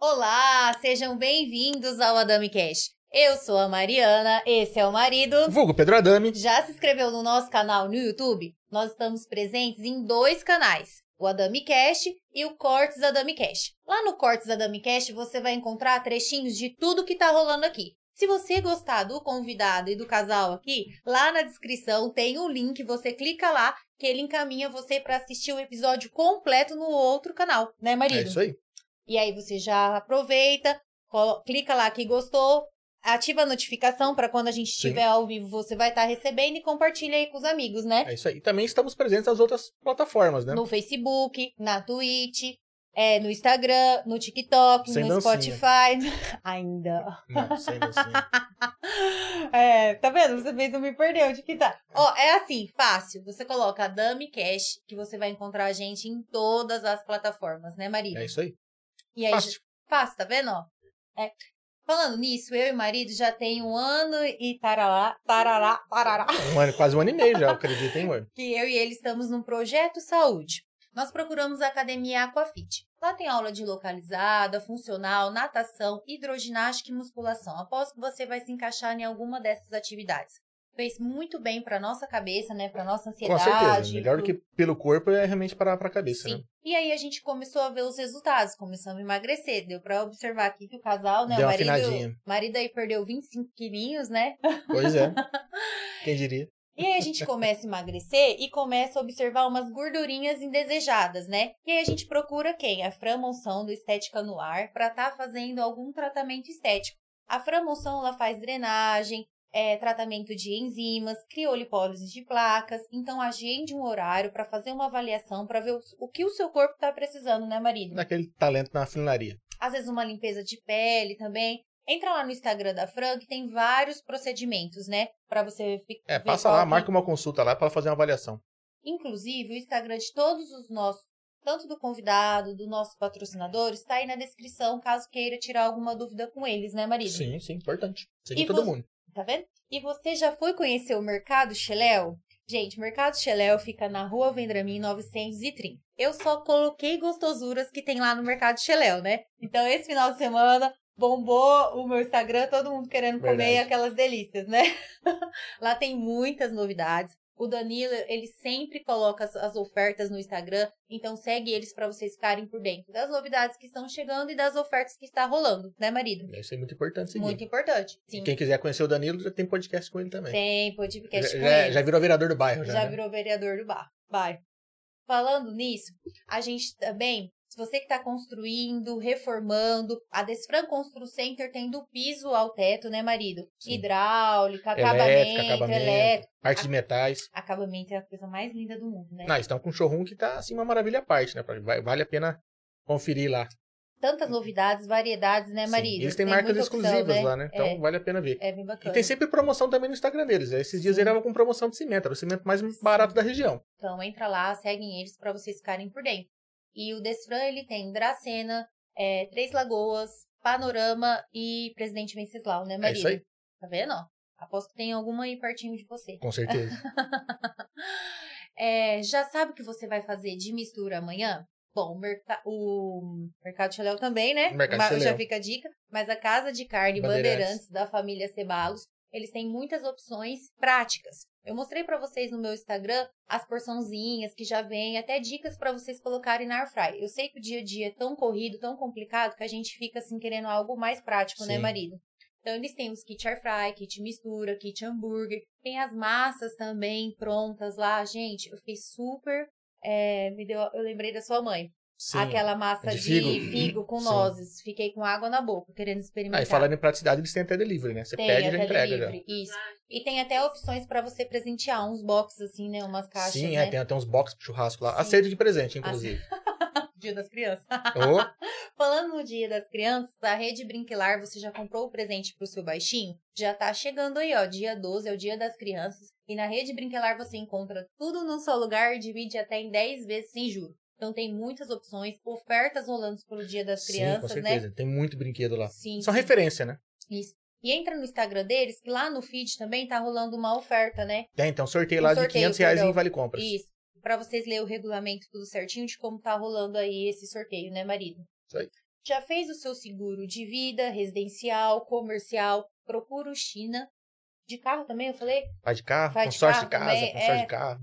Olá, sejam bem-vindos ao Adami Cash. Eu sou a Mariana, esse é o marido. Vulgo Pedro Adami. Já se inscreveu no nosso canal no YouTube? Nós estamos presentes em dois canais, o Adami Cash e o Cortes Adami Cash. Lá no Cortes Adami Cash você vai encontrar trechinhos de tudo que tá rolando aqui. Se você gostar do convidado e do casal aqui, lá na descrição tem o um link, você clica lá que ele encaminha você para assistir o episódio completo no outro canal, né, marido? É isso aí. E aí você já aproveita, clica lá que gostou, ativa a notificação para quando a gente estiver ao vivo você vai estar tá recebendo e compartilha aí com os amigos, né? É isso aí. E também estamos presentes nas outras plataformas, né? No Facebook, na Twitch, é, no Instagram, no TikTok, sem no dancinha. Spotify. Ainda. Não, sem dancinha. é, tá vendo? Você fez eu me perdeu de que tá. Ó, é assim, fácil. Você coloca a Dami Cash, que você vai encontrar a gente em todas as plataformas, né, Maria? É isso aí. E aí, Fácil. fácil, tá vendo? Ó, é. Falando nisso, eu e o marido já tem um ano e tarará, tarará, tarará. Um ano, quase um ano e meio já, acredito, hein, mano? Que eu e ele estamos num projeto saúde. Nós procuramos a Academia Aquafit. Lá tem aula de localizada, funcional, natação, hidroginástica e musculação. Aposto que você vai se encaixar em alguma dessas atividades fez muito bem para nossa cabeça, né, para nossa ansiedade. Com certeza, melhor do que pelo corpo é realmente para a cabeça, Sim. né? E aí a gente começou a ver os resultados, começamos a emagrecer, deu para observar aqui que o casal, né, Deu o marido, afinadinha. marido aí perdeu 25 quilinhos, né? Pois é. Quem diria? E aí a gente começa a emagrecer e começa a observar umas gordurinhas indesejadas, né? E aí a gente procura quem? A Fran Monção do Estética no Ar para estar tá fazendo algum tratamento estético. A Fran Monção ela faz drenagem, é, tratamento de enzimas, criolipólise de placas. Então, agende um horário para fazer uma avaliação para ver o, o, que o seu corpo está precisando, né, marido? Daquele talento na funilaria. Às vezes, uma limpeza de pele também. Entra lá no Instagram da Fran, que tem vários procedimentos, né? Para você ficar. É, passa lá, marca uma consulta lá para fazer uma avaliação. Inclusive, o Instagram de todos os nossos, tanto do convidado, do nosso patrocinador, está aí na descrição, caso queira tirar alguma dúvida com eles, né, marido? Sim, sim, importante. Seguir E todo mundo. Tá vendo? E você já foi conhecer o Mercado Cheléu? Gente, o Mercado Cheléu fica na Rua Vendramin 930. Eu só coloquei gostosuras que tem lá no Mercado Cheléu, né? Então, esse final de semana bombou o meu Instagram, todo mundo querendo comer Verdade. aquelas delícias, né? lá tem muitas novidades. O Danilo, ele sempre coloca as, as ofertas no Instagram, então segue eles para vocês ficarem por dentro das novidades que estão chegando e das ofertas que está rolando, né, marido? Isso é muito importante seguir. Muito importante. Sim. Quem quiser conhecer o Danilo, já tem podcast com ele também. Tem podcast já, com já, ele. já virou vereador do bairro, já. já né? virou vereador do. Vai. Falando nisso, a gente também, você que está construindo, reformando, a Desfran Constru Center tem do piso ao teto, né, marido? Sim. Hidráulica, Elétrica, acabamento, acabamento. elétrico. Parte de metais. Acabamento é a coisa mais linda do mundo, né? Não, estão com um showroom que tá assim uma maravilha à parte, né? Vale a pena conferir lá. Tantas novidades, variedades, né, Sim. marido? Eles têm Tem marcas muita opção, exclusivas né? lá, né? Então É, vale a pena ver. é bem bacana. E tem sempre promoção também no Instagram deles. Esses dias Sim. ele tava com promoção de cimento, era o cimento mais barato da região. Então entra lá, seguem eles para vocês ficarem por dentro. E o Desfran ele tem Dracena, é, Três Lagoas, Panorama e Presidente Venceslau, né, marido? É isso aí. Tá vendo? Aposto que tem alguma aí pertinho de você. Com certeza. É, já sabe o que você vai fazer de mistura amanhã? Bom, o, merca- o Mercado Cheléu também, né? Mercado Mas Já fica a dica. Mas a Casa de Carne Bandeirantes. Bandeirantes da família Cebalos, eles têm muitas opções práticas. Eu mostrei pra vocês no meu Instagram as porçãozinhas que já vêm, até dicas pra vocês colocarem na airfry. Eu sei que o dia a dia é tão corrido, tão complicado, que a gente fica assim querendo algo mais prático, né, Sim. marido? Então, eles têm os kit air fry, kit mistura, kit hambúrguer. Tem as massas também prontas lá. Gente, eu fiquei super... é, me deu, eu lembrei da sua mãe. Sim. Aquela massa De de figo. figo, com Sim. nozes. Fiquei com água na boca, querendo experimentar. Aí falando em praticidade, eles têm até delivery, né? Você Tem pede e já entrega já. delivery, Isso. E tem até opções pra você presentear, uns boxes assim, né? Umas caixas, Sim, né? é, tem até uns box de churrasco lá. Sim. Aceito de presente, inclusive. Dia das Crianças. Ô, Falando no Dia das Crianças, a Rede Brinquilar, você já comprou o presente pro seu baixinho? Já tá chegando aí, ó. Dia 12 é o Dia das Crianças. E na Rede Brinquilar você encontra tudo num só lugar e divide até em 10 vezes sem juros. Então tem muitas opções, ofertas rolando pelo Dia das Crianças, Sim, com né? certeza. Tem muito brinquedo lá. Sim, São sim. referência, né? Isso. E entra no Instagram deles, que lá no feed também tá rolando uma oferta, né? Tem, então sorteio Um lá de sorteio, 500 reais perdão. em Vale Compras. Isso. Pra vocês lerem o regulamento tudo certinho de como tá rolando aí esse sorteio, né, marido? Isso aí. Já fez o seu seguro de vida, residencial, comercial? Procura o China. De carro também, eu falei? Vai de carro, Vai de consórcio de, carro casa, também, consórcio é. de carro.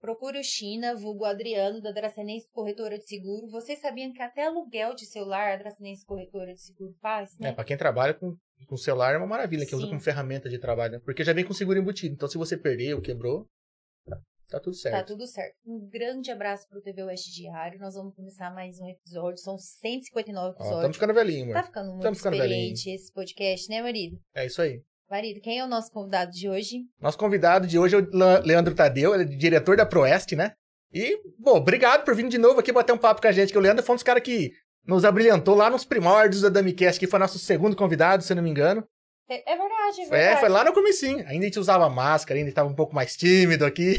Procure o China, vulgo Adriano, da Dracenense Corretora de Seguro. Vocês sabiam que até aluguel de celular a Dracenense Corretora de Seguro faz, É, né? pra quem trabalha com, com celular é uma maravilha, que usa Sim. como ferramenta de trabalho, né? Porque já vem com seguro embutido. Então, se você perder ou quebrou, tá, tá tudo certo. Tá tudo certo. Um grande abraço pro TV Oeste Diário. Nós vamos começar mais um episódio. São 159 Ó, episódios. estamos ficando velhinho, amor. Tá ficando muito Tamo ficando experiente esse podcast, né, marido? É isso aí. Marido, quem é o nosso convidado de hoje? Nosso convidado de hoje é o Le- Leandro Tadeu, ele é diretor da Proeste, né? E, bom, obrigado por vir de novo aqui bater um papo com a gente, que o Leandro foi um dos caras que nos abrilhantou lá nos primórdios da Damicast, que foi nosso segundo convidado, se eu não me engano. É, é verdade, é É, verdade. foi lá no comecinho. Ainda a gente usava máscara, ainda estava um pouco mais tímido aqui.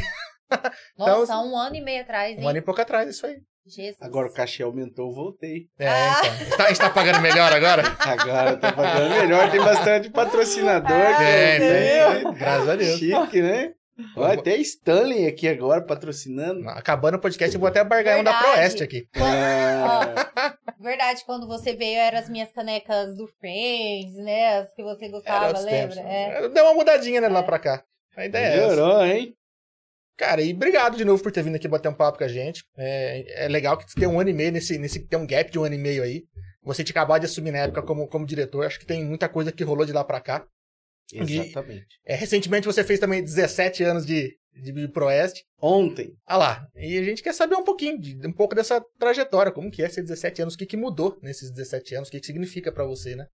Nossa, então, há um ano e meio atrás, hein? Um ano e pouco atrás, isso aí. Jesus. Agora o cachê aumentou, voltei. É, Ah. então. A gente tá, a gente tá pagando melhor agora? Agora tá pagando melhor, tem bastante patrocinador. Ah, É, tem, tenho. graças a Deus. Chique, né? Ó, até Stanley aqui agora patrocinando. Acabando o podcast, eu vou até bargar um da. Proeste aqui. Ah, Verdade, quando você veio, eram as minhas canecas do Friends, né? As que você gostava, lembra? tempos. É. Deu uma mudadinha, né, lá pra cá. A ideia é essa. melhorou, hein? Cara, e obrigado de novo por ter vindo aqui bater um papo com a gente. É, é legal que tem um ano e meio nesse, nesse. Tem um gap de um ano e meio aí. Você tinha acabado de assumir na época como, como diretor. Acho que tem muita coisa que rolou de lá pra cá. Exatamente. É, recentemente você fez também 17 anos de, de, de Proeste. Ontem, Ah lá. E a gente quer saber um pouquinho, de, um pouco dessa trajetória. Como que é ser 17 anos? O que, que mudou nesses 17 anos? O que, que significa pra você, né?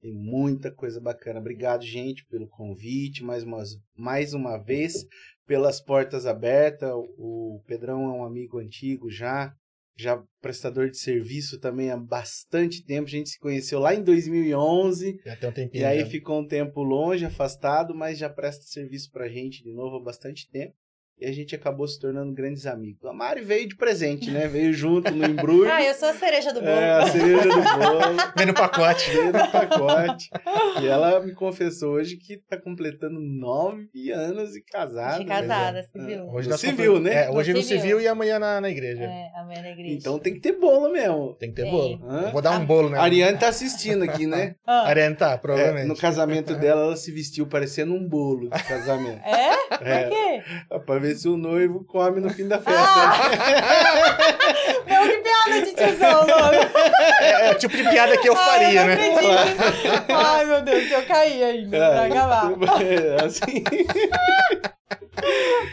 tem muita coisa bacana. Obrigado, gente, pelo convite, mais uma, mais uma vez, pelas portas abertas. O Pedrão é um amigo antigo já, já prestador de serviço também há bastante tempo. A gente se conheceu lá em 2011. Já tem um tempinho. E aí ficou um tempo longe, afastado, mas já presta serviço pra gente de novo há bastante tempo. E a gente acabou se tornando grandes amigos. A Mari veio de presente, né? Veio junto no embrulho. Ah, eu sou a cereja do bolo. é, a cereja do bolo. Vem no pacote. Veio no pacote. E ela me confessou hoje que tá completando nove anos de casada. de né? casada, você É. viu? Hoje No civil, compre- né? É, hoje No no civil. civil e amanhã na, na igreja. É, a minha na igreja. Então tem que ter bolo mesmo. Tem que ter Tem. bolo. Hã? Eu vou dar um bolo, né? A Ariane tá assistindo aqui, né? Ah, Ariane tá, É, provavelmente. no casamento dela, ela se vestiu parecendo um bolo de casamento. é? É. Por quê? Pra ver se o noivo come no fim da festa. Meu, que piada de tiozão, logo. É, é o tipo de piada que eu faria, Ai, né? acredito. Ai, meu Deus, eu caí ainda pra acabar. É, assim,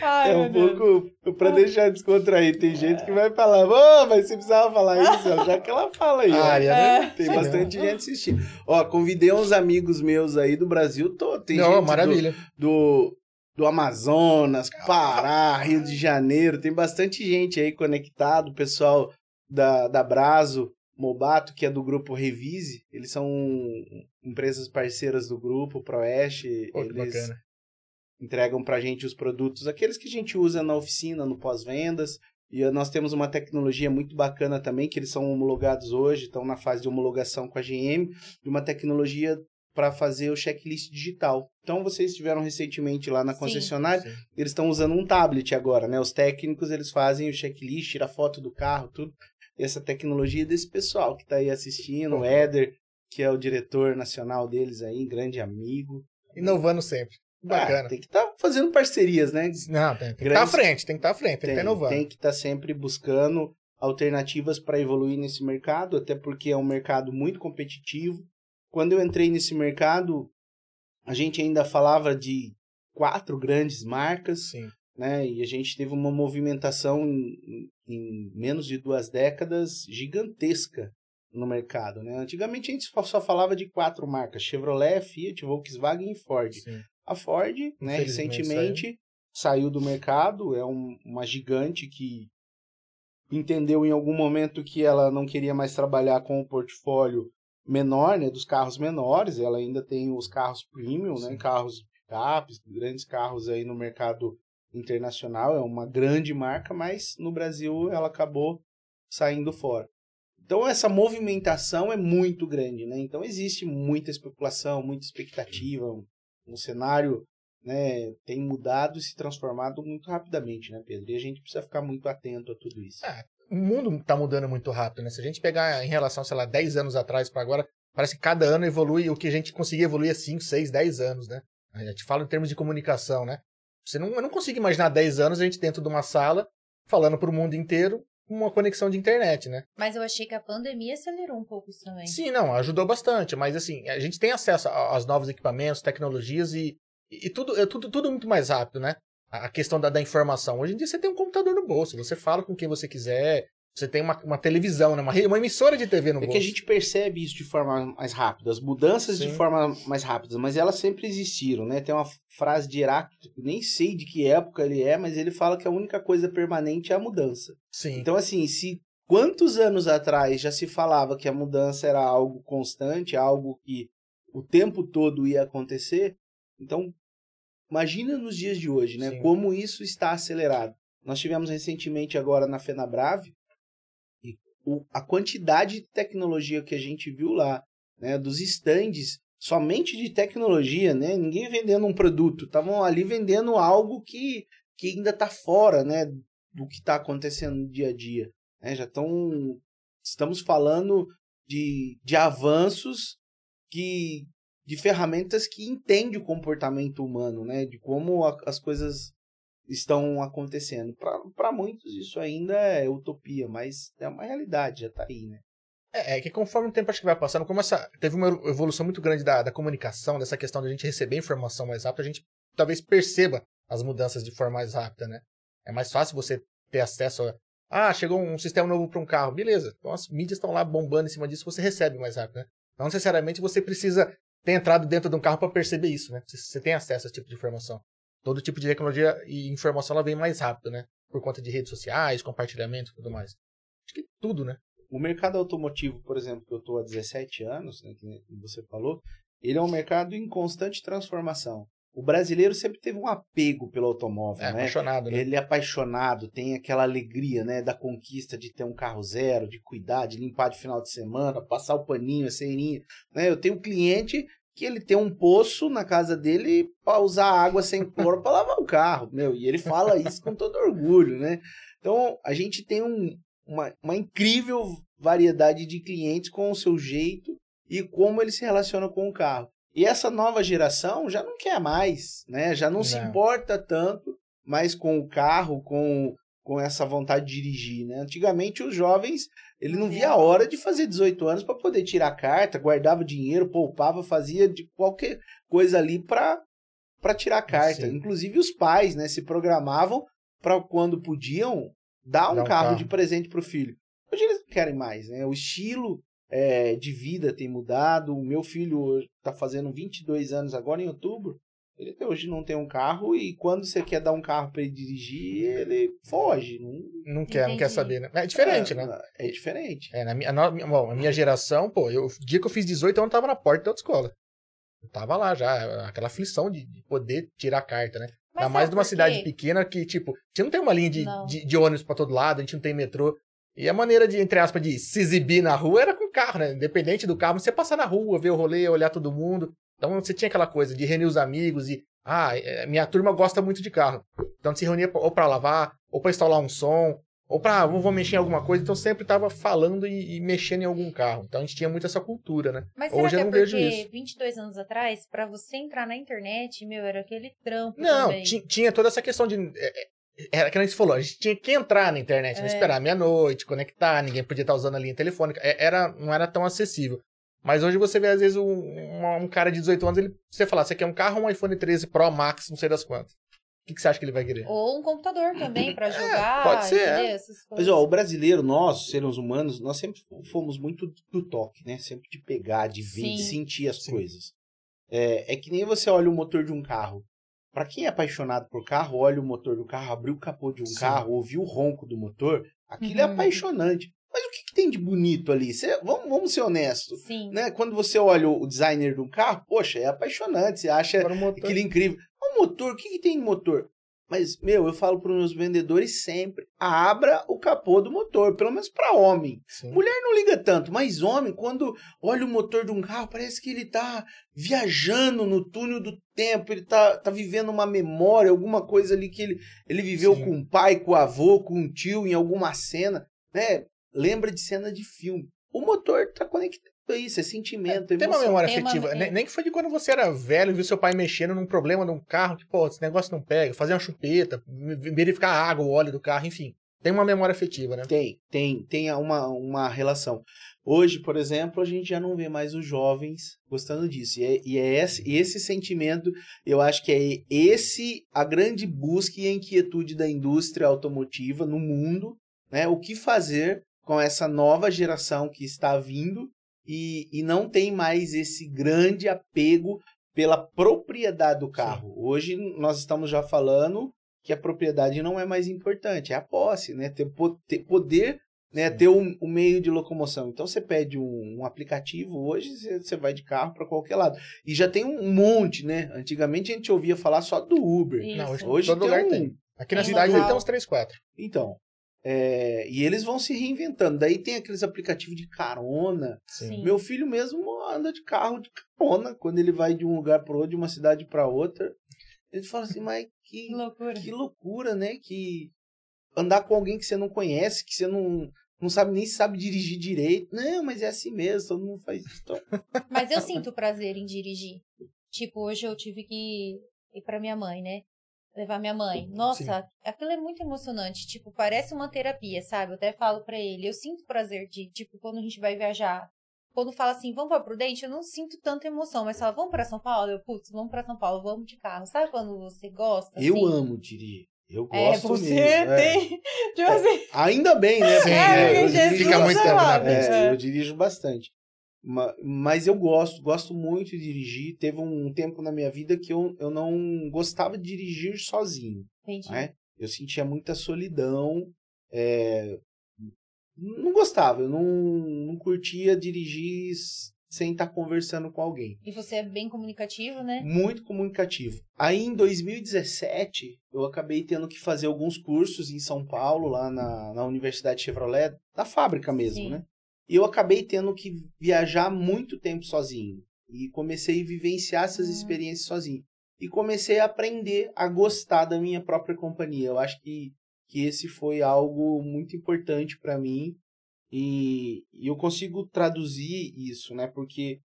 Ai, é meu um Deus. pouco pra deixar descontrair. Tem gente que vai falar, ô, mas você precisava falar isso, ó, já que ela fala aí. Ah, Ariane. Tem sim, bastante gente assistindo. Ó, convidei uns amigos meus aí do Brasil todo. Tem Não, gente maravilha. do, do, do Amazonas, Pará, Rio de Janeiro. Tem bastante gente aí conectado. O pessoal da, da Brazo, Mobato, que é do grupo Revise. Eles são empresas parceiras do grupo, Proeste. Pô, eles bacana. entregam pra gente os produtos, aqueles que a gente usa na oficina, no pós-vendas. E nós temos uma tecnologia muito bacana também, que eles são homologados hoje, estão na fase de homologação com a GM, de uma tecnologia para fazer o checklist digital. Então vocês estiveram recentemente lá na Sim. concessionária, Sim. eles estão usando um tablet agora, né? Os técnicos, eles fazem o checklist, tira foto do carro, tudo. E essa tecnologia é desse pessoal que está aí assistindo, o Éder, que é o diretor nacional deles aí, grande amigo. Inovando sempre. Bacana. Ah, tem que estar fazendo parcerias, né? Não, tem, tem que estar à Grandes- frente, tem que estar à frente, tem, que estar inovando. tem que estar sempre buscando alternativas para evoluir nesse mercado, até porque é um mercado muito competitivo. Quando eu entrei nesse mercado, a gente ainda falava de quatro grandes marcas, Sim. né? E a gente teve uma movimentação em, em menos de duas décadas gigantesca no mercado, né? Antigamente a gente só- falava de quatro marcas: Chevrolet, Fiat, Volkswagen e Ford. Sim. A Ford, né, recentemente saiu. do mercado, é um- uma gigante que entendeu em algum momento que ela não queria mais trabalhar com o portfólio menor, né, dos carros menores, ela ainda tem os carros premium, né, Sim. carros picapes, grandes carros aí no mercado internacional, é uma grande marca, mas no Brasil ela acabou saindo fora. Então essa movimentação é muito grande, né? Então existe muita especulação, muita expectativa, um cenário né, tem mudado e se transformado muito rapidamente, né, Pedro? E a gente precisa ficar muito atento a tudo isso. É, o mundo está mudando muito rápido, né? Se a gente pegar em relação, sei lá, 10 anos atrás para agora, parece que cada ano evolui o que a gente conseguia evoluir há 5, 6, 10 anos, né? A gente fala em termos de comunicação, né? Você não, eu não consigo imaginar 10 anos a gente dentro de uma sala falando para o mundo inteiro com uma conexão de internet, né? Mas eu achei que a pandemia acelerou um pouco isso também. Sim, não, ajudou bastante, mas assim, a gente tem acesso aos novos equipamentos, tecnologias e, e tudo, é tudo, tudo muito mais rápido, né? A questão da, da informação. Hoje em dia você tem um computador no bolso, você fala com quem você quiser, você tem uma, uma televisão, né? uma, uma emissora de TV no é bolso. É que a gente percebe isso de forma mais rápida, as mudanças Sim. de forma mais rápida, mas elas sempre existiram, né? Tem uma frase de Heráclito, nem sei de que época ele é, mas ele fala que a única coisa permanente é a mudança. Sim. Então, assim, se quantos anos atrás já se falava que a mudança era algo constante, algo que o tempo todo ia acontecer, então imagina nos dias de hoje, né? Sim. Como isso está acelerado. Nós tivemos recentemente agora na FenaBrave o, a quantidade de tecnologia que a gente viu lá, né, dos estandes somente de tecnologia, né, ninguém vendendo um produto, estavam ali vendendo algo que, que ainda está fora, né, do que está acontecendo no dia a dia, né, já estão, estamos falando de, de avanços que de ferramentas que entendem o comportamento humano, né, de como a, as coisas estão acontecendo. Para muitos isso ainda é utopia, mas é uma realidade, já está aí, né? É, é, que conforme o tempo acho que vai passando, como essa teve uma evolução muito grande da, da comunicação, dessa questão de a gente receber informação mais rápido, a gente talvez perceba as mudanças de forma mais rápida, né? É mais fácil você ter acesso a. Ah, chegou um sistema novo para um carro. Beleza. Então as mídias estão lá bombando em cima disso, você recebe mais rápido, né? Não necessariamente você precisa ter entrado dentro de um carro para perceber isso, né? Você, tem acesso a esse tipo de informação todo tipo de tecnologia e informação ela vem mais rápido, né? Por conta de redes sociais, compartilhamento e tudo mais. Acho que tudo, né? O mercado automotivo, por exemplo, que eu estou há 17 anos, né, que você falou, ele é um mercado em constante transformação. O brasileiro sempre teve um apego pelo automóvel, é, né? apaixonado, né? Ele é apaixonado, tem aquela alegria, né, da conquista de ter um carro zero, de cuidar, de limpar de final de semana, passar o paninho, a cerinha, né? Eu tenho um cliente que ele tem um poço na casa dele para usar água sem cloro para lavar o carro, meu, e ele fala isso com todo orgulho, né? Então, a gente tem um, uma, uma incrível variedade de clientes com o seu jeito e como ele se relaciona com o carro. E essa nova geração já não quer mais, né? Já não, não. se importa tanto mais com o carro, com com essa vontade de dirigir, né? Antigamente os jovens, ele não via a hora de fazer 18 anos para poder tirar a carta, guardava dinheiro, poupava, fazia de qualquer coisa ali para para tirar a carta. Sim. Inclusive os pais, né, se programavam para quando podiam dar um, carro, carro, de presente para o filho. Hoje eles não querem mais, né? O estilo é, de vida tem mudado. O meu filho está fazendo 22 anos agora em outubro. Ele até hoje não tem um carro e quando você quer dar um carro para ele dirigir, ele foge. Não, não quer, Entendi. não quer saber, né? É diferente, é, né? É diferente. É, na minha, na, bom, a minha geração, pô, eu, o dia que eu fiz 18 anos, eu tava na porta da autoescola. Eu tava lá já, aquela aflição de, de poder tirar a carta, né? Ainda mais de uma cidade pequena que, tipo, a gente não tem uma linha de, de, de, ônibus para todo lado, a gente não tem metrô. E a maneira de, entre aspas, de se exibir na rua era com o carro, né? Independente do carro, você passar na rua, ver o rolê, olhar todo mundo. Então você tinha aquela coisa de reunir os amigos e. Ah, é, minha turma gosta muito de carro. Então se reunia ou para lavar, ou para instalar um som, ou para ah, vou mexer em alguma coisa. Então sempre tava falando e, e, mexendo em algum carro. Então a gente tinha muito essa cultura, né? Mas será Hoje que eu não é vejo isso. 22 anos atrás, para você entrar na internet, meu, era aquele trampo. Não, tinha toda essa questão de. É, era que a gente falou, a gente tinha que entrar na internet, né? é. esperar meia-noite, conectar, ninguém podia estar usando a linha telefônica. Era, não era tão acessível. Mas hoje você vê, às vezes, um, um, cara de 18 anos, ele, você fala, você quer um carro ou um iPhone 13 Pro Max, não sei das quantas. O que, que você acha que ele vai querer? Ou um computador também, para é, jogar. É, pode ser. É. Mas, ó, o brasileiro, nós, seres humanos, nós sempre fomos muito do toque, né? Sempre de pegar, de ver, Sim. de sentir as Sim. coisas. É, é que nem você olha o motor de um carro. Para quem é apaixonado por carro, olha o motor do carro, abriu o capô de um Sim. carro, ouviu o ronco do motor, aquilo é uhum. é apaixonante. Mas o que, que tem de bonito ali? Cê, vamos, vamos ser honestos. Sim. Né? Quando você olha o designer de um carro, poxa, é apaixonante. Você acha aquilo incrível. O motor, o que, que tem de motor? Mas, meu, eu falo para os meus vendedores sempre: abra o capô do motor, pelo menos para homem. Sim. Mulher não liga tanto, mas homem, quando olha o motor de um carro, parece que ele tá viajando no túnel do tempo, ele tá, tá vivendo uma memória, alguma coisa ali que ele, ele viveu Sim. com o pai, com o avô, com o tio, em alguma cena, né? Lembra de cena de filme. O motor tá conectado a isso, é sentimento, é Tem uma memória Tem uma- afetiva. é. Nem, nem que foi de quando você era velho e viu seu pai mexendo num problema de um carro, que, pô, esse negócio não pega, fazer uma chupeta, verificar a água, o óleo do carro, enfim. Tem uma memória afetiva, né? Tem, tem, tem uma, uma relação. Hoje, por exemplo, a gente já não vê mais os jovens gostando disso. E é, e é esse, esse sentimento, eu acho que é esse a grande busca e a inquietude da indústria automotiva no mundo, né? O que fazer com essa nova geração que está vindo e, e não tem mais esse grande apego pela propriedade do carro. Hoje nós estamos já falando que a propriedade não é mais importante, é a posse, né? Ter, ter poder, né? Sim. Ter um, um meio de locomoção. Então você pede um, um aplicativo hoje, você, você vai de carro para qualquer lado. E já tem um monte, né? Antigamente a gente ouvia falar só do Uber. Isso. Não, hoje, Hoje todo tem lugar um- tem. Aqui na Tem cidade local. tem uns 3, 4. Então, é, e eles vão se reinventando. Daí tem aqueles aplicativos de carona. Sim. Meu filho mesmo anda de carro de carona quando ele vai de um lugar para outro, de uma cidade para outra. Ele fala assim, mas que Que loucura. que loucura, né? Que andar com alguém que você não conhece, que você não, não sabe nem se sabe dirigir direito. Não, mas é assim mesmo, todo mundo faz isso. Então, Mas eu sinto prazer em dirigir. Tipo, hoje eu tive que ir pra minha mãe, né? Levar minha mãe. Nossa, aquilo é muito emocionante. Tipo, parece uma terapia, sabe? Eu até falo pra ele. Eu sinto prazer de, tipo, quando a gente vai viajar. Quando fala assim, vamos pra Prudente, eu não sinto tanta emoção. Mas fala, vamos pra São Paulo? Eu, putz, vamos pra São Paulo, vamos de carro. Sabe quando você gosta? eu assim? amo dirigir. Eu É, gosto você mesmo. é. tem. Tipo assim. Ainda bem, né? Sim, é, eu Jesus dirijo fica muito tempo na pista. É, É. eu dirijo bastante. Ma- Mas eu gosto, gosto muito de dirigir. Teve um tempo na minha vida que eu, eu não gostava de dirigir sozinho. Entendi. né? Eu sentia muita solidão. é, Não gostava, eu não, não curtia dirigir sem estar conversando com alguém. E você é bem comunicativo, né? Muito comunicativo. Aí em 2017, eu acabei tendo que fazer alguns cursos em São Paulo, lá na, na Universidade Chevrolet, na fábrica mesmo, Sim. né? E eu acabei tendo que viajar muito tempo sozinho. E comecei a vivenciar essas Hum. experiências sozinho. E comecei a aprender a gostar da minha própria companhia. Eu acho que, que esse foi algo muito importante para mim. E, e eu consigo traduzir isso, né? Porque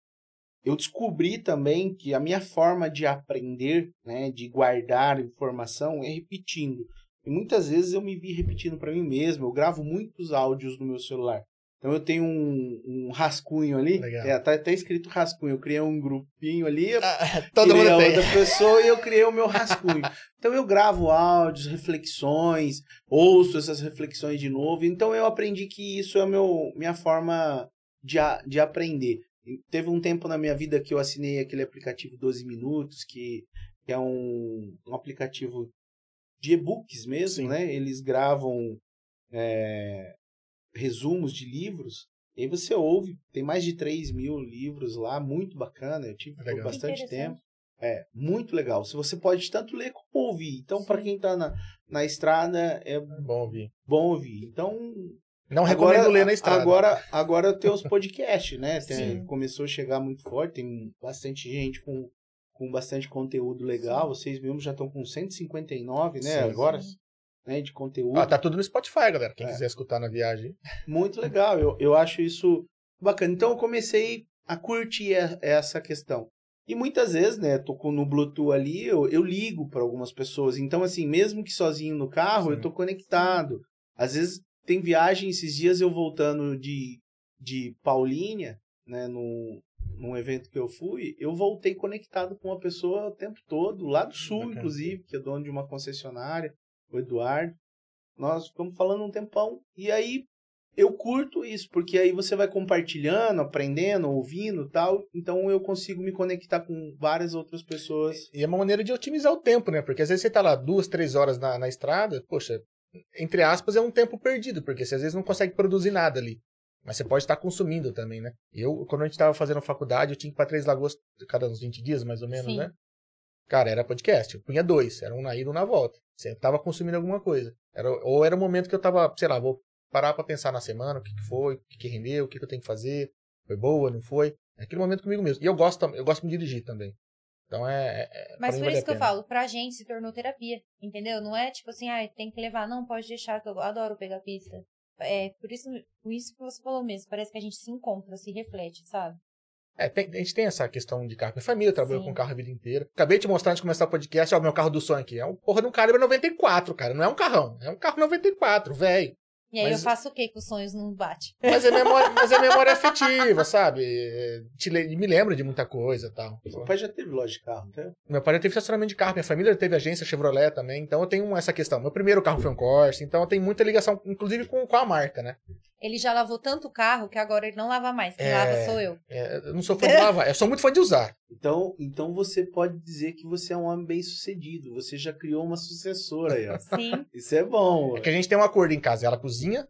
eu descobri também que a minha forma de aprender, né, de guardar informação é repetindo. E muitas vezes eu me vi repetindo para mim mesmo. Eu gravo muitos áudios no meu celular. Então eu tenho um, um rascunho ali. Legal. É, tá até escrito rascunho. Eu criei um grupinho ali, eu Todo mundo a tem. outra pessoa e eu criei o meu rascunho. então eu gravo áudios, reflexões, ouço essas reflexões de novo. Então eu aprendi que isso é meu, minha forma de, a- de aprender. Teve um tempo na minha vida que eu assinei aquele aplicativo 12 Minutos, que, que é um, um aplicativo de e-books mesmo, Sim. né? Eles gravam é, resumos de livros. E aí você ouve, tem mais de 3 mil livros lá, muito bacana. Eu tive por Legal. bastante tempo. É, muito legal. Se você pode tanto ler como ouvir. Então, para Sim. quem tá na, na estrada, é Bom ouvir. bom ouvir. Então, Não recomendo agora, ler na estrada. Agora, agora tem os podcasts, né? Tem- Sim. começou a chegar muito forte, tem bastante gente com, com bastante conteúdo legal. Vocês mesmos já estão com 159, né? Sim, agora, sim. Né? De conteúdo. Ah, tá tudo no Spotify, galera. Quem É. quiser escutar na viagem. Muito legal, eu, eu acho isso bacana. Então eu comecei a curtir e- essa questão. E muitas vezes, né, tô com no Bluetooth ali, eu, eu ligo para algumas pessoas. Então, assim, mesmo que sozinho no carro, Sim. eu tô conectado. Às vezes tem viagem, esses dias eu voltando de, de Paulínia, né, num, num evento que eu fui, eu voltei conectado com uma pessoa o tempo todo, lá do sul, Bacana. inclusive, que é dono de uma concessionária, o Eduardo. Nós ficamos falando um tempão. E aí eu curto isso, porque aí você vai compartilhando, aprendendo, ouvindo e tal. Então eu consigo me conectar com várias outras pessoas. E é uma maneira de otimizar o tempo, né? Porque às vezes você tá lá duas, três horas na, na estrada, poxa, entre aspas, é um tempo perdido, porque você às vezes não consegue produzir nada ali. Mas você pode estar consumindo também, né? Eu, quando a gente tava fazendo faculdade, eu tinha que ir pra Três Lagoas cada uns 20 dias, mais ou menos, Sim. né? Cara, era podcast. Eu punha dois. Era um na ida e um na volta. Sempre tava consumindo alguma coisa. Era, ou era o momento que eu tava, sei lá, vou parar pra pensar na semana, o que, que foi, o que, que rendeu, o que, que eu tenho que fazer. Foi boa, não foi? É aquele momento comigo mesmo. E eu gosto, eu gosto de dirigir também. Então é. é Mas pra mim por vale isso que eu falo, pra gente se tornou terapia, entendeu? Não é tipo assim, ah, tem que levar, não, pode deixar, que eu adoro pegar pista. É por isso, por isso que você falou mesmo, parece que a gente se encontra, se reflete, sabe? É, tem- a gente tem essa questão de carro. Minha família trabalhou Sim. com carro a vida inteira. Acabei de mostrar antes de começar o podcast, ó, o meu carro do sonho aqui. É um porra de um Calibre 94, cara. Não é um carrão. É um carro 94, velho. E aí Mas- eu faço o quê que os sonhos não batem? Mas é memória, mas é memória afetiva, sabe? É, Te, me lembra de muita coisa e tal. Meu pai já teve loja de carro, tá? Meu pai já teve estacionamento de carro, minha família teve agência Chevrolet também, então eu tenho essa questão. Meu primeiro carro foi um Corsa, então eu tenho muita ligação, inclusive com, com a marca, né? Ele já lavou tanto o carro que agora ele não lava mais. Quem É. lava sou eu. É, eu não sou fã de lavar, eu sou muito fã de usar. Então, então você pode dizer que você é um homem bem sucedido. Você já criou uma sucessora aí, ó. Sim. Isso é bom. É que a gente tem um acordo em casa, ela cozinha,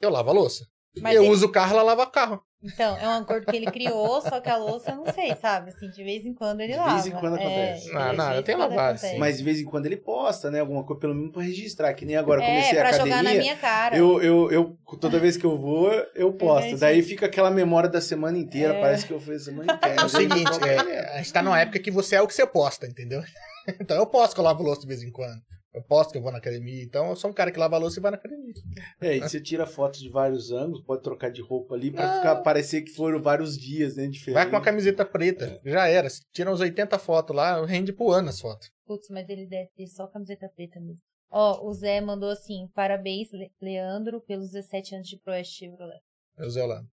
eu lavo a louça. Mas eu ele- uso o carro, ela lava o carro. Então, é um acordo que ele criou, só que a louça eu não sei, sabe? Assim, de vez em quando ele De lava. vez em quando É, acontece. de Não, vez não, em eu tenho quando lavado. Mas de vez em quando ele posta, né? Alguma coisa, pelo menos pra registrar. Que nem agora eu é, comecei pra a jogar na academia. minha cara. Eu, eu, eu, toda vez que eu vou, eu posto. Entendi. Daí fica aquela memória da semana inteira. É. Parece que eu fiz a semana inteira. É o seguinte, é, a gente tá numa época que você é o que você posta, entendeu? Então eu posto que eu lavo louça de vez em quando. Eu posto que eu vou na academia, então eu sou um cara que lava louça e vai na academia. É, e você tira fotos de vários ângulos, pode trocar de roupa ali pra Ah. ficar, parecer que foram vários dias, né? Diferente. Vai com uma camiseta preta, já era. Se tira uns 80 fotos lá, rende pro ano as fotos. Putz, mas ele deve ter só camiseta preta mesmo. Ó, o Zé mandou assim: parabéns, Le- Leandro, pelos 17 anos de Proeste Chevrolet. Eu Zé Holanda.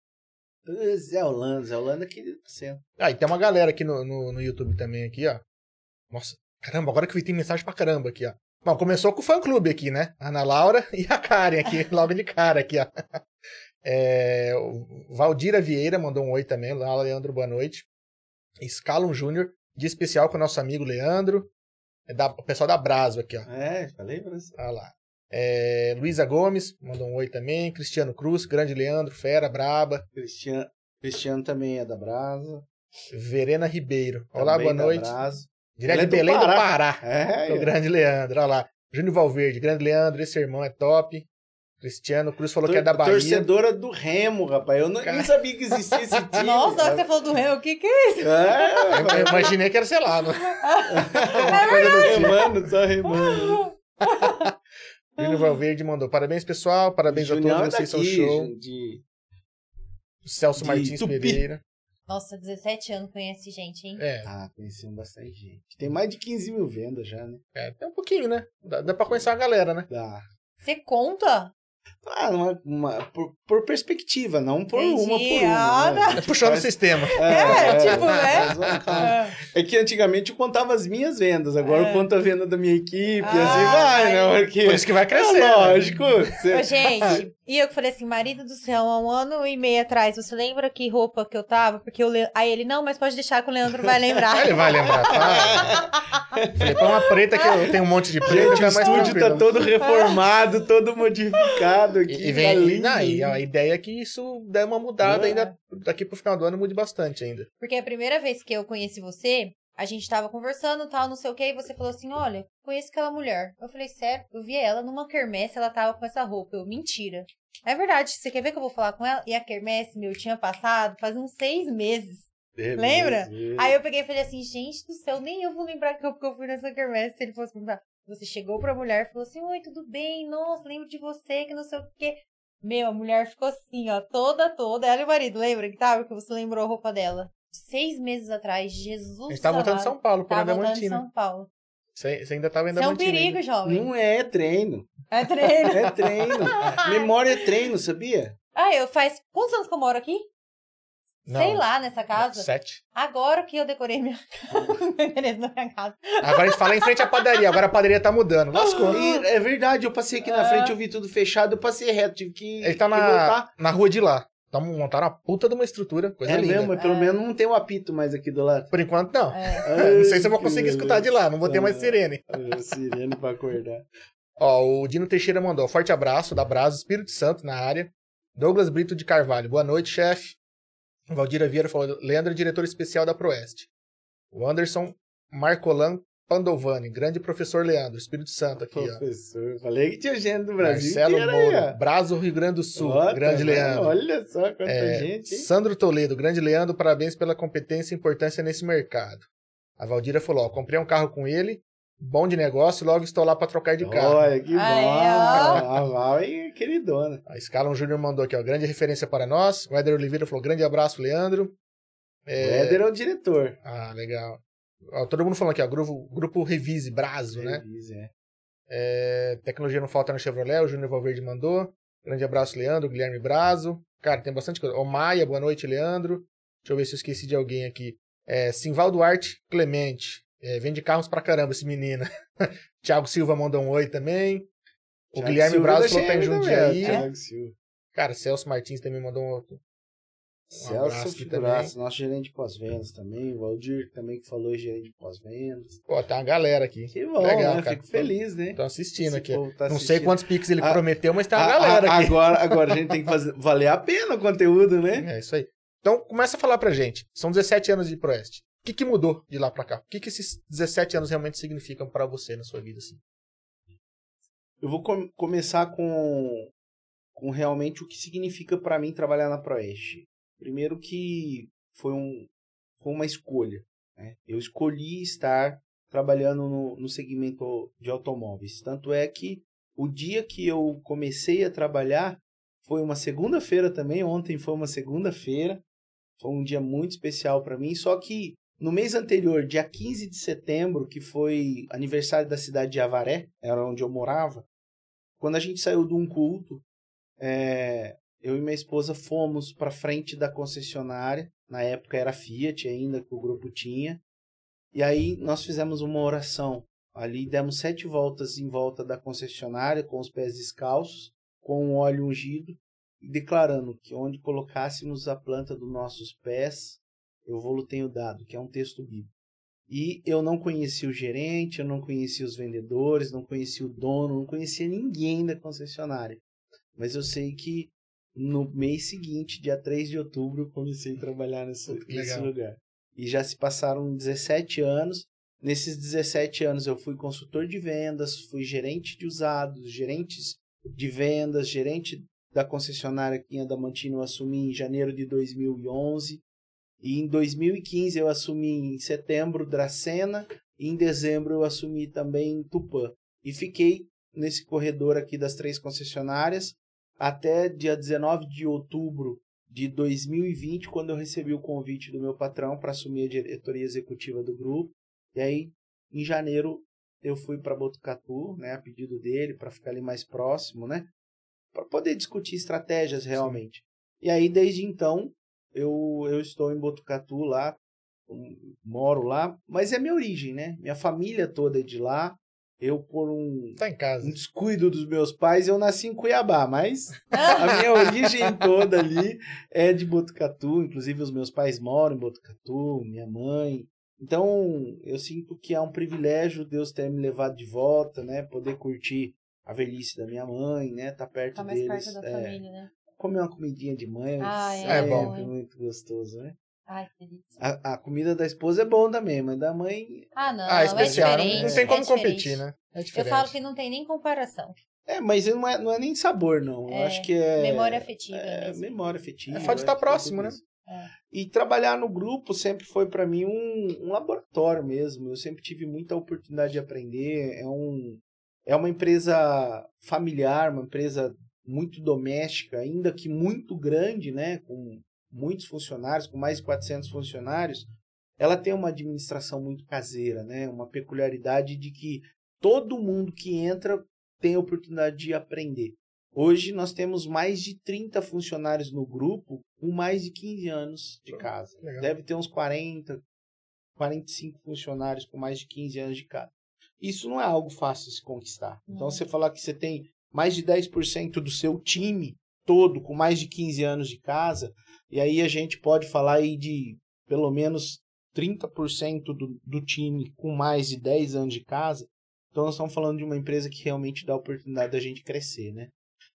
Ah, Zé Holanda, Zé Holanda é querido pra você. Ah, e tem uma galera aqui no, no, no YouTube também, aqui, ó. Nossa, caramba, agora que eu vi tem mensagem pra caramba aqui, ó. Bom, começou com o fã clube aqui, né? A Ana Laura e a Karen aqui, logo de cara aqui, ó. É, o Valdira Vieira mandou um oi também. Lá, Leandro, boa noite. Scalum Júnior, de especial com o nosso amigo Leandro. É da, o pessoal da Braso aqui, ó. É, falei pra você. Olha lá. É, Luísa Gomes, mandou um oi também. Cristiano Cruz, grande Leandro, fera, braba. Cristiano, Cristiano também é da Brasa. Verena Ribeiro. Olá, também boa noite. Brasa. Direto é de do Belém do Pará. Pará. É, O grande Leandro, olha lá. Júnior Valverde, grande Leandro, esse irmão é top. Cristiano Cruz falou que é da Bahia. Torcedora do Remo, rapaz. Eu não, nem sabia que existia esse time. Nossa, você falou do Remo, o que que é isso? É, Eu, imaginei que era, sei lá, no... remando, só remando. Júnior Valverde mandou. Parabéns, pessoal. Parabéns a Junião todos, é vocês são daqui, show. De... Celso de Martins Tupi. Pereira. Nossa, 17 anos conhece gente, hein? É, Ah, conhecemos bastante gente. Tem mais de 15 mil vendas já, né? é, tem um pouquinho, né? Dá, dá pra conhecer a galera, né? Dá. Você conta? Ah, uma, uma- por, por perspectiva, não por Entendi. uma por uma. Ah, né? A É puxando o sistema. É, tipo, né? faz uma calma. É que antigamente eu contava as minhas vendas, agora É. eu conto a venda da minha equipe, Ah, assim vai, né? Porque Por isso que vai crescer. é lógico. Você- Ô, gente, e eu que falei assim, marido do céu, há um ano e meio atrás, você lembra que roupa que eu tava? Porque eu Le... Aí ele, não, mas pode deixar que o Leandro vai lembrar. Ele vai lembrar, tá? Falei, põe uma preta que eu tenho um monte de preta, Gente, o estúdio tá todo reformado, todo modificado aqui. E, e tá vem, e, não, e a ideia é que isso dê uma mudada É. ainda daqui pro final do ano mude bastante ainda. Porque a primeira vez que eu conheci você, a gente tava conversando, tal, não sei o que, e você falou assim, olha, conheço aquela mulher. Eu falei, sério? Eu vi ela numa quermesse, ela tava com essa roupa. Eu, mentira. É verdade, você quer ver que eu vou falar com ela? E a quermesse, meu, tinha passado faz uns seis meses. É Lembra? Aí eu peguei e falei assim, gente do céu, nem eu vou lembrar que eu, que eu fui nessa quermesse. Se ele fosse perguntar, você chegou pra mulher e falou assim, oi, tudo bem? Nossa, lembro de você, que não sei o quê. Meu, a mulher ficou assim, ó, toda, toda. Ela e o marido, lembra que tava? Que você lembrou a roupa dela. Seis meses atrás, Jesus A gente tá voltando. São Paulo, por Tava voltando em Adamantina. São Paulo. Você, você ainda tava em Isso é um Adamantina. perigo, ainda. jovem. Não é treino. É treino. É treino. Memória é treino, sabia? ah, eu faz... Quantos anos que eu moro aqui? Não, Sei lá, nessa casa. Sete. Agora que eu decorei minha endereço da minha casa. Agora a gente fala em frente à padaria, agora a padaria tá mudando. Lascou. E é verdade, eu passei aqui na Ah. frente, eu vi tudo fechado, eu passei reto, tive que, Ele tá na, na rua de lá. Tá, montaram uma puta de uma estrutura, coisa É linda. mesmo, mas pelo É. menos não tem um apito mais aqui do lado. Por enquanto, não. É. não sei se eu vou conseguir escutar de lá, não vou ter mais sirene. É, Sirene pra acordar. Ó, o Dino Teixeira mandou. Forte abraço da Brasa, Espírito Santo na área. Douglas Brito de Carvalho. Boa noite, chefe. O Valdira Vieira falou. Leandro é diretor especial da Proeste. O Anderson Marcolan Pandovani, grande professor Leandro, Espírito Santo aqui, ó. Professor, falei que tinha gente do Brasil Marcelo Moura, ó. Brazo, Rio Grande do Sul, Ó, tá grande vendo? Leandro. Olha só quanta É, gente, hein? Sandro Toledo, grande Leandro, parabéns pela competência e importância nesse mercado. A Valdira falou, ó, comprei um carro com ele, bom de negócio, logo estou lá para trocar de carro. Olha, que bom. A Val é queridona. A Scalon Júnior mandou aqui, ó, grande referência para nós. O Éder Oliveira falou, grande abraço, Leandro. O Éder é o diretor. Ah, legal. Ó, todo mundo falando aqui, ó, grupo, grupo Revise, Brazo, né? Revise, é. É, tecnologia não falta no Chevrolet, o Júnior Valverde mandou. Grande abraço, Leandro, Guilherme Brazo. Cara, tem bastante coisa. Ô, Maia, boa noite, Leandro. Deixa eu ver se eu esqueci de alguém aqui. É, Simval Duarte Clemente. É, vende carros pra caramba esse menino. Thiago Silva mandou um oi também. O Thiago Guilherme da falou que tá em também, Jundiaí. Cara, Celso Martins também mandou um outro. Um Celso Figuraço, nosso gerente de pós-vendas também. O Valdir também que falou gerente de pós-vendas. Pô, tem uma galera aqui. Que bom, Legal, né? cara. Fico feliz, né? Estão assistindo Esse aqui. tá Não sei assistindo. quantos piques ele Ah, prometeu, mas tem uma A- galera a- aqui. Agora, agora a gente tem que fazer, valer a pena o conteúdo, né? É isso aí. Então, começa a falar pra gente. São 17 anos de Proeste. Que, que mudou de lá pra cá? O que, que esses 17 anos realmente significam pra você na sua vida? Assim? Eu vou com- começar com, com realmente o que significa para mim trabalhar na Proeste. Primeiro que foi, um, foi uma escolha. né? Eu escolhi estar trabalhando no, no segmento de automóveis. Tanto é que o dia que eu comecei a trabalhar foi uma segunda-feira também. Ontem foi uma segunda-feira. Foi um dia muito especial para mim. Só que no mês anterior, dia 15 de setembro, que foi aniversário da cidade de Avaré, era onde eu morava, quando a gente saiu de um culto, é, eu e minha esposa fomos para frente da concessionária. Na época era Fiat ainda, que o grupo tinha. E aí nós fizemos uma oração. Ali demos sete voltas em volta da concessionária, com os pés descalços, com o óleo ungido, declarando que onde colocássemos a planta dos nossos pés, eu vou-lo tenho dado, que é um texto bíblico. E eu não conhecia o gerente, eu não conhecia os vendedores, não conhecia o dono, não conhecia ninguém da concessionária. Mas eu sei que no mês seguinte, dia 3 de outubro, eu comecei a trabalhar nesse, lugar. E já se passaram 17 anos. Nesses 17 anos eu fui consultor de vendas, fui gerente de usados, gerentes de vendas, gerente da concessionária que em Adamantina eu assumi em janeiro de 2011. E em 2015 eu assumi em setembro Dracena e em dezembro eu assumi também Tupã. E fiquei nesse corredor aqui das três concessionárias até dia 19 de outubro de 2020, quando eu recebi o convite do meu patrão para assumir a diretoria executiva do grupo. E aí, em janeiro, eu fui para Botucatu, né, a pedido dele, para ficar ali mais próximo, né, para poder discutir estratégias realmente. E aí, desde então, eu, eu estou em Botucatu lá, um, moro lá, mas é minha origem, né? Minha família toda é de lá. Eu, por um, Tá em casa. um descuido dos meus pais, eu nasci em Cuiabá, mas a minha origem toda ali é de Botucatu. Inclusive, os meus pais moram em Botucatu, minha mãe. Então, eu sinto que é um privilégio Deus ter me levado de volta, né? Poder curtir a velhice da minha mãe, né? Tá perto Tá mais deles. perto da é, família, né? Comer uma comidinha de mãe. Ah, é, É bom. muito gostoso, né? Ai. A, a comida da esposa é bom também, mas da mãe Ah, não, ah, é especial. não- diferente. não tem como é competir, né? É Eu diferente. falo que não tem nem comparação. É, mas não é, não é nem sabor, não. Eu É, acho que é. Memória afetiva É, mesmo. memória afetiva. É fato de eu estar é próximo, né? É. E trabalhar no grupo sempre foi para mim um, um laboratório mesmo. Eu sempre tive muita oportunidade de aprender. É, um, é uma empresa familiar, uma empresa muito doméstica, ainda que muito grande, né? Com muitos funcionários, com mais de 400 funcionários. Ela tem uma administração muito caseira, né? Uma peculiaridade de que todo mundo que entra tem a oportunidade de aprender. Hoje nós temos mais de 30 funcionários no grupo com mais de 15 anos de casa. Legal. Deve ter uns 40, 45 funcionários com mais de 15 anos de casa. Isso não é algo fácil de se conquistar. Então, você falar que você tem mais de 10% do seu time todo com mais de 15 anos de casa, e aí a gente pode falar aí de pelo menos 30% do, do time com mais de 10 anos de casa. Então, nós estamos falando de uma empresa que realmente dá a oportunidade da gente crescer, né?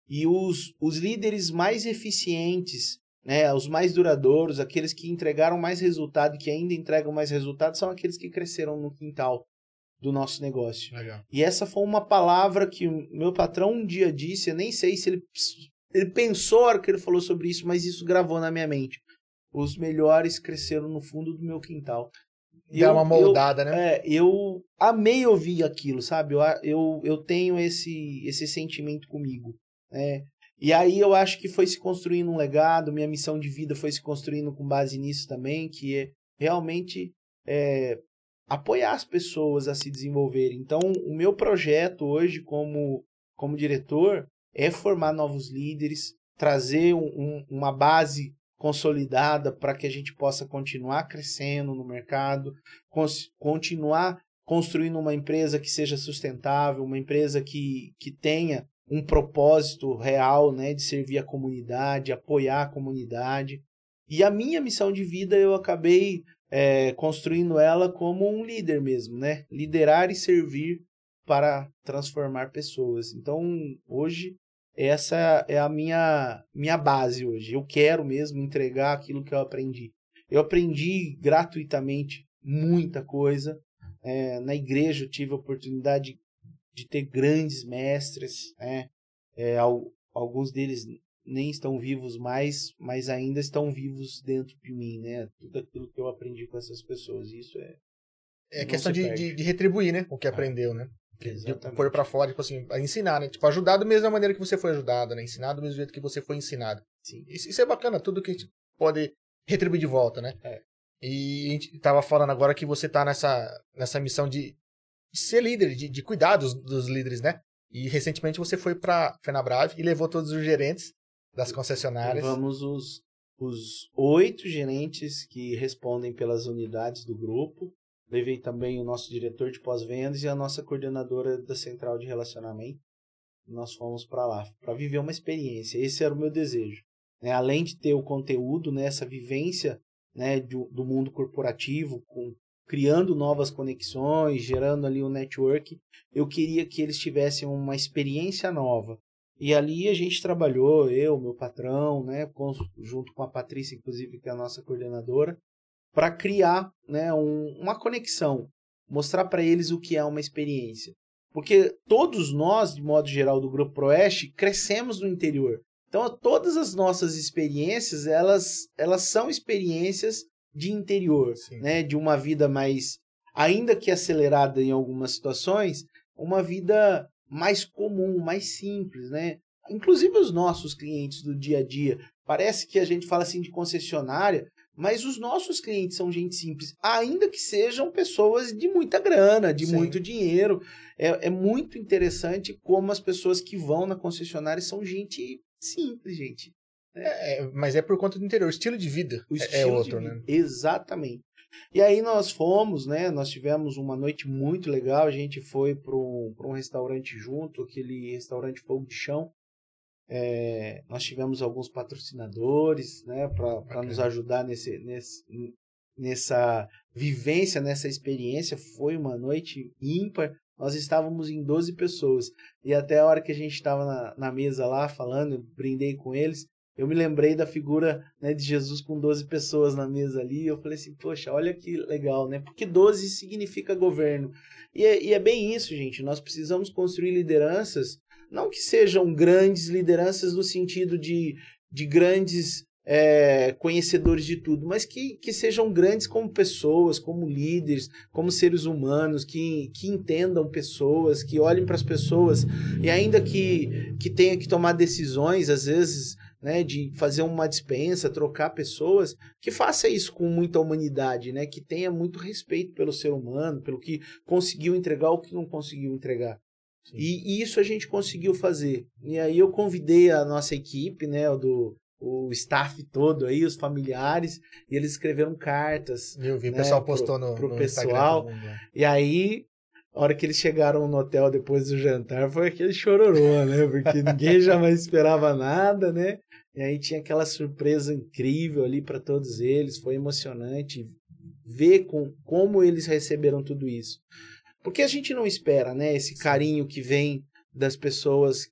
E os, os líderes mais eficientes, né, os mais duradouros, aqueles que entregaram mais resultado e que ainda entregam mais resultado, são aqueles que cresceram no quintal. Do nosso negócio. Legal. E essa foi uma palavra que o meu patrão um dia disse, eu nem sei se ele, ele pensou a hora que ele falou sobre isso, mas isso gravou na minha mente. Os melhores cresceram no fundo do meu quintal. Dá uma moldada, né? É, eu amei ouvir aquilo, sabe? Eu, eu, eu tenho esse, esse sentimento comigo. Né? E aí eu acho que foi se construindo um legado, minha missão de vida foi se construindo com base nisso também, que é realmente é, apoiar as pessoas a se desenvolverem. Então, o meu projeto hoje como, como diretor é formar novos líderes, trazer um, um, uma base consolidada para que a gente possa continuar crescendo no mercado, continuar construindo uma empresa que seja sustentável, uma empresa que, que tenha um propósito real né, de servir a comunidade, apoiar a comunidade. E a minha missão de vida eu acabei é, construindo ela como um líder mesmo, né? Liderar e servir para transformar pessoas. Então, hoje, essa é a minha, minha base hoje. Eu quero mesmo entregar aquilo que eu aprendi. Eu aprendi gratuitamente muita coisa. É, na igreja eu tive a oportunidade de ter grandes mestres, né? É, alguns deles nem estão vivos mais, mas ainda estão vivos dentro de mim, né? Tudo aquilo que eu aprendi com essas pessoas, isso é. É questão de, de, de, retribuir, né? O que ah, aprendeu, né? De pôr pra fora, tipo assim, ensinar, né? Tipo, ajudar da mesma maneira que você foi ajudado, né? Ensinar do mesmo jeito que você foi ensinado. Sim. Isso, isso é bacana, tudo que a gente pode retribuir de volta, né? É. E a gente tava falando agora que você tá nessa, nessa missão de, de ser líder, de, de cuidar dos, dos líderes, né? E recentemente você foi pra Fenabrave e levou todos os gerentes das concessionárias. Levamos os, os oito gerentes que respondem pelas unidades do grupo. Levei também o nosso diretor de pós-vendas e a nossa coordenadora da central de relacionamento. Nós fomos para lá para viver uma experiência. Esse era o meu desejo. Né? Além de ter o conteúdo, né? essa vivência né? do, do mundo corporativo, com, criando novas conexões, gerando ali um network, eu queria que eles tivessem uma experiência nova. E ali a gente trabalhou, eu, meu patrão, né, junto com a Patrícia, inclusive, que é a nossa coordenadora, para criar né, um, uma conexão, mostrar para eles o que é uma experiência. Porque todos nós, de modo geral, do Grupo Proeste, crescemos no interior. Então, todas as nossas experiências, elas, elas são experiências de interior, né? De uma vida mais, ainda que acelerada em algumas situações, uma vida mais comum, mais simples, né? Inclusive os nossos clientes do dia a dia. Parece que a gente fala assim de concessionária, mas os nossos clientes são gente simples, ainda que sejam pessoas de muita grana, de Sim. muito dinheiro. É, é muito interessante como as pessoas que vão na concessionária são gente simples, gente. É, é, mas é por conta do interior, o estilo de vida o é, é outro, né? Exatamente. E aí nós fomos, né? Nós tivemos uma noite muito legal. A gente foi para um, um restaurante junto, aquele restaurante Fogo de Chão. É, nós tivemos alguns patrocinadores, né? Para nos ajudar nesse, nesse, nessa vivência, nessa experiência. Foi uma noite ímpar. Nós estávamos em 12 pessoas. E até a hora que a gente estava na, na mesa lá falando, eu brindei com eles eu me lembrei da figura né, de Jesus com 12 pessoas na mesa ali. Eu falei assim, poxa, olha que legal, né? Porque 12 significa governo. E é, e é bem isso, gente. Nós precisamos construir lideranças, não que sejam grandes lideranças no sentido de, de grandes é, conhecedores de tudo, mas que, que sejam grandes como pessoas, como líderes, como seres humanos, que, que entendam pessoas, que olhem para as pessoas e ainda que, que tenha que tomar decisões, às vezes né, de fazer uma dispensa, trocar pessoas, que faça isso com muita humanidade, né, que tenha muito respeito pelo ser humano, pelo que conseguiu entregar ou que não conseguiu entregar. E, e, isso a gente conseguiu fazer. E aí eu convidei a nossa equipe, né, do o staff todo aí, os familiares, e eles escreveram cartas. Eu vi, né, o pessoal postou pro, no, pro no pessoal. E aí a hora que eles chegaram no hotel depois do jantar foi aquele chororô, né? Porque ninguém jamais esperava nada, né? E aí tinha aquela surpresa incrível ali para todos eles, foi emocionante ver com, como eles receberam tudo isso. Porque a gente não espera, né, esse carinho que vem das pessoas,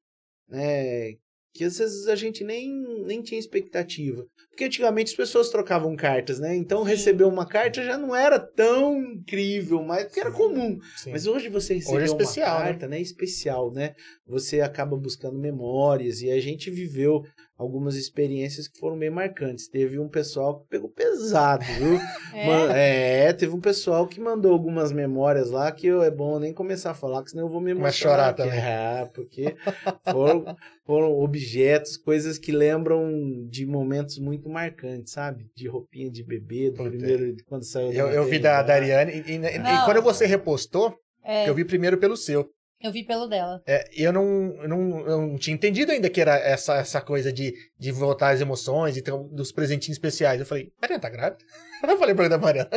né, que às vezes a gente nem, nem tinha expectativa. Porque antigamente as pessoas trocavam cartas, né? Então Sim. receber uma carta já não era tão incrível, mas porque era comum. Sim. Mas hoje você receber Hoje é especial, uma né? carta, né? Especial, né? Você acaba buscando memórias e a gente viveu algumas experiências que foram bem marcantes. Teve um pessoal que pegou pesado, viu? É. Man- é, teve um pessoal que mandou algumas memórias lá que eu, é bom nem começar a falar, que senão eu vou me emocionar. chorar aqui. também. É, porque foram, foram objetos, coisas que lembram de momentos muito marcantes, sabe? De roupinha de bebê, do Puta. primeiro, de quando saiu Eu, eu vi da, da Ariane, e, e- e quando você repostou, É, eu vi primeiro pelo seu. Eu vi pelo dela. É, eu não, eu não, eu não tinha entendido ainda que era essa, essa coisa de, de voltar as emoções e ter um- dos presentinhos especiais. Eu falei, Mariana, tá grávida? Eu falei pra da Mariana.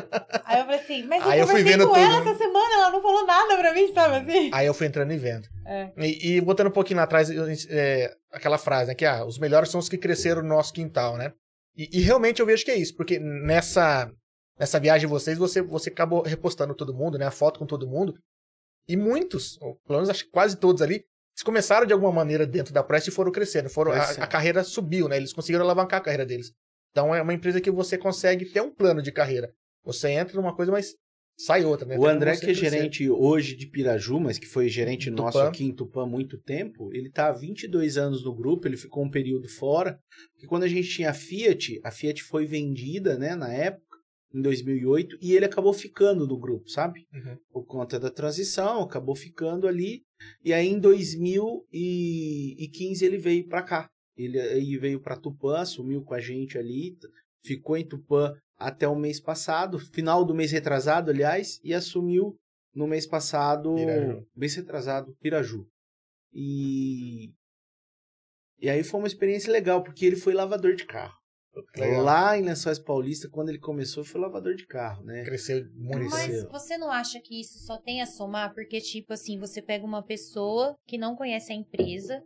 Aí eu falei assim, mas eu Aí eu fui vendo com tudo. ela essa semana, ela não falou nada pra mim, sabe assim? Aí eu fui entrando e vendo. É. E, e botando um pouquinho lá atrás, é, aquela frase, né? Que ah, os melhores são os que cresceram no nosso quintal, né? E, e realmente eu vejo que é isso, porque nessa, nessa viagem de vocês, você, você acabou repostando todo mundo, né? A foto com todo mundo. E muitos, ou pelo menos acho que quase todos ali, eles começaram de alguma maneira dentro da Prest e foram crescendo. Foram, a, a carreira subiu, né? Eles conseguiram alavancar a carreira deles. Então é uma empresa que você consegue ter um plano de carreira. Você entra numa coisa, mas sai outra, né? O Tem André, que é crescer. gerente hoje de Piraju, mas que foi gerente Tupã. nosso aqui em Tupã há muito tempo, ele tá há 22 anos no grupo, ele ficou um período fora, porque quando a gente tinha a Fiat, a Fiat foi vendida, né, na época, em 2008, e ele acabou ficando no grupo, sabe? Uhum. Por conta da transição, acabou ficando ali, e aí em 2015 ele veio para cá. Ele aí veio para Tupã, assumiu com a gente ali, ficou em Tupã até o mês passado, final do mês retrasado, aliás, e assumiu no mês passado, Piraju. mês retrasado, Piraju. E e aí foi uma experiência legal, porque ele foi lavador de carro. Legal. Lá em Lençóis Paulista, quando ele começou, foi lavador de carro, né? Cresceu muito. Mas você não acha que isso só tem a somar? Porque, tipo assim, você pega uma pessoa que não conhece a empresa,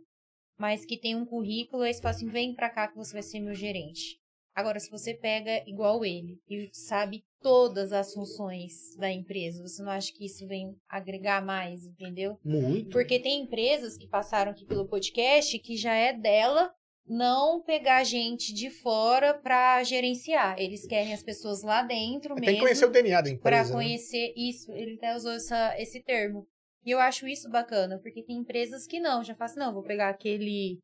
mas que tem um currículo, aí você fala assim, vem pra cá que você vai ser meu gerente. Agora, se você pega igual ele e sabe todas as funções da empresa, você não acha que isso vem agregar mais, entendeu? Muito. Porque tem empresas que passaram aqui pelo podcast que já é dela não pegar gente de fora pra gerenciar. Eles querem as pessoas lá dentro mesmo. Tem que conhecer o DNA da empresa. né? conhecer isso, ele até usou essa, esse termo. E eu acho isso bacana, porque tem empresas que não, já faz, não, vou pegar aquele,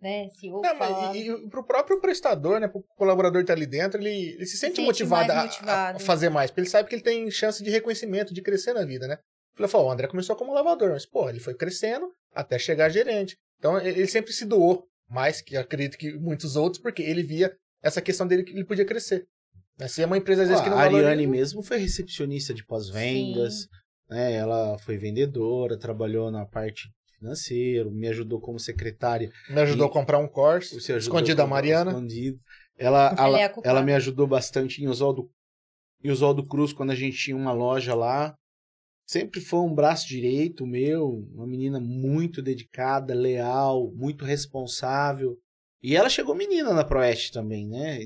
né, CEO Não, mas e, e pro próprio prestador, né? Pro colaborador que tá ali dentro, ele, ele se sente, sente motivado, a- motivado. A, fazer mais. Porque ele sabe que ele tem chance de reconhecimento, de crescer na vida, né? Ele falou, o André começou como lavador, mas, pô, ele foi crescendo até chegar gerente. Então, ele sempre se doou mais, que acredito que muitos outros, porque ele via essa questão dele que ele podia crescer. Né? Se é uma empresa, às vezes, que não a Ariane valoriza- mesmo foi recepcionista de pós-vendas, né? Ela foi vendedora, trabalhou na parte financeira, me ajudou como secretária. me ajudou e- a comprar um ajudou escondido da Mariana. Escondido. Ela, Ela é ela me ajudou bastante em Oswaldo, em Oswaldo Cruz, quando a gente tinha uma loja lá. Sempre foi um braço direito meu, uma menina muito dedicada, leal, muito responsável. E ela chegou menina na Proeste também, né?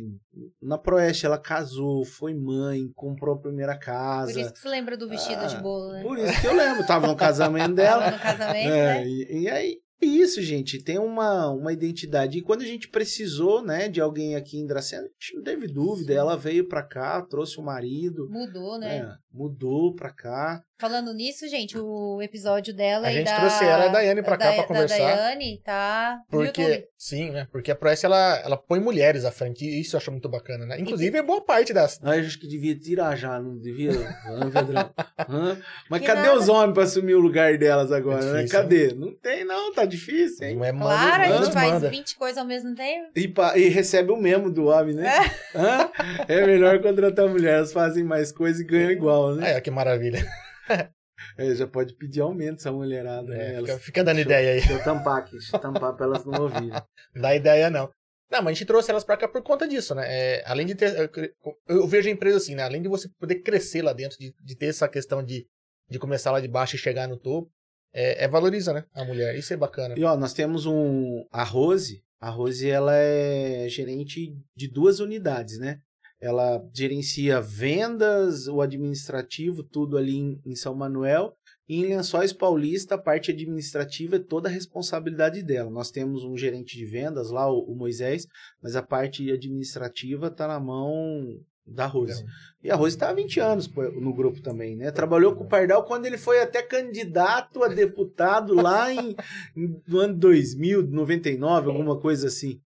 Na Proeste ela casou, foi mãe, comprou a primeira casa. Por isso que você lembra do vestido Ah, de bolo, né? Por isso que eu lembro, tava no casamento dela. Tava no casamento, É, né? e, e aí, é isso, gente, tem uma, uma identidade. E quando a gente precisou, né, de alguém aqui em Dracena, a gente não teve dúvida. Sim. Ela veio pra cá, trouxe o marido, Mudou, né? é, mudou pra cá. Falando nisso, gente, o episódio dela A e gente da... trouxe ela e a Daiane pra cá da, pra conversar. Da Daiane tá Porque, YouTube. sim, né? Porque a Proeste, ela, ela põe mulheres à frente, e isso eu acho muito bacana, né? Inclusive, é boa parte das... Eu acho que devia tirar já, não devia? Hã, Pedrão? Hã? Mas Que cadê nada. os homens pra assumir o lugar delas agora, É né? difícil, Cadê? Não tem, não, tá difícil, hein? Não é manda, Claro, a manda, gente faz manda. 20 coisas ao mesmo tempo. E, pa- e recebe o mesmo do homem, né? Hã? É melhor contratar mulher, elas fazem mais coisa e ganham igual, né? É, que maravilha. É, já pode pedir aumento essa mulherada, né? É, Elas- fica, fica dando Deixa ideia aí. Deixa eu tampar aqui, deixa eu tampar pra elas não ouvirem. Não dá ideia, não. Não, mas a gente trouxe elas pra cá por conta disso, né? É, além de ter. eu- Eu vejo a empresa assim, né? Além de você poder crescer lá dentro, de, de ter essa questão de, de começar lá de baixo e chegar no topo, é, é valoriza, né? A mulher. Isso é bacana. E ó, nós temos um. A Rose. A Rose, ela é gerente de duas unidades, né? Ela gerencia vendas, o administrativo, tudo ali em, em São Manuel. E em Lençóis Paulista, a parte administrativa é toda a responsabilidade dela. Nós temos um gerente de vendas lá, o, o Moisés, mas a parte administrativa está na mão da Rose. Então. E a Rose está há 20 anos no grupo também, né? Trabalhou com o Pardal quando ele foi até candidato a deputado lá em, em- no ano 2000, 99, alguma coisa assim.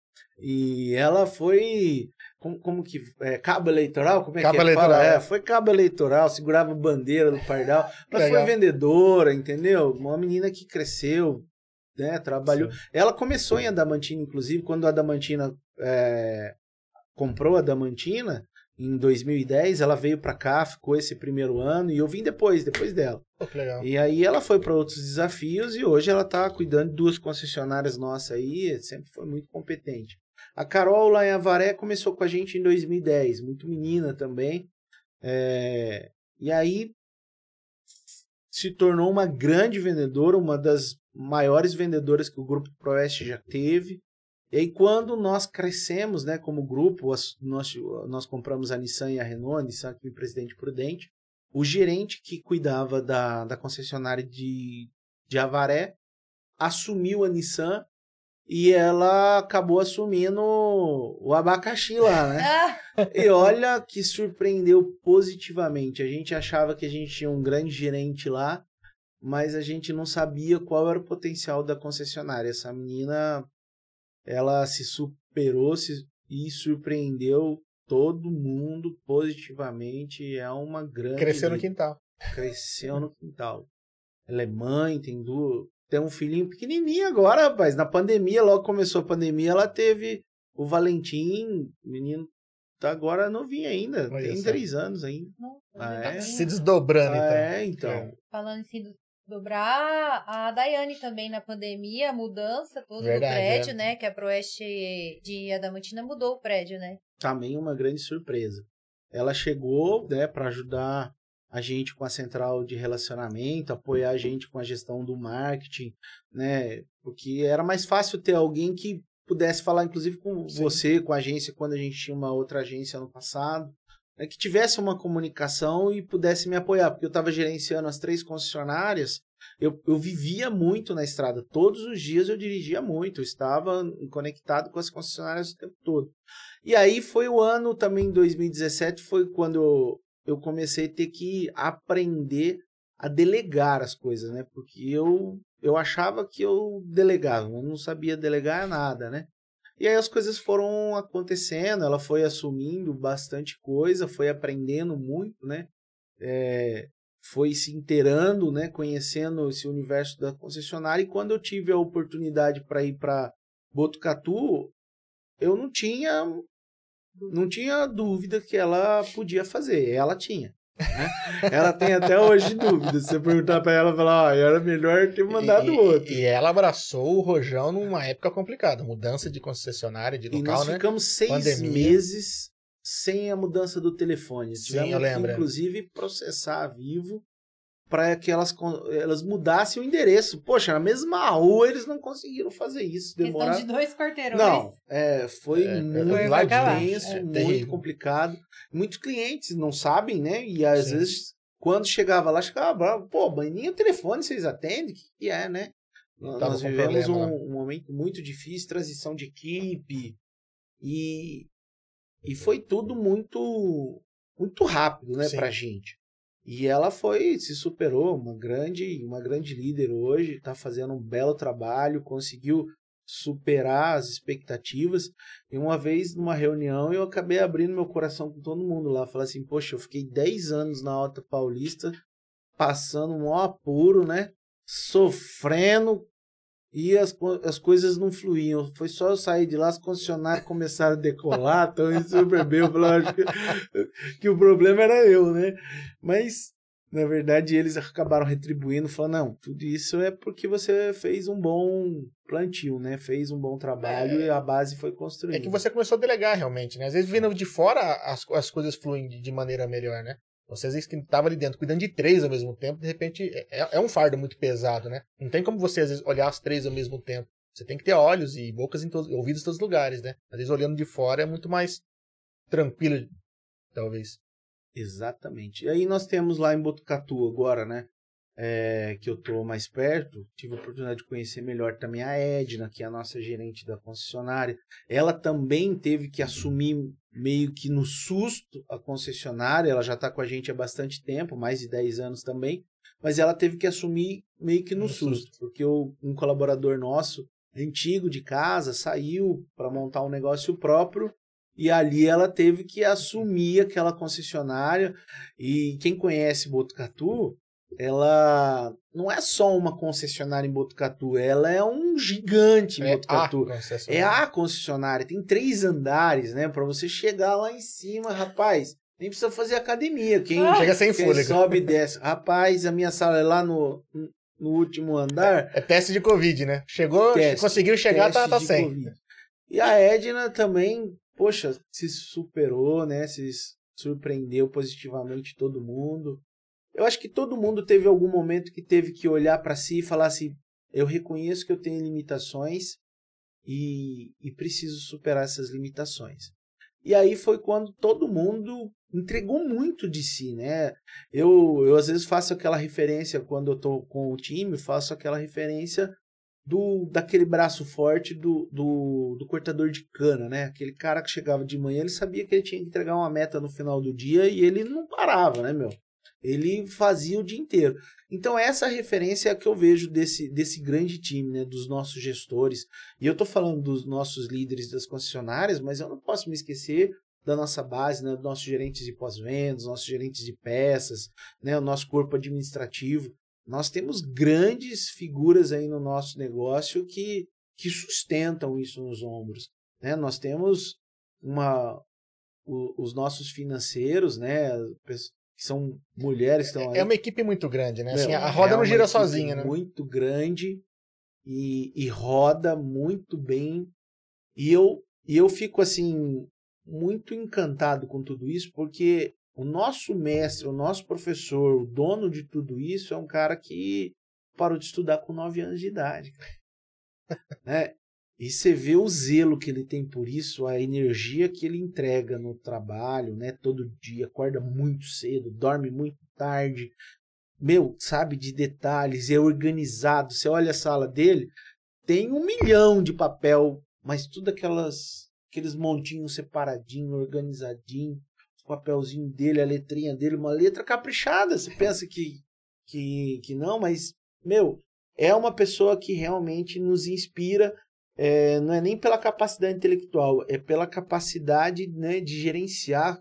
E ela foi como, como que é, cabo eleitoral, como é Cabo que é? Fala, eleitoral. É, foi cabo eleitoral, segurava bandeira do Pardal. Ela foi vendedora, entendeu? Uma menina que cresceu, né? Trabalhou. Ela começou em Adamantina, inclusive, quando a Adamantina é, comprou a Adamantina, em 2010, ela veio pra cá, ficou esse primeiro ano, e eu vim depois, depois dela. Legal. E aí ela foi para outros desafios e hoje ela tá cuidando de duas concessionárias nossas aí, sempre foi muito competente. A Carol lá em Avaré começou com a gente em 2010, muito menina também. É, E aí se tornou uma grande vendedora, uma das maiores vendedoras que o Grupo Proeste já teve. E aí, quando nós crescemos né, como grupo, nós, nós compramos a Nissan e a Renault, a Nissan aqui em Presidente Prudente, o gerente que cuidava da, da concessionária de, de Avaré assumiu a Nissan e ela acabou assumindo o abacaxi lá, né? Ah, E olha que surpreendeu positivamente. A gente achava que a gente tinha um grande gerente lá, mas a gente não sabia qual era o potencial da concessionária. Essa menina, ela se superou se, e surpreendeu todo mundo positivamente. É uma grande. Cresceu no quintal. Cresceu no quintal. Ela é mãe, tem duas. Tem um filhinho pequenininho agora, rapaz. Na pandemia, logo começou a pandemia, ela teve o Valentim, menino tá agora novinho ainda, Olha tem só. três anos ainda. não, Ah, tá é? Se desdobrando, então. é, então. É. Falando em se do- dobrar, a Daiane também na pandemia, a mudança toda Verdade, do prédio, é. né? Que a Proeste de Adamantina mudou o prédio, né? Também uma grande surpresa. Ela chegou, né, para ajudar a gente com a central de relacionamento, apoiar a gente com a gestão do marketing, né? Porque era mais fácil ter alguém que pudesse falar, inclusive, com Sim. você, com a agência, quando a gente tinha uma outra agência ano passado, né, que tivesse uma comunicação e pudesse me apoiar, porque eu estava gerenciando as três concessionárias, eu, eu vivia muito na estrada, todos os dias eu dirigia muito, eu estava conectado com as concessionárias o tempo todo. E aí foi o ano também, 2017, foi quando eu, comecei a ter que aprender a delegar as coisas, né? Porque eu, eu achava que eu delegava, eu não sabia delegar nada, né? E aí as coisas foram acontecendo, ela foi assumindo bastante coisa, foi aprendendo muito, né? É, foi se inteirando, né? Conhecendo esse universo da concessionária. E quando eu tive a oportunidade para ir para Botucatu, eu não tinha não tinha dúvida que ela podia fazer. Ela tinha. né? Ela tem até hoje dúvida. Se você perguntar para ela, falar, ah, era melhor ter mandado e, outro. E ela abraçou o Rojão numa época complicada. Mudança de concessionária, de E local, nós né? ficamos seis Pandemia. meses sem a mudança do telefone. Sim, Tivemos eu lembro, que, inclusive, processar a Vivo para que elas, elas mudassem o endereço. Poxa, na mesma rua eles não conseguiram fazer isso. Questão Demoraram. de dois quarteirões. Não, é, foi É, muito foi pra cá. tenso, É, muito terrível. complicado. Muitos clientes não sabem, né? E às Sim. vezes, quando chegava lá, chegava bravo. Pô, mas nem o telefone vocês atendem? O que, que é, né? Nós Tava com vivemos problema, um, né? um momento muito difícil, transição de equipe. E, e foi tudo muito muito rápido, né, Sim. pra gente. E ela foi, se superou, uma grande, uma grande líder hoje, tá fazendo um belo trabalho, conseguiu superar as expectativas. E uma vez, numa reunião, eu acabei abrindo meu coração com todo mundo lá. Falei assim, poxa, eu fiquei 10 anos na Alta Paulista, passando um apuro, né? Sofrendo, e as, as coisas não fluíam. Foi só eu sair de lá, as concessionárias começaram a decolar, então isso super bem. Eu falei, que, que o problema era eu, né? Mas, na verdade, eles acabaram retribuindo, falando, não, tudo isso é porque você fez um bom plantio, né? Fez um bom trabalho É. e a base foi construída. É que você começou a delegar realmente, né? Às vezes vindo de fora as, as coisas fluem de, de maneira melhor, né? Você às vezes que estava ali dentro cuidando de três ao mesmo tempo, de repente é, é um fardo muito pesado, né? Não tem como você às vezes olhar as três ao mesmo tempo. Você tem que ter olhos e bocas em todos, ouvidos em todos os lugares, né? Às vezes olhando de fora é muito mais tranquilo, talvez. Exatamente. E aí nós temos lá em Botucatu agora, né? é, que eu tô mais perto, tive a oportunidade de conhecer melhor também a Edna, que é a nossa gerente da concessionária. Ela também teve que assumir meio que no susto a concessionária, ela já está com a gente há bastante tempo, mais de 10 anos também, mas ela teve que assumir meio que no, no susto, susto, porque o, um colaborador nosso, antigo de casa, saiu para montar um negócio próprio e ali ela teve que assumir aquela concessionária. E quem conhece Botucatu ela não é só uma concessionária em Botucatu, ela é um gigante em é Botucatu. A é a concessionária, tem três andares, né? Para você chegar lá em cima, rapaz, nem precisa fazer academia. Quem ah, chega sem quem fôlego. sobe e desce. Rapaz, a minha sala é lá no, no último andar. É, é teste de Covid, né? Chegou, teste, conseguiu chegar, tá, tá sem. COVID. E a Edna também, poxa, se superou, né? Se surpreendeu positivamente todo mundo. Eu acho que todo mundo teve algum momento que teve que olhar para si e falar assim: eu reconheço que eu tenho limitações e, e preciso superar essas limitações. E aí foi quando todo mundo entregou muito de si, né? Eu, eu às vezes faço aquela referência quando eu tô com o time, faço aquela referência do daquele braço forte do, do, do cortador de cana, né? Aquele cara que chegava de manhã, ele sabia que ele tinha que entregar uma meta no final do dia e ele não parava, né, meu? Ele fazia o dia inteiro. Então, essa referência é que eu vejo desse, desse grande time, né, dos nossos gestores. E eu estou falando dos nossos líderes das concessionárias, mas eu não posso me esquecer da nossa base, né, dos nossos gerentes de pós-vendas, nossos gerentes de peças, né, o nosso corpo administrativo. Nós temos grandes figuras aí no nosso negócio que, que sustentam isso nos ombros. Né? Nós temos uma, o, os nossos financeiros, né, que são mulheres que estão É uma equipe muito grande, né? Assim, a roda é não gira sozinha, né? Muito grande e, e roda muito bem. E eu, e eu fico assim muito encantado com tudo isso, porque o nosso mestre, o nosso professor, o dono de tudo isso é um cara que parou de estudar com 9 anos de idade. né? E você vê o zelo que ele tem por isso, a energia que ele entrega no trabalho, né? Todo dia, acorda muito cedo, dorme muito tarde. Meu, sabe de detalhes, é organizado. Você olha a sala dele, tem um milhão de papel, mas tudo aquelas aqueles montinhos separadinho, organizadinho, o papelzinho dele, a letrinha dele, uma letra caprichada. Você pensa que que que não, mas meu, é uma pessoa que realmente nos inspira é, não é nem pela capacidade intelectual, é pela capacidade né, de gerenciar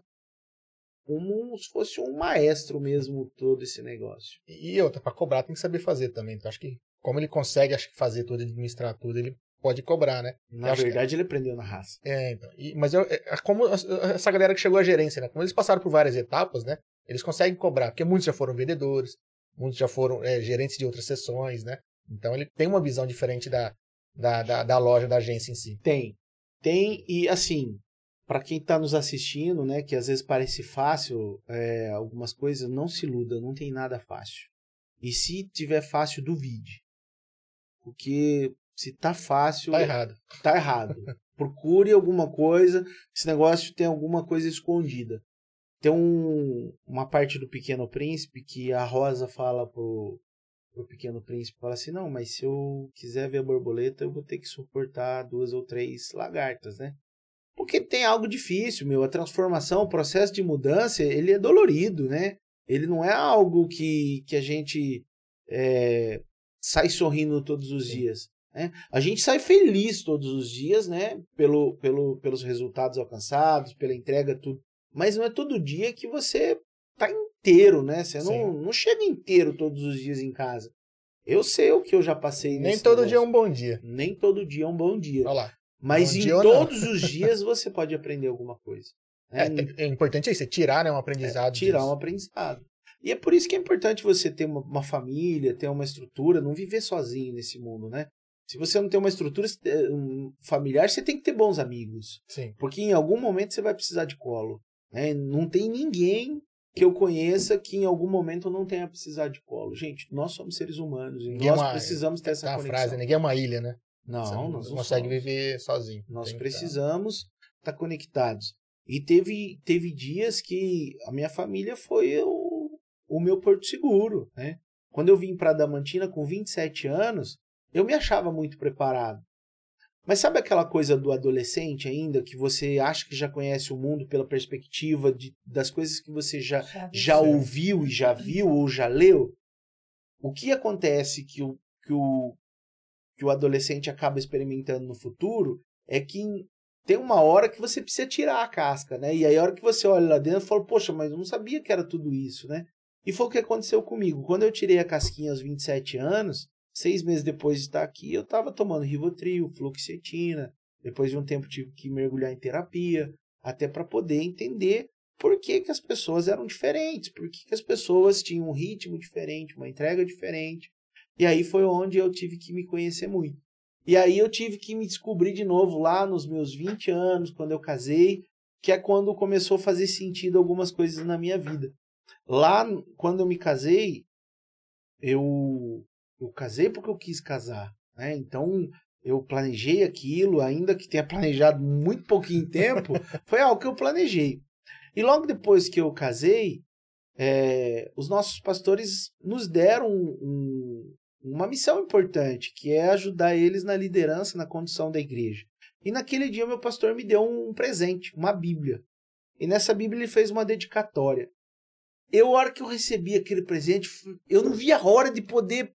como se fosse um maestro mesmo todo esse negócio. E outra, para cobrar tem que saber fazer também. Então acho que como ele consegue acho que fazer tudo, administrar tudo, ele pode cobrar, né? Na verdade, que... ele aprendeu na raça. É, então. E, mas eu, é, é como essa galera que chegou à gerência, né? Como eles passaram por várias etapas, né? Eles conseguem cobrar, porque muitos já foram vendedores, muitos já foram é, gerentes de outras sessões, né? Então ele tem uma visão diferente da, da, da, da loja, da agência em si. Tem. Tem, e assim, para quem está nos assistindo, né, que às vezes parece fácil é, algumas coisas, não se iluda, não tem nada fácil. E se tiver fácil, duvide. Porque se tá fácil. Tá errado. Tá errado. Procure alguma coisa, esse negócio tem alguma coisa escondida. Tem um, uma parte do Pequeno Príncipe que a Rosa fala pro, o pequeno príncipe fala assim: não, mas se eu quiser ver a borboleta, eu vou ter que suportar duas ou três lagartas, né? Porque tem algo difícil, meu. A transformação, o processo de mudança, ele é dolorido, né? Ele não é algo que, que a gente é, sai sorrindo todos os dias. Né? A gente sai feliz todos os dias, né? Pelo, pelo, pelos resultados alcançados, pela entrega, tudo. Mas não é todo dia que você tá inteiro, né? Você não, não chega inteiro todos os dias em casa. Eu sei o que eu já passei Nem todo negócio. dia é um bom dia. Nem todo dia é um bom dia. Olha lá. Mas em todos os dias você pode aprender alguma coisa. Né? É, é, importante é isso, é tirar né, um aprendizado. É, tirar disso. um aprendizado. E é por isso que é importante você ter uma, uma, família, ter uma estrutura, não viver sozinho nesse mundo, né? Se você não tem uma estrutura um familiar, você tem que ter bons amigos. Sim. Porque em algum momento você vai precisar de colo. Né? Não tem ninguém que eu conheça que em algum momento não tenha precisar de colo. Gente, nós somos seres humanos e ninguém é nós é uma, precisamos ter essa conexão. frase, ninguém é uma ilha, né? Não, Você não, não consegue somos. viver sozinho. Nós precisamos estar tá conectados. E teve, teve dias que a minha família foi o, o meu porto seguro, né? Quando eu vim para Damantina com 27 anos, eu me achava muito preparado. Mas sabe aquela coisa do adolescente ainda, que você acha que já conhece o mundo pela perspectiva de, das coisas que você já, já, já ouviu e já viu ou já leu? O que acontece que o, que, o, que o adolescente acaba experimentando no futuro é que tem uma hora que você precisa tirar a casca, né? E aí a hora que você olha lá dentro, fala, poxa, mas eu não sabia que era tudo isso, né? E foi o que aconteceu comigo. Quando eu tirei a casquinha aos 27 anos, Seis meses depois de estar aqui, eu estava tomando Rivotril, fluoxetina. Depois de um tempo tive que mergulhar em terapia, até para poder entender por que, que as pessoas eram diferentes, por que, que as pessoas tinham um ritmo diferente, uma entrega diferente. E aí foi onde eu tive que me conhecer muito. E aí eu tive que me descobrir de novo lá nos meus 20 anos, quando eu casei, que é quando começou a fazer sentido algumas coisas na minha vida. Lá, quando eu me casei, eu eu casei porque eu quis casar, né? Então eu planejei aquilo, ainda que tenha planejado muito pouquinho tempo, foi algo que eu planejei. E logo depois que eu casei, é, os nossos pastores nos deram um, uma missão importante, que é ajudar eles na liderança, na condução da igreja. E naquele dia, meu pastor me deu um presente, uma Bíblia. E nessa Bíblia ele fez uma dedicatória. Eu, a hora que eu recebi aquele presente, eu não via a hora de poder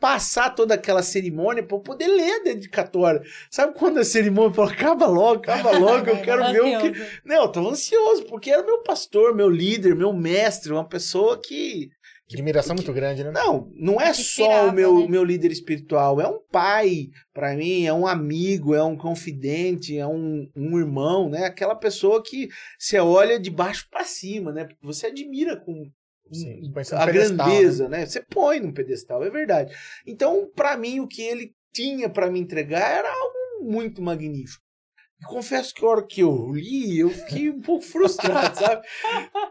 passar toda aquela cerimônia para poder ler a dedicatória. Sabe quando a cerimônia fala, acaba logo, acaba logo, eu quero ver o que. Não, eu tava ansioso, porque era meu pastor, meu líder, meu mestre, uma pessoa que. Admiração muito grande, né? Não, não é só o meu, né? meu líder espiritual, é um pai para mim, é um amigo, é um confidente, é um, um irmão, né? Aquela pessoa que você olha de baixo para cima, né? Porque você admira com, Sim, a grandeza, né? né? Você põe num pedestal, é verdade. Então, para mim, o que ele tinha para me entregar era algo muito magnífico. E confesso que a hora que eu li, eu fiquei um pouco frustrado, sabe?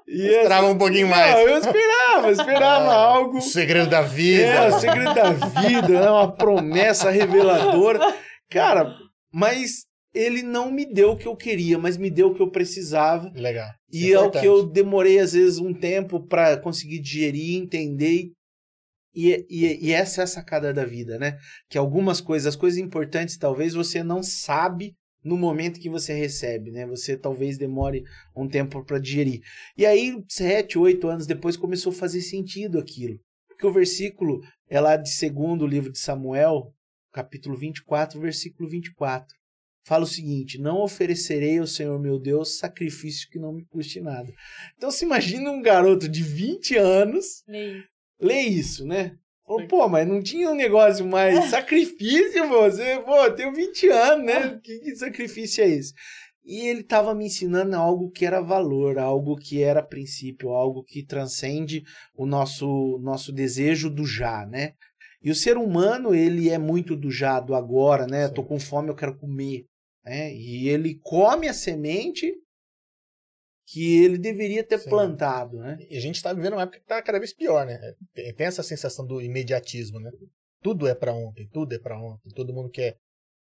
E esperava um pouquinho mais. Não, eu esperava, esperava ah, algo. O segredo da vida. É, o segredo da vida, né? uma promessa reveladora. Cara, mas ele não me deu o que eu queria, mas me deu o que eu precisava. Legal. E é, é o que eu demorei, às vezes, um tempo para conseguir digerir, entender. E, e, e, essa é a sacada da vida, né? Que algumas coisas, as coisas importantes, talvez você não sabe no momento que você recebe, né? Você talvez demore um tempo para digerir. E aí, sete, oito anos depois, começou a fazer sentido aquilo. Porque o versículo é lá de segundo livro de Samuel, capítulo 24, versículo 24 fala o seguinte: Não oferecerei ao Senhor meu Deus sacrifício que não me custe nada. Então se imagina um garoto de 20 anos lê isso, né? Falou, pô, mas não tinha um negócio mais sacrifício, você, pô, eu tenho 20 anos, né? Que, que sacrifício é esse? E ele estava me ensinando algo que era valor, algo que era princípio, algo que transcende o nosso, nosso desejo do já, né? E o ser humano, ele é muito do já, do agora, né? Sim. Tô com fome, eu quero comer. Né? E ele come a semente que ele deveria ter Sim. plantado, né? E a gente está vivendo uma época que está cada vez pior, né? Tem essa sensação do imediatismo, né? Tudo é para ontem, tudo é para ontem, todo mundo quer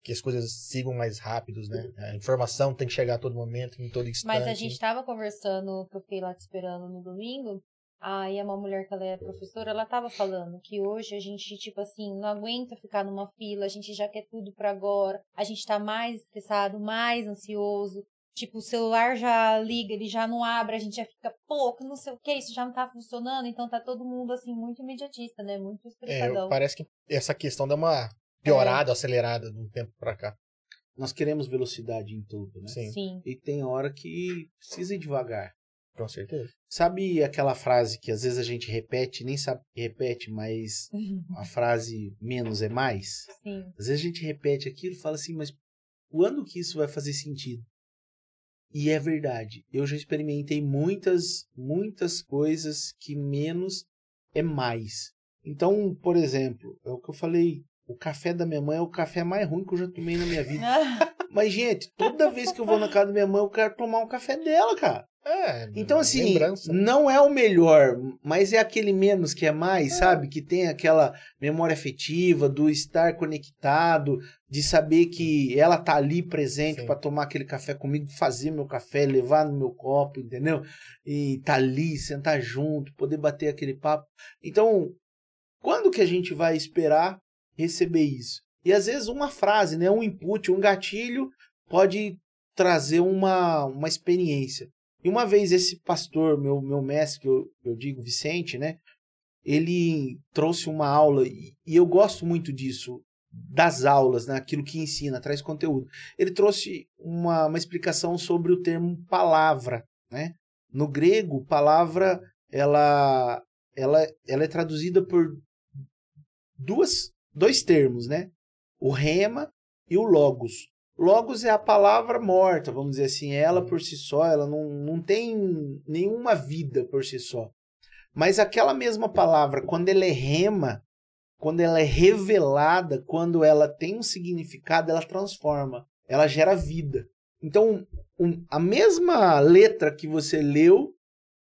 que as coisas sigam mais rápidos, né? A informação tem que chegar a todo momento, em todo instante. Mas a gente estava conversando, que eu fiquei lá te esperando no domingo, Aí uma mulher que ela é professora, ela tava falando que hoje a gente, tipo assim, não aguenta ficar numa fila, a gente já quer tudo para agora, a gente tá mais estressado, mais ansioso. Tipo, o celular já liga, ele já não abre, a gente já fica, pô, não sei o que, isso já não tá funcionando, então tá todo mundo, assim, muito imediatista, né? Muito estressadão. É, parece que essa questão dá uma piorada, é. acelerada de um tempo pra cá. Nós queremos velocidade em tudo, né? Sim. Sim. E tem hora que precisa ir devagar. Com certeza. Sabe aquela frase que às vezes a gente repete, nem sabe que repete, mas uhum. a frase menos é mais? Sim. Às vezes a gente repete aquilo e fala assim, mas quando que isso vai fazer sentido? E é verdade. Eu já experimentei muitas, muitas coisas que menos é mais. Então, por exemplo, é o que eu falei. O café da minha mãe é o café mais ruim que eu já tomei na minha vida. Mas, gente, toda vez que eu vou na casa da minha mãe, eu quero tomar um café dela, cara. É, então, assim, lembrança. não é o melhor, mas é aquele menos que é mais, é. sabe? Que tem aquela memória afetiva do estar conectado, de saber que ela tá ali presente para tomar aquele café comigo, fazer meu café, levar no meu copo, entendeu? E tá ali, sentar junto, poder bater aquele papo. Então, Quando que a gente vai esperar receber isso? E às vezes uma frase, né, um input, um gatilho pode trazer uma, uma experiência. E uma vez esse pastor, meu, meu mestre, que eu, eu digo Vicente, né, ele trouxe uma aula, e, e eu gosto muito disso, das aulas, né, aquilo que ensina, traz conteúdo. Ele trouxe uma, uma explicação sobre o termo palavra. Né? No grego, palavra ela, ela, ela é traduzida por duas, dois termos, né? o rema e o logos. Logos é a palavra morta, vamos dizer assim, ela por si só, ela não, não tem nenhuma vida por si só. Mas aquela mesma palavra, quando ela é rema, quando ela é revelada, quando ela tem um significado, ela transforma, ela gera vida. Então, um, a mesma letra que você leu,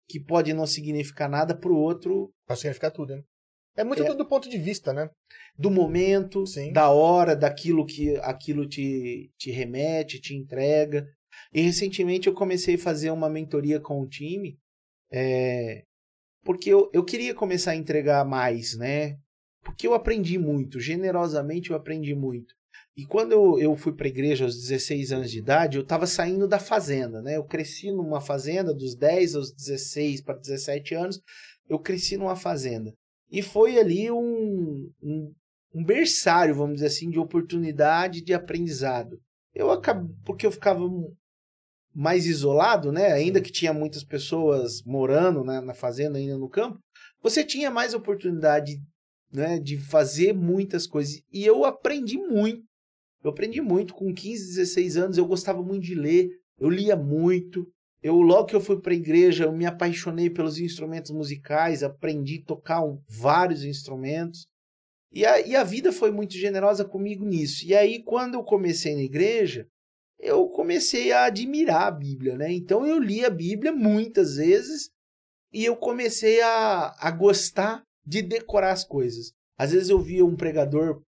que pode não significar nada, para o outro. Pode significar tudo, né? É muito é, do ponto de vista, né? Do momento, Sim. da hora, daquilo que aquilo te, te remete, te entrega. E recentemente eu comecei a fazer uma mentoria com o time, é, porque eu, eu queria começar a entregar mais, né? Porque eu aprendi muito, generosamente eu aprendi muito. E quando eu, eu fui para a igreja aos 16 anos de idade, eu estava saindo da fazenda, né? Eu cresci numa fazenda dos 10 aos 16 para 17 anos, eu cresci numa fazenda. E foi ali um, um, um berçário, vamos dizer assim, de oportunidade de aprendizado. Eu acabei, porque eu ficava mais isolado, né? Ainda que tinha muitas pessoas morando né, na fazenda, ainda no campo, você tinha mais oportunidade né, de fazer muitas coisas. E eu aprendi muito. Eu aprendi muito. Com 15, 16 anos, eu gostava muito de ler. Eu lia muito. Eu, logo que eu fui para a igreja, eu me apaixonei pelos instrumentos musicais, aprendi a tocar vários instrumentos. E a, e a vida foi muito generosa comigo nisso. E aí, quando eu comecei na igreja, eu comecei a admirar a Bíblia, né? Então eu li a Bíblia muitas vezes e eu comecei a, a gostar de decorar as coisas. Às vezes eu via um pregador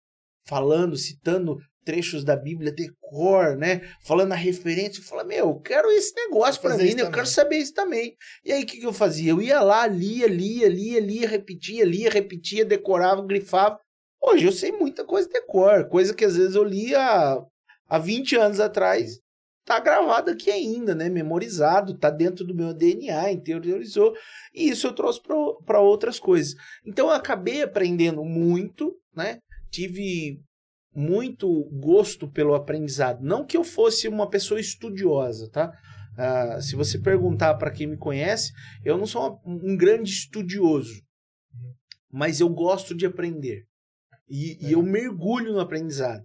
falando, citando trechos da Bíblia de cor, né? Falando a referência, eu falava, meu, eu quero esse negócio para mim, né? eu quero saber isso também. E aí o que, que eu fazia? Eu ia lá, lia, lia, lia, lia, repetia, lia, repetia, decorava, grifava. Hoje eu sei muita coisa de cor, coisa que às vezes eu lia há 20 anos atrás, tá gravado aqui ainda, né? Memorizado, tá dentro do meu DNA, interiorizou. E isso eu trouxe para outras coisas. Então eu acabei aprendendo muito, né? Tive muito gosto pelo aprendizado. Não que eu fosse uma pessoa estudiosa, tá? Uh, se você perguntar para quem me conhece, eu não sou um grande estudioso, mas eu gosto de aprender. E, é. e eu mergulho no aprendizado.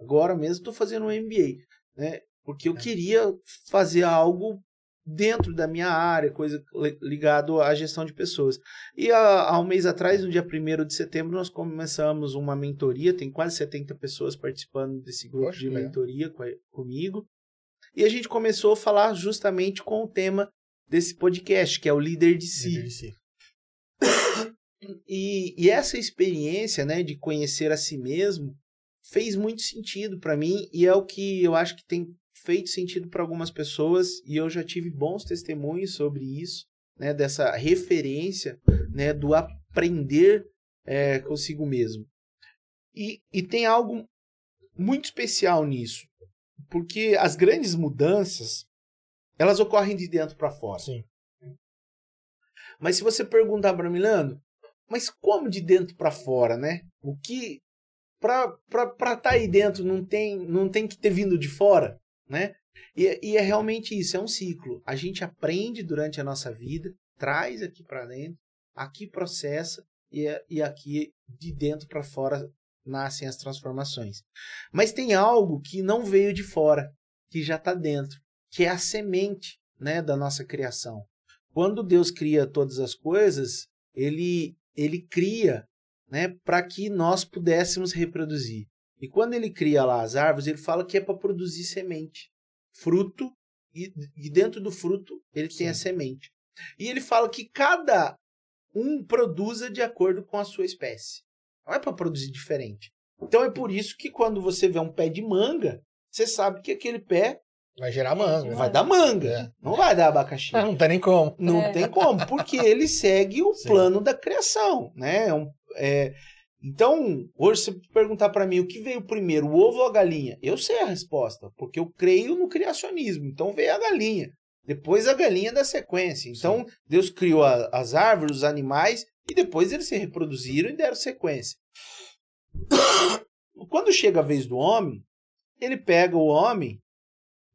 Agora mesmo estou fazendo um MBA, né? Porque eu é. queria fazer algo dentro da minha área, coisa ligado à gestão de pessoas. E há, um mês atrás, no dia 1 de setembro, nós começamos uma mentoria, tem quase 70 pessoas participando desse grupo Poxa, de mentoria com, comigo. E a gente começou a falar justamente com o tema desse podcast, que é o líder de si. Líder de si. E, e, essa experiência né, de conhecer a si mesmo fez muito sentido para mim e é o que eu acho que tem feito sentido para algumas pessoas e eu já tive bons testemunhos sobre isso, né, dessa referência, né, do aprender é, consigo mesmo. E, e tem algo muito especial nisso, porque as grandes mudanças elas ocorrem de dentro para fora. Sim. Mas se você perguntar para Milano, mas como de dentro para fora, né? O que para estar tá aí dentro não tem não tem que ter vindo de fora? Né? E, e é realmente isso, é um ciclo. A gente aprende durante a nossa vida, traz aqui para dentro, aqui processa e, e aqui de dentro para fora nascem as transformações. Mas tem algo que não veio de fora, que já está dentro, que é a semente né, da nossa criação. Quando Deus cria todas as coisas, ele, ele cria né, para que nós pudéssemos reproduzir. E quando ele cria lá as árvores, ele fala que é para produzir semente, fruto, e, e, dentro do fruto ele Sim. tem a semente. E ele fala que cada um produza de acordo com a sua espécie. Não é para produzir diferente. Então é por isso que quando você vê um pé de manga, você sabe que aquele pé Vai gerar manga. Vai dar manga. É. Não vai dar abacaxi. não tem nem como. Não é. tem como, porque ele segue o Sim. plano da criação, né? É um, é, então, hoje se perguntar para mim o que veio primeiro, o ovo ou a galinha? Eu sei a resposta, porque eu creio no criacionismo. Então veio a galinha. Depois a galinha da sequência. Então, Sim. Deus criou a, as árvores, os animais, e depois eles se reproduziram e deram sequência. Quando chega a vez do homem, ele pega o homem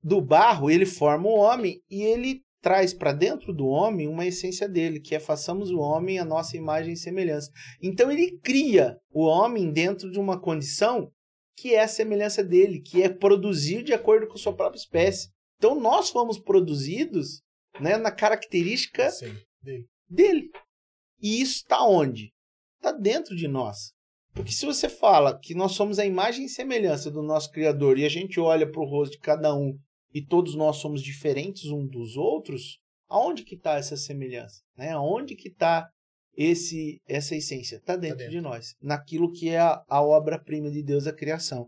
do barro, ele forma o homem e ele traz para dentro do homem uma essência dele, que é façamos o homem a nossa imagem e semelhança. Então ele cria o homem dentro de uma condição que é a semelhança dele, que é produzir de acordo com a sua própria espécie. Então nós fomos produzidos né, na característica Sim, dele. dele. E isso está onde? Está dentro de nós. Porque se você fala que nós somos a imagem e semelhança do nosso Criador e a gente olha para o rosto de cada um e todos nós somos diferentes um dos outros, aonde que está essa semelhança? Né? Aonde que está esse essa essência? Está dentro, tá dentro, de nós, naquilo que é a, a obra-prima de Deus, a criação.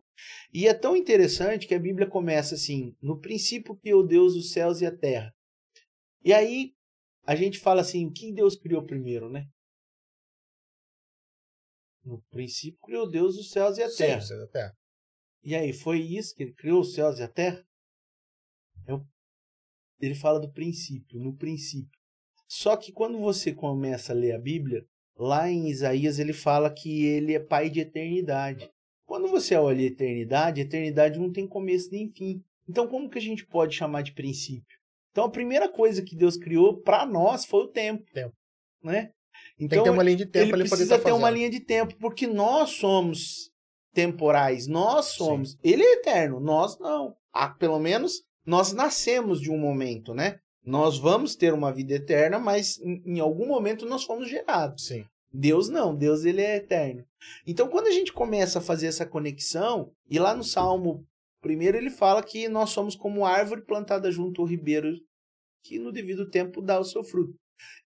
E é tão interessante que a Bíblia começa assim, no princípio criou Deus os céus e a terra. E aí a gente fala assim, o que Deus criou primeiro, né? No princípio criou Deus os céus e a terra. Sim, a terra. E aí, foi isso que ele criou os céus e a terra? Ele fala do princípio, no princípio. Só que quando você começa a ler a Bíblia, lá em Isaías ele fala que ele é pai de eternidade. Quando você olha a eternidade, a eternidade não tem começo nem fim. Então como que a gente pode chamar de princípio? Então a primeira coisa que Deus criou para nós foi o tempo, tempo. né? Então, tem que ter uma linha de tempo ele precisa ter uma linha de tempo, porque nós somos temporais, nós somos. Sim. Ele é eterno, nós não. Ah, pelo menos nós nascemos de um momento, né? Nós vamos ter uma vida eterna, mas em algum momento nós fomos gerados. Sim. Deus não, Deus ele é eterno. Então quando a gente começa a fazer essa conexão, e lá no Salmo primeiro ele fala que nós somos como árvore plantada junto ao ribeiro que no devido tempo dá o seu fruto.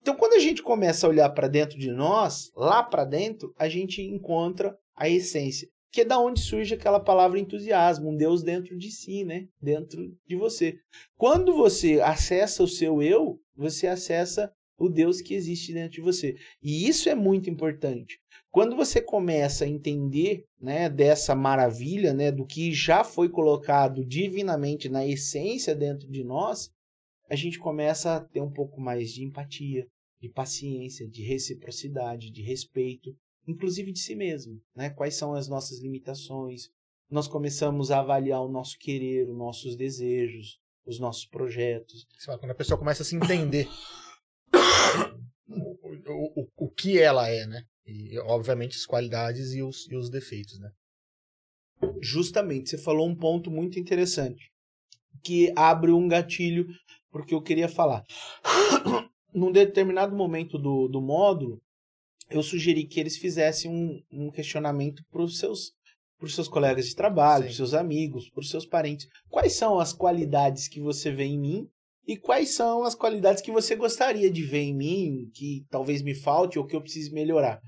Então quando a gente começa a olhar para dentro de nós, lá para dentro, a gente encontra a essência que é da onde surge aquela palavra entusiasmo, um Deus dentro de si, né? Dentro de você. Quando você acessa o seu eu, você acessa o Deus que existe dentro de você. E isso é muito importante. Quando você começa a entender, né, dessa maravilha, né, do que já foi colocado divinamente na essência dentro de nós, a gente começa a ter um pouco mais de empatia, de paciência, de reciprocidade, de respeito, inclusive de si mesmo, né? Quais são as nossas limitações? Nós começamos a avaliar o nosso querer, os nossos desejos, os nossos projetos. Quando a pessoa começa a se entender o, o, o que ela é, né? E, obviamente, as qualidades e os, e os defeitos, né? Justamente, você falou um ponto muito interessante, que abre um gatilho porque eu queria falar. Num determinado momento do, do módulo, eu sugeri que eles fizessem um, um questionamento para os seus para os seus colegas de trabalho, para os seus amigos, para os seus parentes. Quais são as qualidades que você vê em mim e quais são as qualidades que você gostaria de ver em mim, que talvez me falte ou que eu precise melhorar?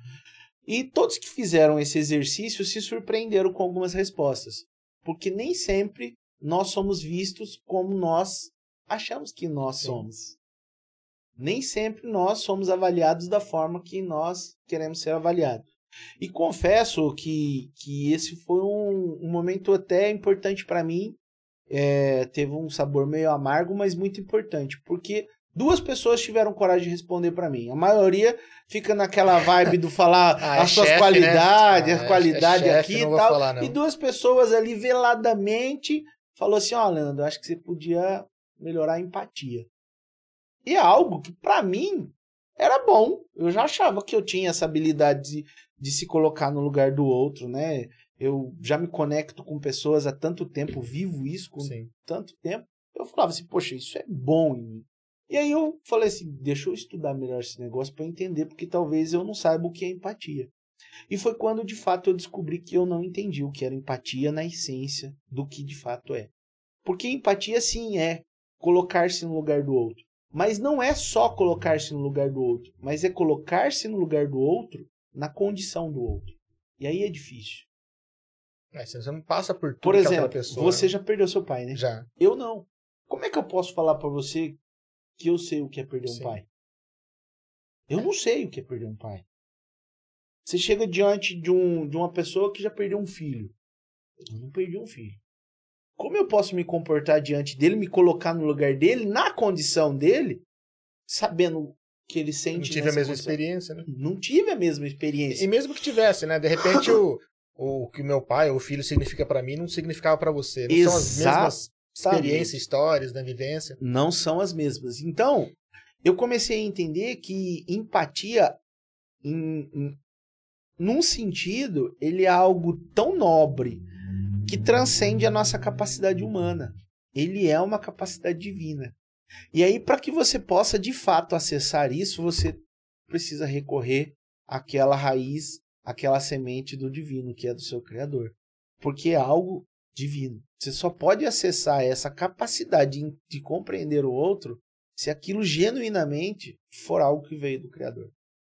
E todos que fizeram esse exercício se surpreenderam com algumas respostas, porque nem sempre nós somos vistos como nós achamos que nós Sim. somos nem sempre nós somos avaliados da forma que nós queremos ser avaliados. E confesso que, que esse foi um, um momento até importante para mim. É, teve um sabor meio amargo, mas muito importante, porque duas pessoas tiveram coragem de responder para mim. A maioria fica naquela vibe do falar ah, é as suas chefe, qualidades, né? a qualidade é aqui e tal. Falar, e duas pessoas ali veladamente falou assim: "Ó, oh, Leandro, acho que você podia melhorar a empatia". E é algo que, para mim, era bom. Eu já achava que eu tinha essa habilidade de, de se colocar no lugar do outro, né? Eu já me conecto com pessoas há tanto tempo, vivo isso com Sim. tanto tempo. Eu falava assim, poxa, isso é bom em mim. E aí eu falei assim, deixa eu estudar melhor esse negócio para entender, porque talvez eu não saiba o que é empatia. E foi quando de fato eu descobri que eu não entendi o que era empatia na essência do que de fato é. Porque empatia sim é colocar-se no lugar do outro. Mas não é só colocar-se no lugar do outro, mas é colocar-se no lugar do outro na condição do outro. E aí é difícil. É, você não passa por tudo Por exemplo, pessoa, você né? já perdeu seu pai, né? Já. Eu não. Como é que eu posso falar para você que eu sei o que é perder Sim. um pai? Eu não sei o que é perder um pai. Você chega diante de, um, de uma pessoa que já perdeu um filho. Eu não perdi um filho. Como eu posso me comportar diante dele, me colocar no lugar dele, na condição dele, sabendo que ele sente. Não tive a mesma condição? experiência, né? Não tive a mesma experiência. E mesmo que tivesse, né? De repente o, o que meu pai ou filho significa para mim não significava para você. Não Exato. são as mesmas experiências, histórias, da né, vivência. Não são as mesmas. Então, eu comecei a entender que empatia, em, em, num sentido, ele é algo tão nobre que transcende a nossa capacidade humana. Ele é uma capacidade divina. E aí, para que você possa de fato acessar isso, você precisa recorrer àquela raiz, àquela semente do divino, que é do seu Criador. Porque é algo divino. Você só pode acessar essa capacidade de, de compreender o outro se aquilo genuinamente for algo que veio do Criador.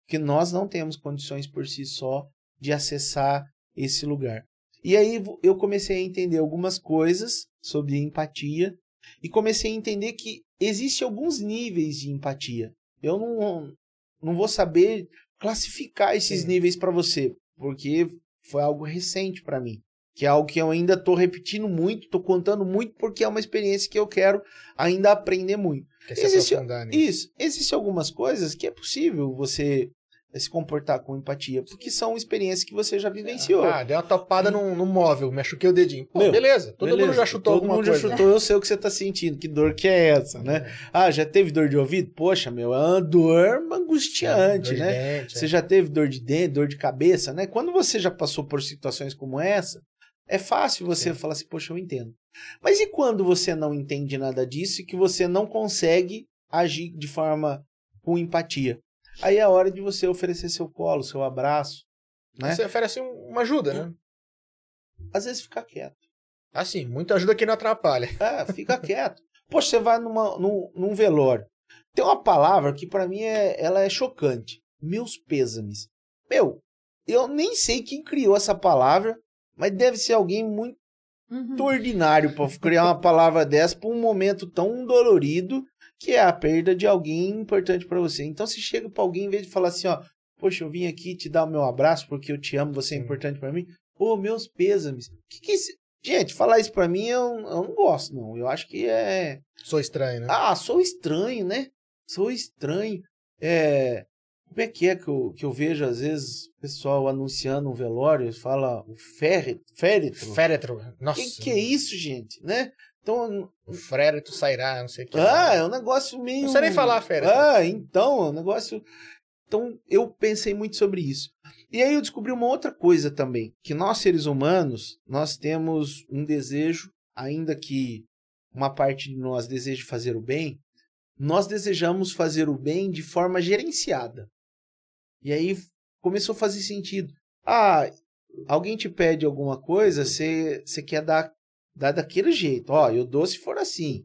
Porque nós não temos condições por si só de acessar esse lugar. E aí eu comecei a entender algumas coisas sobre empatia e comecei a entender que existe alguns níveis de empatia. Eu não, não vou saber classificar esses Sim. níveis para você, porque foi algo recente para mim, que é algo que eu ainda estou repetindo muito, estou contando muito porque é uma experiência que eu quero ainda aprender muito. Quer existe, isso, existem algumas coisas que é possível você se comportar com empatia, porque são experiências que você já vivenciou. Ah, deu uma topada no, no móvel, me chuquei o dedinho. Pô, Meu, beleza, todo beleza, mundo já chutou todo mundo coisa. já chutou, eu sei o que você tá sentindo, que dor que é essa, né? É. Ah, já teve dor de ouvido? Poxa, meu, é uma dor angustiante, é, dor né? Dente, você é. já teve dor de dente, dor de cabeça, né? Quando você já passou por situações como essa, é fácil você Sim. falar assim, poxa, eu entendo. Mas e quando você não entende nada disso e que você não consegue agir de forma com empatia? Aí é a hora de você oferecer seu colo, seu abraço. Né? Você oferece uma ajuda, né? Às vezes fica quieto. Assim, muita ajuda que não atrapalha. É, fica quieto. Poxa, você vai numa, num, num velório. Tem uma palavra que para mim é, ela é chocante. Meus pêsames. Meu, eu nem sei quem criou essa palavra, mas deve ser alguém muito uhum. ordinário para criar uma palavra dessa para um momento tão dolorido que é a perda de alguém importante para você. Então, se chega para alguém, em vez de falar assim, ó, poxa, eu vim aqui te dar o meu abraço porque eu te amo, você é importante para mim, ô, meus pêsames. Que que esse... Gente, falar isso para mim eu, eu não gosto, não. Eu acho que é. Sou estranho, né? Ah, sou estranho, né? Sou estranho. É. Como é que é que eu, que eu vejo, às vezes, o pessoal anunciando um velório, fala o féretro. Féretro. Féretro. Nossa. O que, que é isso, gente? Né? Então, o frérito sairá, não sei o que. Ah, é um negócio meio. Não sei nem falar frérito. Ah, então, é um negócio. Então, eu pensei muito sobre isso. E aí eu descobri uma outra coisa também, que nós seres humanos, nós temos um desejo, ainda que uma parte de nós deseje fazer o bem, nós desejamos fazer o bem de forma gerenciada. E aí começou a fazer sentido. Ah, alguém te pede alguma coisa, você quer dar dá daquele jeito. Ó, eu dou se for assim.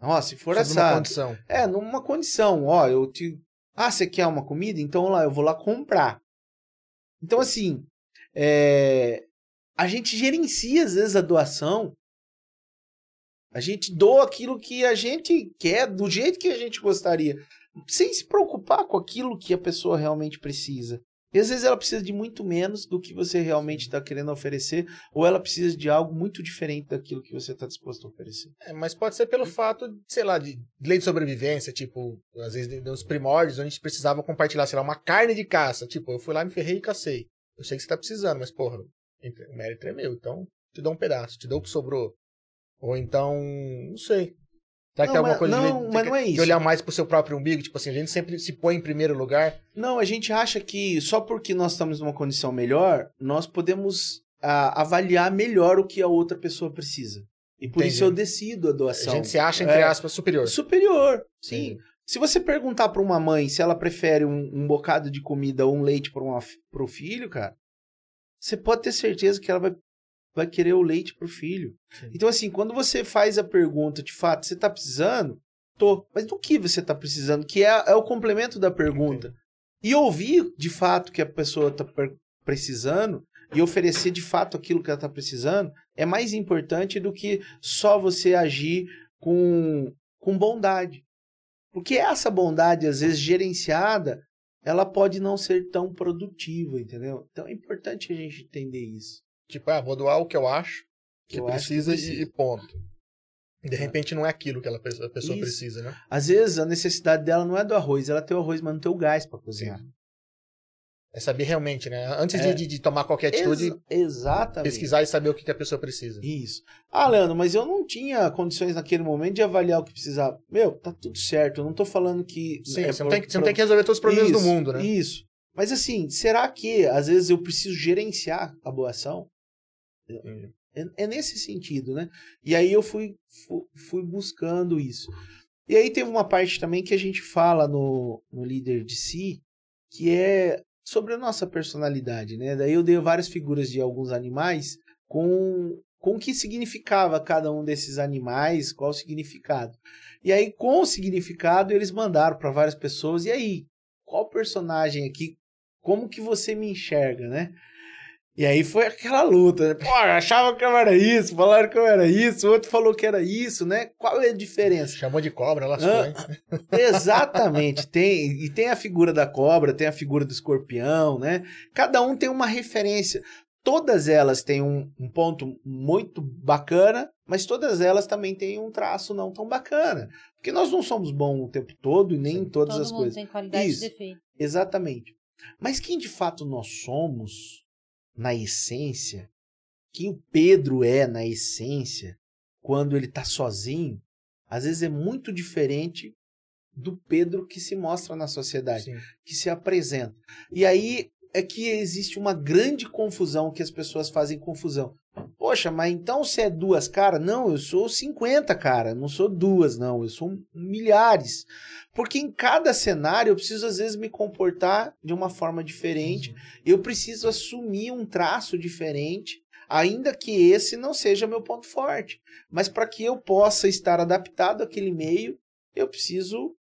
Ó, se for assim. Numa condição. É, numa condição. Ó, eu te. Ah, você quer uma comida? Então lá, eu vou lá comprar. Então, assim, é... a gente gerencia às vezes a doação. A gente doa aquilo que a gente quer, do jeito que a gente gostaria, sem se preocupar com aquilo que a pessoa realmente precisa. E às vezes ela precisa de muito menos do que você realmente está querendo oferecer, ou ela precisa de algo muito diferente daquilo que você está disposto a oferecer. É, mas pode ser pelo fato, sei lá, de lei de sobrevivência, tipo, às vezes nos primórdios, onde a gente precisava compartilhar, sei lá, uma carne de caça. Tipo, eu fui lá, me ferrei e cacei. Eu sei que você está precisando, mas, porra, o mérito é meu, então te dou um pedaço, te dou o que sobrou. Ou então, não sei. Será que tem alguma coisa não, de, mas não é isso. de olhar mais pro seu próprio umbigo? Tipo assim, a gente sempre se põe em primeiro lugar. Não, a gente acha que só porque nós estamos numa condição melhor, nós podemos a, avaliar melhor o que a outra pessoa precisa. E por Entendi. isso eu decido a doação. A gente se acha, entre é, aspas, superior. Superior, sim. Entendi. Se você perguntar para uma mãe se ela prefere um, um bocado de comida ou um leite para o filho, cara, você pode ter certeza que ela vai vai querer o leite pro filho. Sim. Então, assim, quando você faz a pergunta, de fato, você tá precisando? Tô. Mas do que você tá precisando? Que é, é o complemento da pergunta. E ouvir, de fato, que a pessoa tá precisando e oferecer, de fato, aquilo que ela tá precisando é mais importante do que só você agir com, com bondade. Porque essa bondade, às vezes, gerenciada, ela pode não ser tão produtiva, entendeu? Então é importante a gente entender isso. Tipo, ah, vou doar o que eu acho que Eu acho que precisa, precisa. E, ponto. De repente não é aquilo que ela, a pessoa Isso. precisa, né? Às vezes a necessidade dela não é do arroz, ela tem o arroz, mas não tem o gás para cozinhar. É saber realmente, né? Antes É. de, de, tomar qualquer atitude, Exa- exatamente. pesquisar e saber o que, que a pessoa precisa. Isso. Ah, Leandro, mas eu não tinha condições naquele momento de avaliar o que precisava. Meu, tá tudo certo. Eu não tô falando que. Sim, é você, não tem, que- você não tem que resolver todos os problemas Isso, do mundo, né? Isso. Mas assim, será que às vezes eu preciso gerenciar a boa ação? Entendi. É, é nesse sentido, né? E aí eu fui, fu- fui buscando isso. E aí teve uma parte também que a gente fala no, no Líder de Si, que é sobre a nossa personalidade, né? Daí eu dei várias figuras de alguns animais com, com o que significava cada um desses animais, qual o significado. E aí, com o significado, eles mandaram para várias pessoas, e aí, qual personagem aqui, como que você me enxerga, né? E aí foi aquela luta, né? Pô, eu achava que eu era isso, falaram que eu era isso, o outro falou que era isso, né? Qual é a diferença? Chamou de cobra, lascou, Ah. hein? Exatamente, tem e tem a figura da cobra, tem a figura do escorpião, né? Cada um tem uma referência. Todas elas têm um, um ponto muito bacana, mas todas elas também têm um traço não tão bacana. Porque nós não somos bons o tempo todo e nem em todas Todo as mundo coisas. tem qualidade Isso. e defeito. Exatamente. Mas quem de fato nós somos, na essência, quem o Pedro é na essência, quando ele está sozinho, às vezes é muito diferente do Pedro que se mostra na sociedade, Sim. que se apresenta. E aí é que existe uma grande confusão, que as pessoas fazem confusão. Poxa, mas então você é duas caras? Não, eu sou 50 cara, não sou duas, não, eu sou milhares. Porque em cada cenário eu preciso às vezes me comportar de uma forma diferente, eu preciso assumir um traço diferente, ainda que esse não seja meu ponto forte. Mas para que eu possa estar adaptado àquele meio, eu preciso,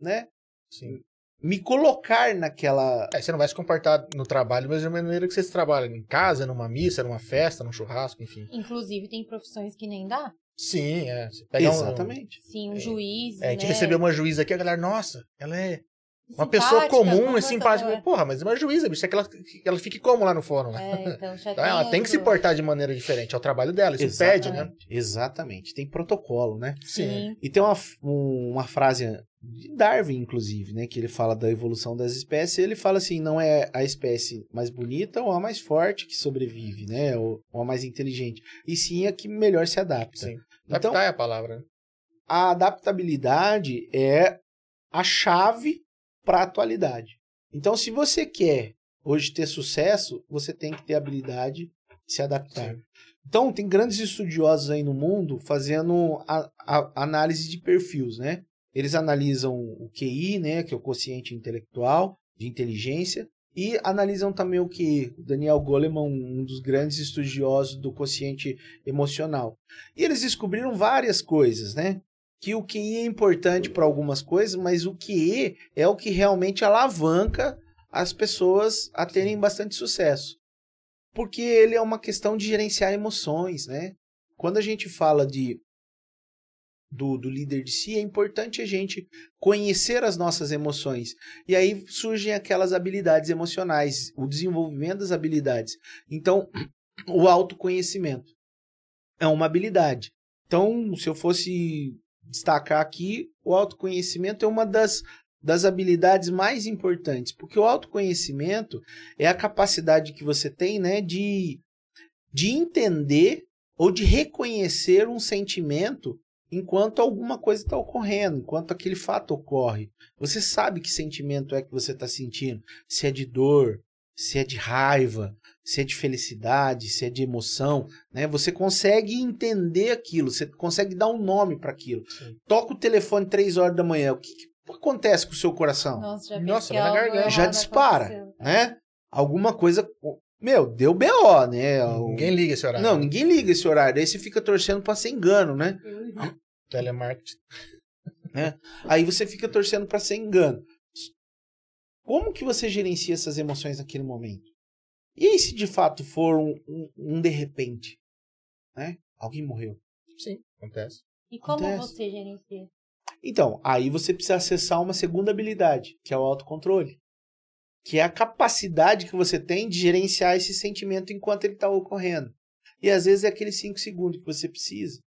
né, Sim. Me colocar naquela É, você não vai se comportar no trabalho da mesma maneira que você se trabalha em casa, numa missa, numa festa, num churrasco, enfim. Inclusive, tem profissões que nem dá. Sim, é. Você pega um- Exatamente. Sim, um juiz, É, a gente né? recebeu uma juíza aqui, a galera, nossa, ela é uma pessoa comum e simpática. Porra, mas é uma juíza, bicho. É que ela, ela fique como lá no fórum, né? É, então Então, ela tem que se portar de maneira diferente. É o trabalho dela, isso pede, né? Exatamente. Exatamente. Tem protocolo, né? Sim. E tem uma, um- uma frase de Darwin, inclusive, né? Que ele fala da evolução das espécies. Ele fala assim: não é a espécie mais bonita ou a mais forte que sobrevive, né? Ou, ou a mais inteligente. E sim a que melhor se adapta. Sim. Então, Adaptar é a palavra. né? a adaptabilidade é a chave para a atualidade. Então, se você quer hoje ter sucesso, você tem que ter habilidade de se adaptar. Sim. Então, tem grandes estudiosos aí no mundo fazendo a, a- análise de perfis, né? Eles analisam o QI, né, que é o quociente intelectual, de inteligência, e analisam também o QE. O Daniel Goleman, um dos grandes estudiosos do quociente emocional. E eles descobriram várias coisas, né? Que o QI é importante para algumas coisas, mas o QE é o que realmente alavanca as pessoas a terem bastante sucesso. Porque ele é uma questão de gerenciar emoções, né? Quando a gente fala de do, do líder de si, é importante a gente conhecer as nossas emoções. E aí surgem aquelas habilidades emocionais, o desenvolvimento das habilidades. Então, o autoconhecimento é uma habilidade. Então, se eu fosse destacar aqui, o autoconhecimento é uma das, das habilidades mais importantes, porque o autoconhecimento é a capacidade que você tem né, de, de entender ou de reconhecer um sentimento enquanto alguma coisa está ocorrendo, enquanto aquele fato ocorre. Você sabe que sentimento é que você está sentindo, se é de dor, se é de raiva, se é de felicidade, se é de emoção, né? Você consegue entender aquilo, você consegue dar um nome para aquilo. Sim. Toca o telefone três horas da manhã, o que, que acontece com o seu coração? Nossa, já, Nossa, na garganta. Já dispara, aconteceu. né? Alguma coisa, meu, deu BO, né? Ninguém liga esse horário. Não, ninguém liga esse horário. Aí você fica torcendo para ser engano, né? Telemarketing. Aí você fica torcendo para ser engano. Como que você gerencia essas emoções naquele momento? E aí, se de fato for um, um, um de repente? Né? Alguém morreu. Sim, acontece. E como Acontece. você gerencia? Então, aí você precisa acessar uma segunda habilidade, que é o autocontrole. que é a capacidade que você tem de gerenciar esse sentimento enquanto ele está ocorrendo. E às vezes é aqueles 5 segundos que você precisa.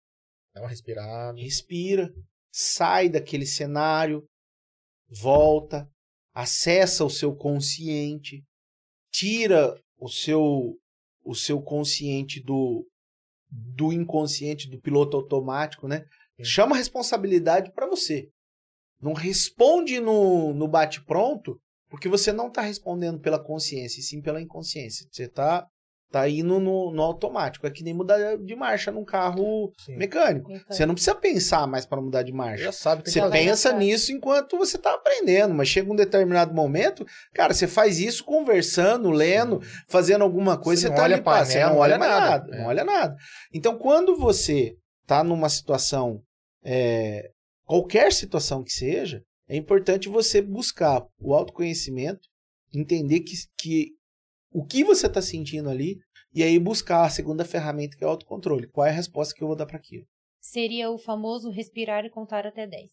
Dá uma respirada. Respira, sai daquele cenário, volta, acessa o seu consciente, tira o seu o seu consciente do do inconsciente, do piloto automático, né? Chama a responsabilidade para você. Não responde no, no bate-pronto, porque você não está respondendo pela consciência, e sim pela inconsciência. Você está tá indo no, no automático. É que nem mudar de marcha num carro Sim. mecânico. Mecânico. Você não precisa pensar mais para mudar de marcha. Já sabe, tem Você pensa na nisso enquanto você está aprendendo, mas chega um determinado momento, cara, você faz isso conversando, lendo, fazendo alguma coisa, Você você, não tá olha ali, pá, você não não olha nada. nada, É. não olha nada. Então, quando você tá numa situação, é, qualquer situação que seja, é importante você buscar o autoconhecimento, entender que, que o que você está sentindo ali, e aí buscar a segunda ferramenta que é o autocontrole. Qual é a resposta que eu vou dar para aquilo? Seria o famoso respirar e contar até 10.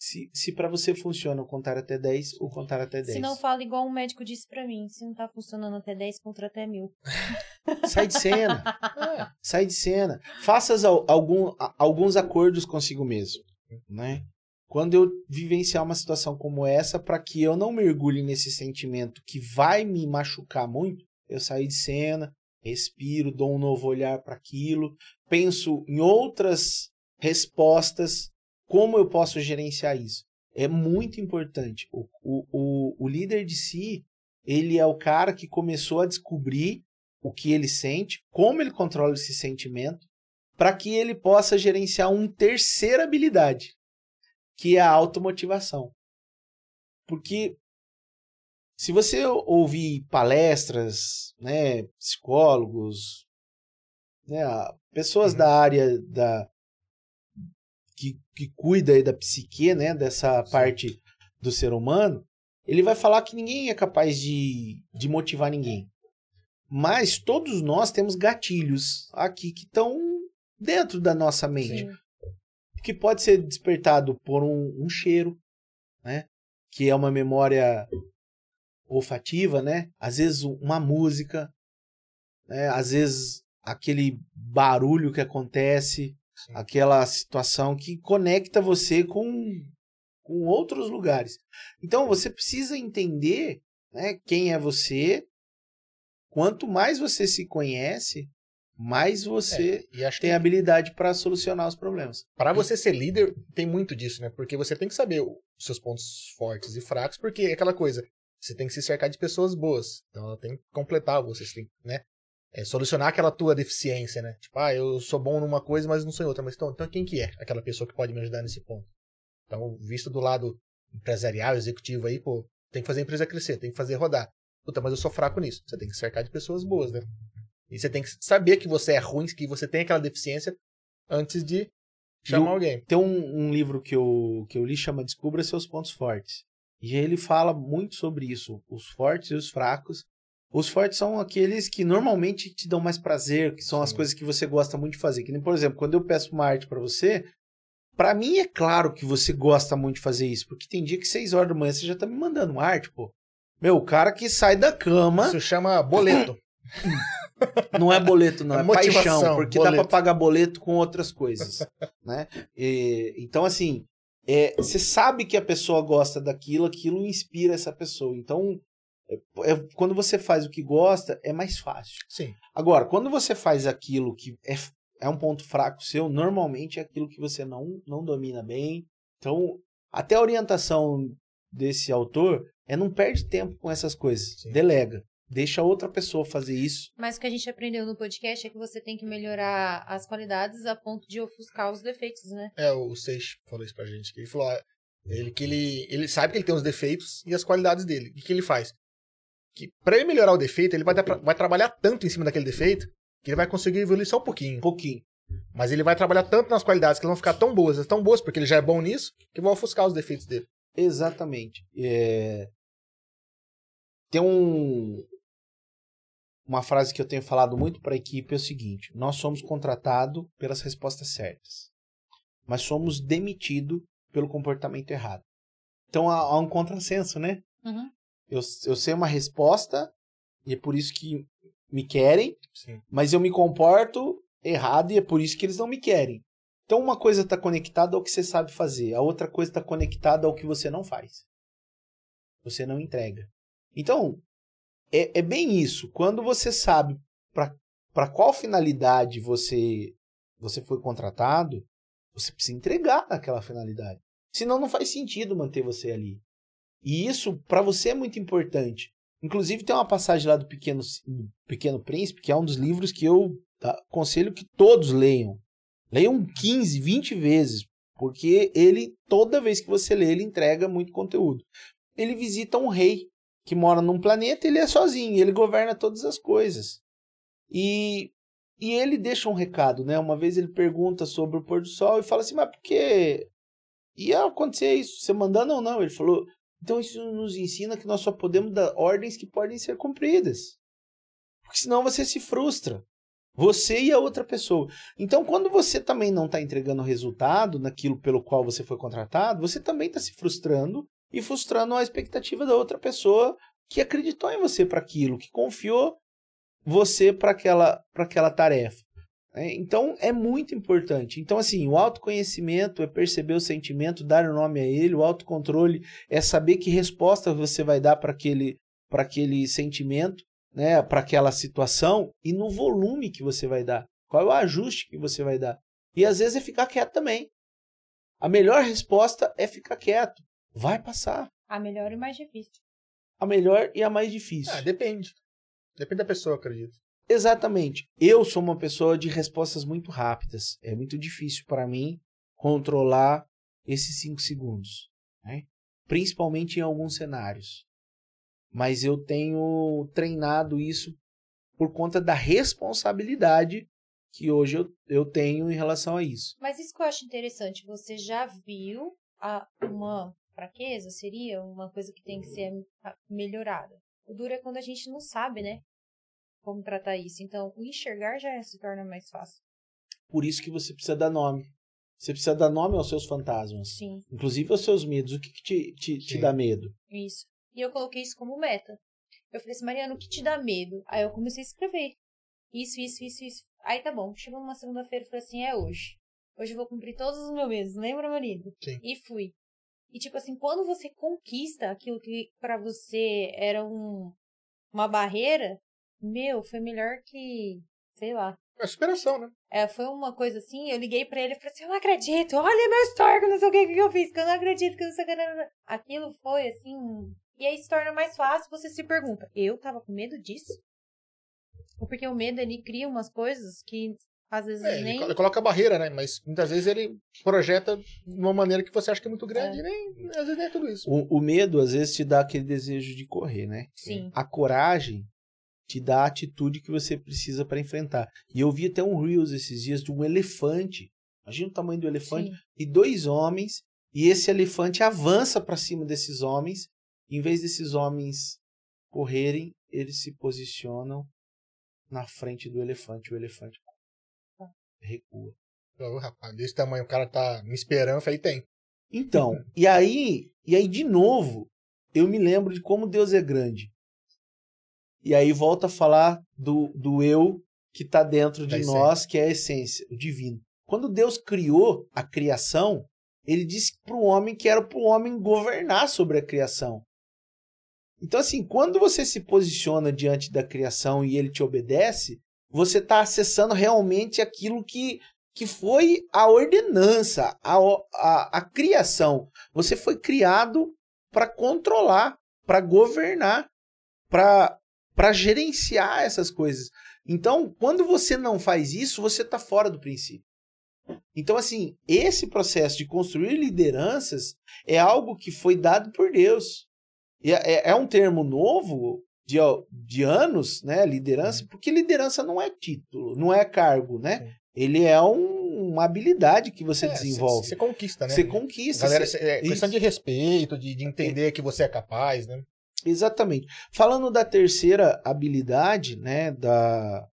Se, se para você funciona o contar até 10, o contar até 10. Se não fala igual um médico disse pra mim, se não tá funcionando até 10, contra até mil. Sai de cena. É. sai de cena. Faça algum, alguns acordos consigo mesmo, né? Quando eu vivenciar uma situação como essa, para que eu não mergulhe nesse sentimento que vai me machucar muito, eu saio de cena, respiro, dou um novo olhar para aquilo, penso em outras respostas, como eu posso gerenciar isso. É muito importante. O, o, o, o líder de si, ele é o cara que começou a descobrir o que ele sente, como ele controla esse sentimento, para que ele possa gerenciar uma terceira habilidade, que é a automotivação. Porque se você ouvir palestras, né, psicólogos, né, pessoas Uhum. da área da que, que cuida da psique, né, dessa Sim. parte do ser humano, ele vai falar que ninguém é capaz de, de motivar ninguém. Mas todos nós temos gatilhos aqui que estão dentro da nossa mente. Sim. Que pode ser despertado por um, um cheiro, né? Que é uma memória olfativa, né? Às vezes uma música, né? Às vezes aquele barulho que acontece, Sim. aquela situação que conecta você com, com outros lugares. Então você precisa entender né, quem é você. Quanto mais você se conhece, mais você É, tem que habilidade para solucionar os problemas. para você ser líder, tem muito disso, né? Porque você tem que saber os seus pontos fortes e fracos, porque é aquela coisa, você tem que se cercar de pessoas boas. Então ela tem que completar você, você tem que, né? É, solucionar aquela tua deficiência, né? Tipo, ah, eu sou bom numa coisa, mas não sou em outra. Mas então, então quem que é aquela pessoa que pode me ajudar nesse ponto? Então, visto do lado empresarial, executivo aí, pô, tem que fazer a empresa crescer, tem que fazer rodar. Puta, mas eu sou fraco nisso. Você tem que se cercar de pessoas boas, né? E você tem que saber que você é ruim, que você tem aquela deficiência antes de chamar alguém. Tem um, um livro que eu, que eu li chama Descubra Seus Pontos Fortes. E ele fala muito sobre isso, os fortes e os fracos. Os fortes são aqueles que normalmente te dão mais prazer, que são as Sim. coisas que você gosta muito de fazer. Que nem, por exemplo, quando eu peço uma arte pra você, pra mim é claro que você gosta muito de fazer isso, porque tem dia que 6 horas da manhã você já tá me mandando uma arte, pô. Meu, o cara que sai da cama, Isso chama boleto. não é boleto, não, É é, paixão, porque dá boleto. pra pagar boleto com outras coisas, né? E, então, assim, é, você sabe que a pessoa gosta daquilo, aquilo inspira essa pessoa. Então, é- é- quando você faz o que gosta, é mais fácil. Sim. Agora, quando você faz aquilo que é, é um ponto fraco seu, normalmente é aquilo que você não, não domina bem. Então, até a orientação desse autor é não perde tempo com essas coisas. Sim. Delega. Deixa outra pessoa fazer isso. Mas o que a gente aprendeu no podcast é que você tem que melhorar as qualidades a ponto de ofuscar os defeitos, né? É, o Seix falou isso pra gente. Que ele falou, ó, ele, que ele, ele sabe que ele tem os defeitos e as qualidades dele. O que, que ele faz? Que pra ele melhorar o defeito, ele vai, dar pra- vai trabalhar tanto em cima daquele defeito que ele vai conseguir evoluir só um pouquinho. Um pouquinho. Mas ele vai trabalhar tanto nas qualidades que elas vão ficar tão boas, tão boas, porque ele já é bom nisso, que vão ofuscar os defeitos dele. Exatamente. É, Tem um... uma frase que eu tenho falado muito para a equipe é o seguinte: nós somos contratados pelas respostas certas, mas somos demitidos pelo comportamento errado. Então há, há um contrassenso, né? Uhum. Eu, eu sei uma resposta, e é por isso que me querem, Sim. mas eu me comporto errado e é por isso que eles não me querem. Então uma coisa está conectada ao que você sabe fazer, a outra coisa está conectada ao que você não faz. Você não entrega. Então, é, é bem isso. Quando você sabe para qual finalidade você, você foi contratado, você precisa entregar aquela finalidade. Senão não faz sentido manter você ali. E isso para você é muito importante. Inclusive tem uma passagem lá do Pequeno, Pequeno Príncipe, que é um dos livros que eu aconselho que todos leiam. Leiam 15, 20 vezes, porque ele, toda vez que você lê, ele entrega muito conteúdo. Ele visita um rei que mora num planeta, ele é sozinho, ele governa todas as coisas. E, e ele deixa um recado, né? Uma vez ele pergunta sobre o pôr do sol e fala assim, mas por que ia acontecer isso? Você mandando ou não? Ele falou, então isso nos ensina que nós só podemos dar ordens que podem ser cumpridas. Porque senão você se frustra. Você e a outra pessoa. Então, quando você também não está entregando resultado naquilo pelo qual você foi contratado, você também está se frustrando e frustrando a expectativa da outra pessoa que acreditou em você para aquilo, que confiou você para aquela, aquela tarefa. Né? Então é muito importante. Então, assim, o autoconhecimento é perceber o sentimento, dar o nome a ele, o autocontrole é saber que resposta você vai dar para aquele, aquele sentimento, né? para aquela situação e no volume que você vai dar. Qual é o ajuste que você vai dar? E às vezes é ficar quieto também. A melhor resposta é ficar quieto. Vai passar. A melhor e mais difícil. A melhor e a mais difícil. Ah, depende. Depende da pessoa, acredito. Exatamente. Eu sou uma pessoa de respostas muito rápidas. É muito difícil para mim controlar esses cinco segundos, né? principalmente em alguns cenários. Mas eu tenho treinado isso por conta da responsabilidade que hoje eu, eu tenho em relação a isso. Mas isso que eu acho interessante, você já viu a, uma fraqueza? Seria uma coisa que tem que ser melhorada. O duro é quando a gente não sabe, né? como tratar isso. Então, o enxergar já se torna mais fácil. Por isso que você precisa dar nome. Você precisa dar nome aos seus fantasmas. Sim. Inclusive aos seus medos. O que, que te, te, te dá medo? Isso. E eu coloquei isso como meta. Eu falei assim, Mariana, o que te dá medo? Aí eu comecei a escrever. Isso, isso, isso, isso. Aí tá bom. Chegou uma segunda-feira e falei assim, é hoje. Hoje eu vou cumprir todos os meus medos. Lembra, marido? Sim. E fui. E tipo assim, quando você conquista aquilo que para você era um, uma barreira, meu, foi melhor que, sei lá. É superação, né? É, foi uma coisa assim, eu liguei pra ele e falei assim, eu não acredito, olha meu histórico, não sei o que, que eu fiz, que eu não acredito que não sei o que. Aquilo foi assim. E aí se torna mais fácil, você se pergunta, eu tava com medo disso? Ou porque o medo ele cria umas coisas que às vezes é, nem. Ele coloca barreira, né? Mas muitas vezes ele projeta de uma maneira que você acha que é muito grande é. e nem, às vezes nem é tudo isso. O, o medo às vezes te dá aquele desejo de correr, né? Sim. A coragem te dá a atitude que você precisa para enfrentar. E eu vi até um Reels esses dias de um elefante. Imagina o tamanho do elefante. Sim. E dois homens. E esse elefante avança para cima desses homens. Em vez desses homens correrem, eles se posicionam na frente do elefante. O elefante recua. Oh, rapaz, desse tamanho, o cara tá me esperando, aí tem. Então, e aí, e aí de novo, eu me lembro de como Deus é grande. E aí volta a falar do, do eu que está dentro de nós, que é a essência, o divino. Quando Deus criou a criação, ele disse para o homem que era para o homem governar sobre a criação. Então, assim, quando você se posiciona diante da criação e ele te obedece, você está acessando realmente aquilo que, que foi a ordenança, a, a, a criação. Você foi criado para controlar, para governar, para gerenciar essas coisas. Então, quando você não faz isso, você está fora do princípio. Então, assim, esse processo de construir lideranças é algo que foi dado por Deus. É, é, é um termo novo de, de anos, né? Liderança, uhum. porque liderança não é título, não é cargo, né? Ele é um, uma habilidade que você é, desenvolve. Você conquista, né? Você conquista. Galera, cê, é questão de respeito, de, de entender que você é capaz, né? Exatamente. Falando da terceira habilidade, né, da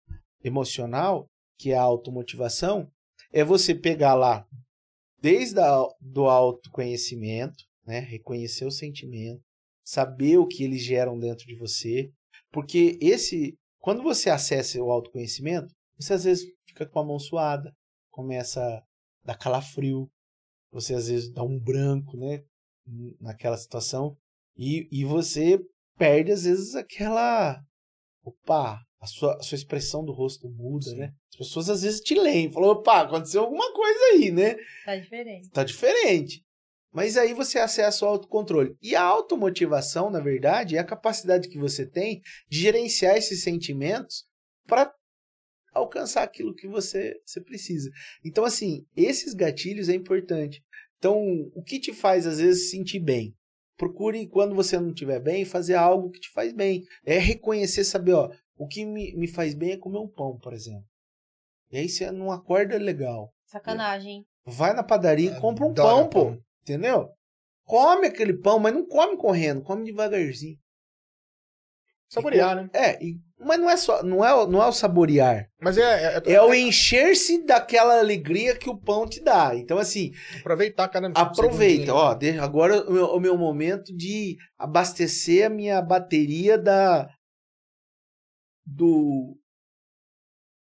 emocional, que é a automotivação, é você pegar lá desde a, do autoconhecimento, né, reconhecer o sentimento, saber o que eles geram dentro de você, porque esse, quando você acessa o autoconhecimento, você às vezes fica com a mão suada, começa a dar calafrio, você às vezes dá um branco, né, naquela situação, e, e você perde às vezes aquela, opa, a sua, a sua expressão do rosto muda, Sim. né? As pessoas às vezes te leem, falam, opa, aconteceu alguma coisa aí, né? Tá diferente. Tá diferente. Mas aí você acessa o autocontrole. E a automotivação, na verdade, é a capacidade que você tem de gerenciar esses sentimentos para alcançar aquilo que você, você precisa. Então, assim, esses gatilhos é importante. Então, o que te faz, às vezes, sentir bem? Procure, quando você não estiver bem, fazer algo que te faz bem. É reconhecer, saber, ó, o que me, me faz bem é comer um pão, por exemplo. E aí você não acorda legal. Sacanagem. Vai na padaria e compra um pão, pão, pô. Entendeu? Come aquele pão, mas não come correndo, come devagarzinho. Saborear, né? É, e, mas não é só, não é, não é o saborear. Mas é é, é, é o encher-se daquela alegria que o pão te dá. Então assim, aproveitar cada Aproveita, ó, agora o meu, o meu momento de abastecer a minha bateria da do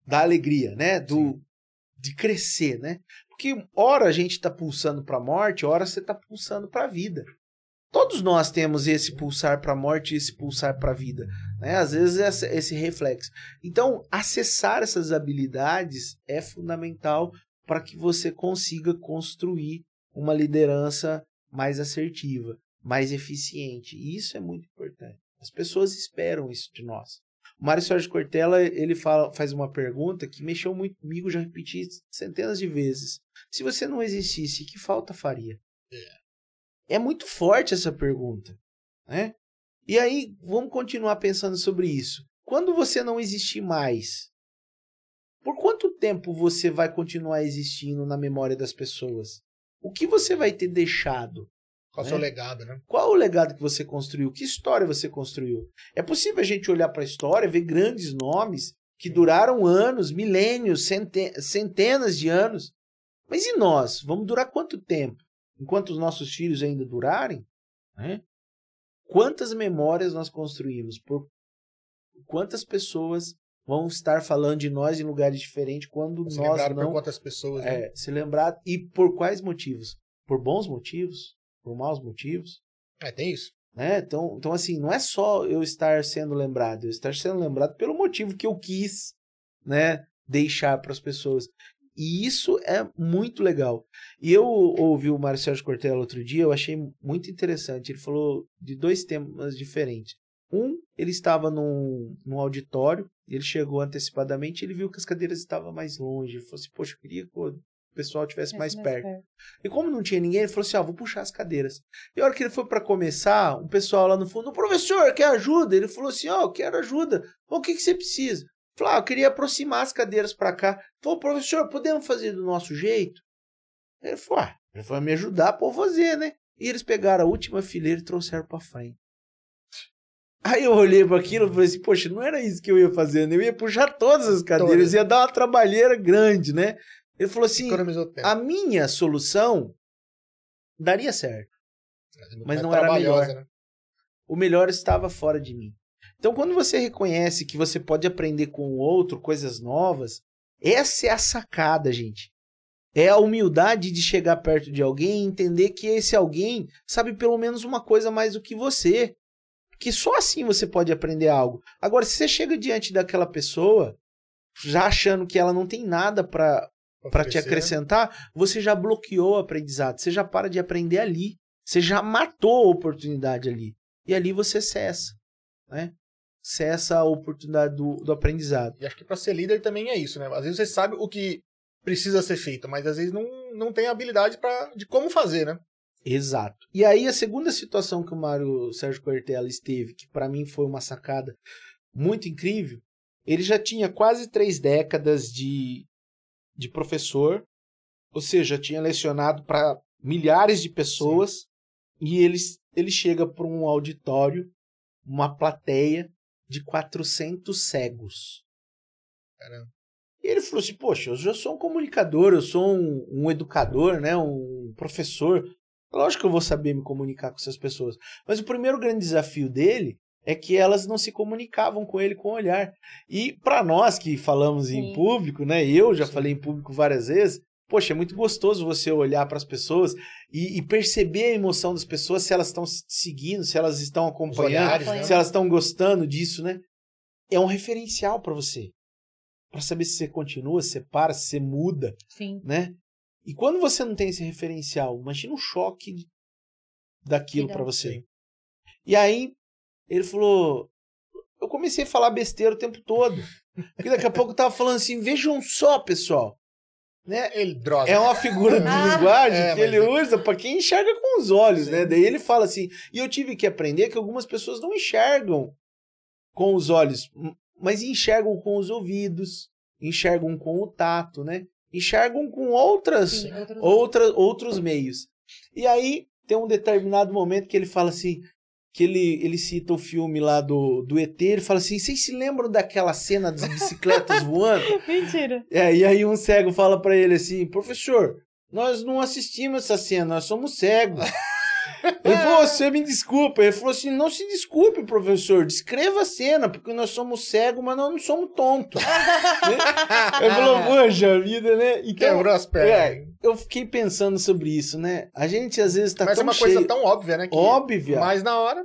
da alegria, né? Do Sim. de crescer, né? Porque hora a gente está pulsando para a morte, hora você está pulsando para a vida. Todos nós temos esse pulsar para a morte e esse pulsar para a vida. Né? Às vezes esse, esse reflexo. Então, acessar essas habilidades é fundamental para que você consiga construir uma liderança mais assertiva, mais eficiente. E isso é muito importante. As pessoas esperam isso de nós. O Mário Sérgio Cortella, ele fala, faz uma pergunta que mexeu muito comigo, já repeti centenas de vezes. Se você não existisse, que falta faria? É. é muito forte essa pergunta, né? E aí, vamos continuar pensando sobre isso. Quando você não existir mais, por quanto tempo você vai continuar existindo na memória das pessoas? O que você vai ter deixado? Qual é o seu né? legado, né? Qual o legado que você construiu? Que história você construiu? É possível a gente olhar para a história, ver grandes nomes que duraram anos, milênios, centenas de anos. Mas e nós? Vamos durar quanto tempo? Enquanto os nossos filhos ainda durarem? Né? Quantas memórias nós construímos? Por quantas pessoas vão estar falando de nós em lugares diferentes quando se nós não... por quantas pessoas? Né? É, se lembrar e por quais motivos? Por bons motivos? Por maus motivos. É, tem isso. Né? Então, então, assim, não é só eu estar sendo lembrado, eu estar sendo lembrado pelo motivo que eu quis né, deixar para as pessoas. E isso é muito legal. E eu ouvi o Mário Sérgio Cortella outro dia, eu achei muito interessante. Ele falou de dois temas diferentes. Um, ele estava num, num auditório, ele chegou antecipadamente, ele viu que as cadeiras estavam mais longe. Ele falou assim: Poxa, eu queria pessoal tivesse mais, mais perto. perto. E como não tinha ninguém, ele falou assim: ah, vou puxar as cadeiras. E a hora que ele foi para começar, um pessoal lá no fundo, o professor, quer ajuda? Ele falou assim: ó, oh, quero ajuda. Bom, o que, que você precisa? Falou, ah, eu queria aproximar as cadeiras para cá. Falou, professor, podemos fazer do nosso jeito? Ele falou, ah, ele foi me ajudar para fazer, né? E eles pegaram a última fileira e trouxeram para frente. Aí eu olhei para aquilo e falei assim, poxa, não era isso que eu ia fazer, né? Eu ia puxar todas as cadeiras, todas. ia dar uma trabalheira grande, né? Ele falou assim: a minha solução daria certo. Mas não era melhor. Né? O melhor estava fora de mim. Então, quando você reconhece que você pode aprender com o outro coisas novas, essa é a sacada, gente. É a humildade de chegar perto de alguém e entender que esse alguém sabe pelo menos uma coisa mais do que você. Que só assim você pode aprender algo. Agora, se você chega diante daquela pessoa, já achando que ela não tem nada para para te acrescentar, você já bloqueou o aprendizado, você já para de aprender ali, você já matou a oportunidade ali. E ali você cessa, né? Cessa a oportunidade do, do aprendizado. E acho que para ser líder também é isso, né? Às vezes você sabe o que precisa ser feito, mas às vezes não, não tem habilidade pra, de como fazer, né? Exato. E aí a segunda situação que o Mário Sérgio Cortella esteve, que para mim foi uma sacada muito incrível, ele já tinha quase três décadas de, de professor, ou seja, tinha lecionado para milhares de pessoas Sim. e ele, ele chega para um auditório, uma plateia de 400 cegos. Caramba. E ele falou assim: Poxa, eu já sou um comunicador, eu sou um, um educador, né, um professor. Lógico que eu vou saber me comunicar com essas pessoas. Mas o primeiro grande desafio dele é que elas não se comunicavam com ele com o olhar. E para nós que falamos Sim. em público, né? Eu já Sim. falei em público várias vezes. Poxa, é muito gostoso você olhar para as pessoas e, e perceber a emoção das pessoas, se elas estão se seguindo, se elas estão acompanhando, olhares, né? se elas estão gostando disso, né? É um referencial para você. Para saber se você continua, se você para, se você muda Sim. né? E quando você não tem esse referencial, imagina o choque daquilo dá. você. Sim. E aí ele falou, eu comecei a falar besteira o tempo todo. Porque daqui a pouco eu tava falando assim, vejam só, pessoal, né? Ele, droga. É uma figura de Ah. linguagem É, que ele é- usa pra quem enxerga com os olhos, Sim. né? Daí ele fala assim, e eu tive que aprender que algumas pessoas não enxergam com os olhos, mas enxergam com os ouvidos, enxergam com o tato, né? Enxergam com outras Sim, outros- outra, outros meios. E aí tem um determinado momento que ele fala assim, que ele, ele cita o filme lá do, do ET, ele fala assim, vocês se lembram daquela cena das bicicletas voando? Mentira. É, e aí um cego fala pra ele assim, professor, nós não assistimos essa cena, nós somos cegos. Ele falou, você me desculpa. Ele falou assim, não se desculpe, professor, descreva a cena, porque nós somos cegos, mas nós não somos tontos. Ele falou, poxa vida, né? Então, Quebrou as pernas. é, eu fiquei pensando sobre isso, né? A gente às vezes tá mas é tão uma cheio, coisa tão óbvia, né? Que óbvia, mas... Mas na hora,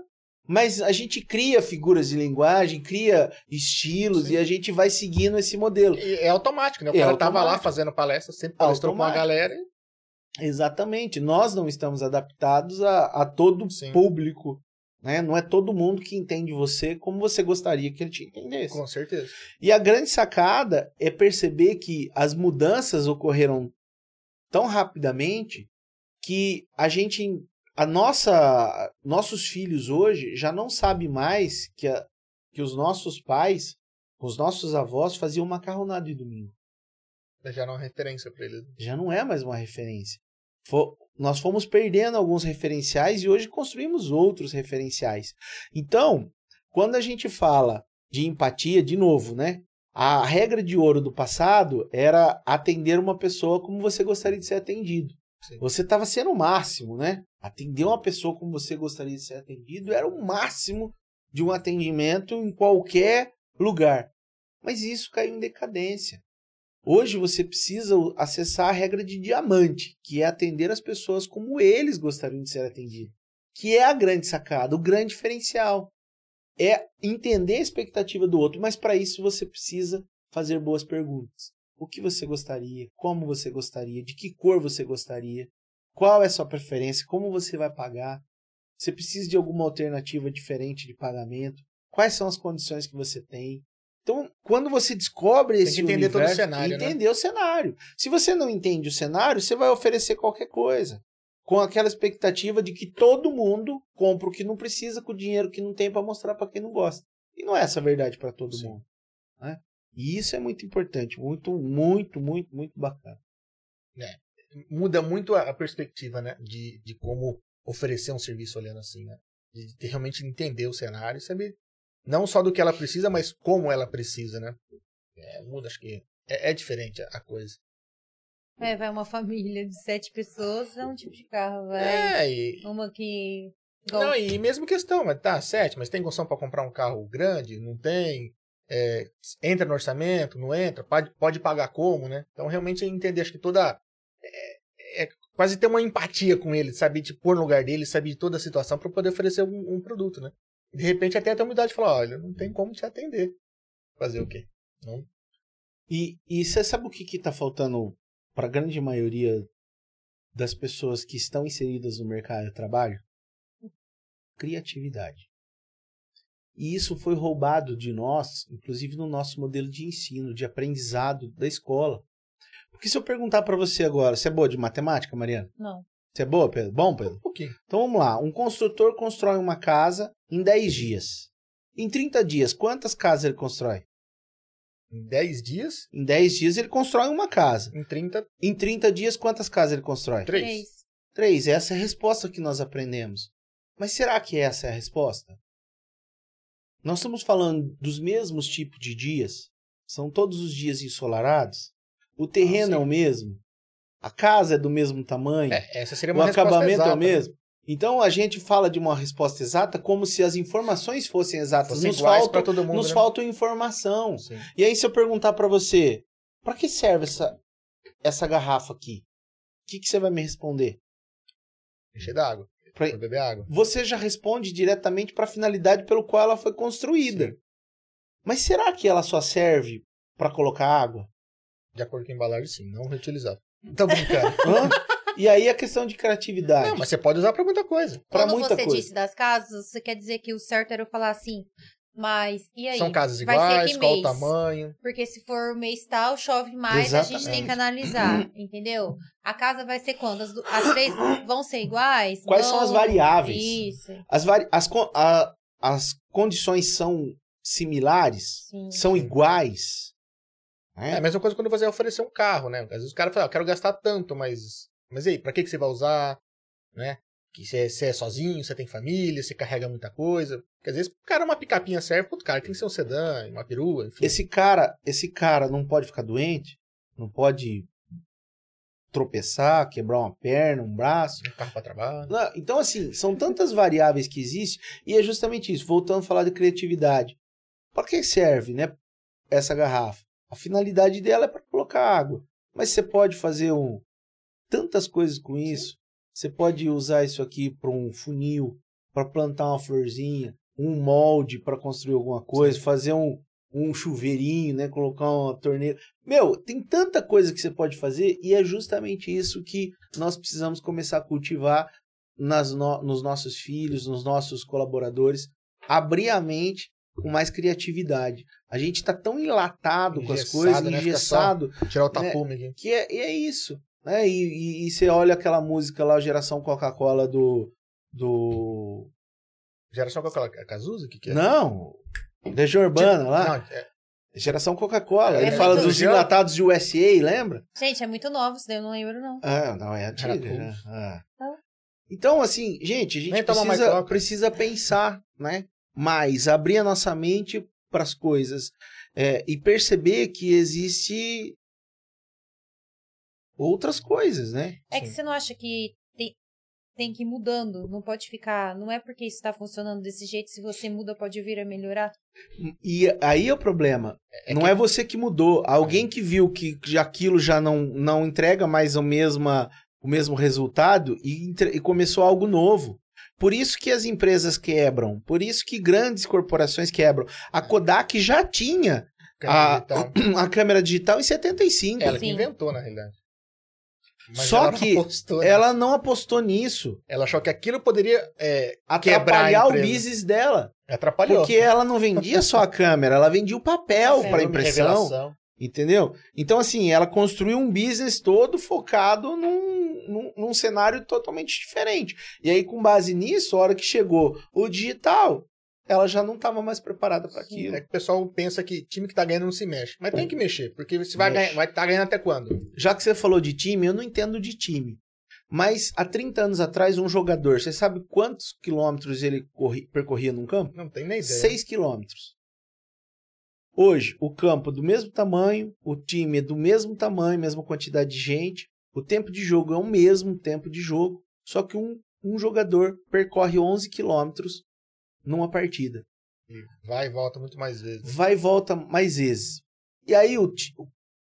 a gente cria figuras de linguagem, cria estilos Sim. e a gente vai seguindo esse modelo. e- é automático, né? O É cara tava lá automático. fazendo palestra, sempre palestrou com a Automático. galera. Exatamente. Nós não estamos adaptados a, a todo Sim. público. Né? Não é todo mundo que entende você como você gostaria que ele te entendesse. Com certeza. E a grande sacada é perceber que as mudanças ocorreram tão rapidamente que a gente, a nossa, nossos filhos hoje já não sabe mais que, a- que os nossos pais, os nossos avós faziam macarronada de domingo. Já não é uma referência pra ele. Já não é mais uma referência. Nós fomos perdendo alguns referenciais e hoje construímos outros referenciais. Então, quando a gente fala de empatia, de novo, né? A regra de ouro do passado era atender uma pessoa como você gostaria de ser atendido. Sim. Você estava sendo o máximo, né? Atender uma pessoa como você gostaria de ser atendido era o máximo de um atendimento em qualquer lugar. Mas isso caiu em decadência. Hoje você precisa acessar a regra de diamante, que é atender as pessoas como eles gostariam de ser atendidos. Que é a grande sacada, o grande diferencial. É entender a expectativa do outro, mas para isso você precisa fazer boas perguntas. O que você gostaria? Como você gostaria? De que cor você gostaria? Qual é a sua preferência? Como você vai pagar? Você precisa de alguma alternativa diferente de pagamento? Quais são as condições que você tem? Então, quando você descobre Tem esse que entender todo o universo, cenário, né? entender o cenário. Se você não entende o cenário, você vai oferecer qualquer coisa. Com aquela expectativa de que todo mundo compra o que não precisa com o dinheiro que não tem para mostrar para quem não gosta. E não é essa a verdade para todo Sim. mundo. Né? E isso é muito importante, muito, muito, muito, muito bacana. Muda muito a a perspectiva, né? De, de como oferecer um serviço olhando assim, né? De, de realmente entender o cenário e saber não só do que ela precisa, mas como ela precisa, né? É, muda, acho que é, é diferente a, coisa. É, vai uma família de sete pessoas, é um tipo de carro, vai. É, e, Uma que. Não, e mesmo questão, mas tá, sete, mas tem condição para comprar um carro grande? Não tem? É, entra no orçamento? Não entra? Pode, pode pagar como, né? Então, realmente, entender, acho que toda. É, é quase ter uma empatia com ele, saber te pôr no lugar dele, saber de toda a situação para poder oferecer um, um produto, né? De repente, até a humildade de falar: olha, não tem como te atender. Fazer o quê? Não? E, e você sabe o que está faltando para a grande maioria das pessoas que estão inseridas no mercado de trabalho? Criatividade. E isso foi roubado de nós, inclusive no nosso modelo de ensino, de aprendizado da escola. Porque se eu perguntar para você agora, você é boa de matemática, Mariana? Não. Você é boa, Pedro? Bom, Pedro? Um pouquinho. Então vamos lá. Um construtor constrói uma casa em 10 dias. Em 30 dias, quantas casas ele constrói? Em 10 dias, Em 10 dias ele constrói uma casa. em 30, Em 30 dias, quantas casas ele constrói? 3. Três. Três. Essa é a resposta que nós aprendemos. Mas será que essa é a resposta? Nós estamos falando dos mesmos tipos de dias? São todos os dias ensolarados? O terreno sim. é o mesmo? A casa é do mesmo tamanho? É, essa seria o uma resposta acabamento exata, é o né? mesmo? Então a gente fala de uma resposta exata como se as informações fossem exatas. Fossem nos falta, todo mundo, nos né? falta informação. Sim. E aí, se eu perguntar pra você, pra que serve essa, essa garrafa aqui? O que, que você vai me responder? Encher d'água. Pra- Pra beber água. Você já responde diretamente para a finalidade pelo qual ela foi construída. Mas será que ela só serve para colocar água? De acordo com a embalagem, sim. Não reutilizar. Tô brincando. Hã? e aí a questão de criatividade. não, mas você pode usar pra muita coisa. Quando muita você coisa. disse das casas, você quer dizer que o certo era eu falar assim, mas e aí? São casas iguais, que qual o tamanho. Porque se for o mês tal, chove mais, a gente tem Exatamente. que analisar, entendeu? A casa vai ser quando? As, as três vão ser iguais? Quais são as variáveis? Isso, As, vari... as, con- a- as condições são similares? sim. São iguais? É É. a mesma coisa quando você oferecer um carro, né? Às vezes o cara fala, ah, eu quero gastar tanto, mas. Mas e aí, pra que, que você vai usar? Né? Que você, você é sozinho, você tem família, você carrega muita coisa. Porque às vezes, o cara, uma picapinha serve, pro cara tem que ser um sedã, uma perua, enfim. Esse cara, esse cara não pode ficar doente? Não pode tropeçar, quebrar uma perna, um braço? Um carro pra trabalho. Não, então, assim, são tantas variáveis que existem, e é justamente isso, voltando a falar de criatividade. Para que serve, né, essa garrafa? A finalidade dela é para colocar água. Mas você pode fazer um, tantas coisas com isso. Você pode usar isso aqui para um funil, para plantar uma florzinha, um molde para construir alguma coisa, fazer um, um chuveirinho, né, colocar uma torneira. Meu, tem tanta coisa que você pode fazer e é justamente isso que nós precisamos começar a cultivar nas no- nos nossos filhos, nos nossos colaboradores, abrir a mente com mais criatividade. A gente está tão enlatado com as Engessado, coisas, né? Engessado, Tirar o tapume aqui. que é, e é isso. Né? E, e- e você olha aquela música lá, Geração Coca-Cola do. do. Geração Coca-Cola. É Cazuza? O que, que é? Não! Legião Urbana lá. Não, é- Geração Coca-Cola. É Ele fala muito- dos enlatados de USA, lembra? Gente, é muito novo, isso daí eu não lembro, não. Ah, não, é antiga. Né? Ah. Ah. Então, assim, gente, a gente precisa, precisa pensar, né? Mais, abrir a nossa mente para as coisas é, e perceber que existe outras coisas, né? É que você não acha que tem, tem que ir mudando, não pode ficar, não é porque isso está funcionando desse jeito, se você muda pode vir a melhorar. E aí é o problema. é não que- é você que mudou. Alguém que viu que aquilo já não, não entrega mais o, mesma, o mesmo resultado e, entre- e começou algo novo. Por isso que as empresas quebram. Por isso que grandes corporações quebram. A Kodak já tinha câmera a- a câmera digital em 75. Ela que Sim. inventou, na realidade. Mas Só ela não que apostou nisso. Ela não apostou nisso. Ela achou que aquilo poderia é, Atrapalhar a o business dela. Atrapalhou. Porque ela não vendia só a câmera, ela vendia o papel para impressão. revelação. Entendeu? Então, assim, ela construiu um business todo focado num, num, num cenário totalmente diferente. E aí, com base nisso, a hora que chegou o digital, ela já não estava mais preparada para aquilo. É que o pessoal pensa que time que tá ganhando não se mexe. Mas tem que mexer, porque você vai ganhar, vai estar ganhando até quando? Já que você falou de time, eu não entendo de time. Mas há 30 anos atrás, um jogador, você sabe quantos quilômetros ele corri- percorria num campo? Não tem nem ideia. 6 quilômetros. Hoje, o campo é do mesmo tamanho, o time é do mesmo tamanho, mesma quantidade de gente, o tempo de jogo é o mesmo tempo de jogo, só que um, um jogador percorre 11 quilômetros numa partida. Vai e volta muito mais vezes. Vai e volta mais vezes. E aí, o,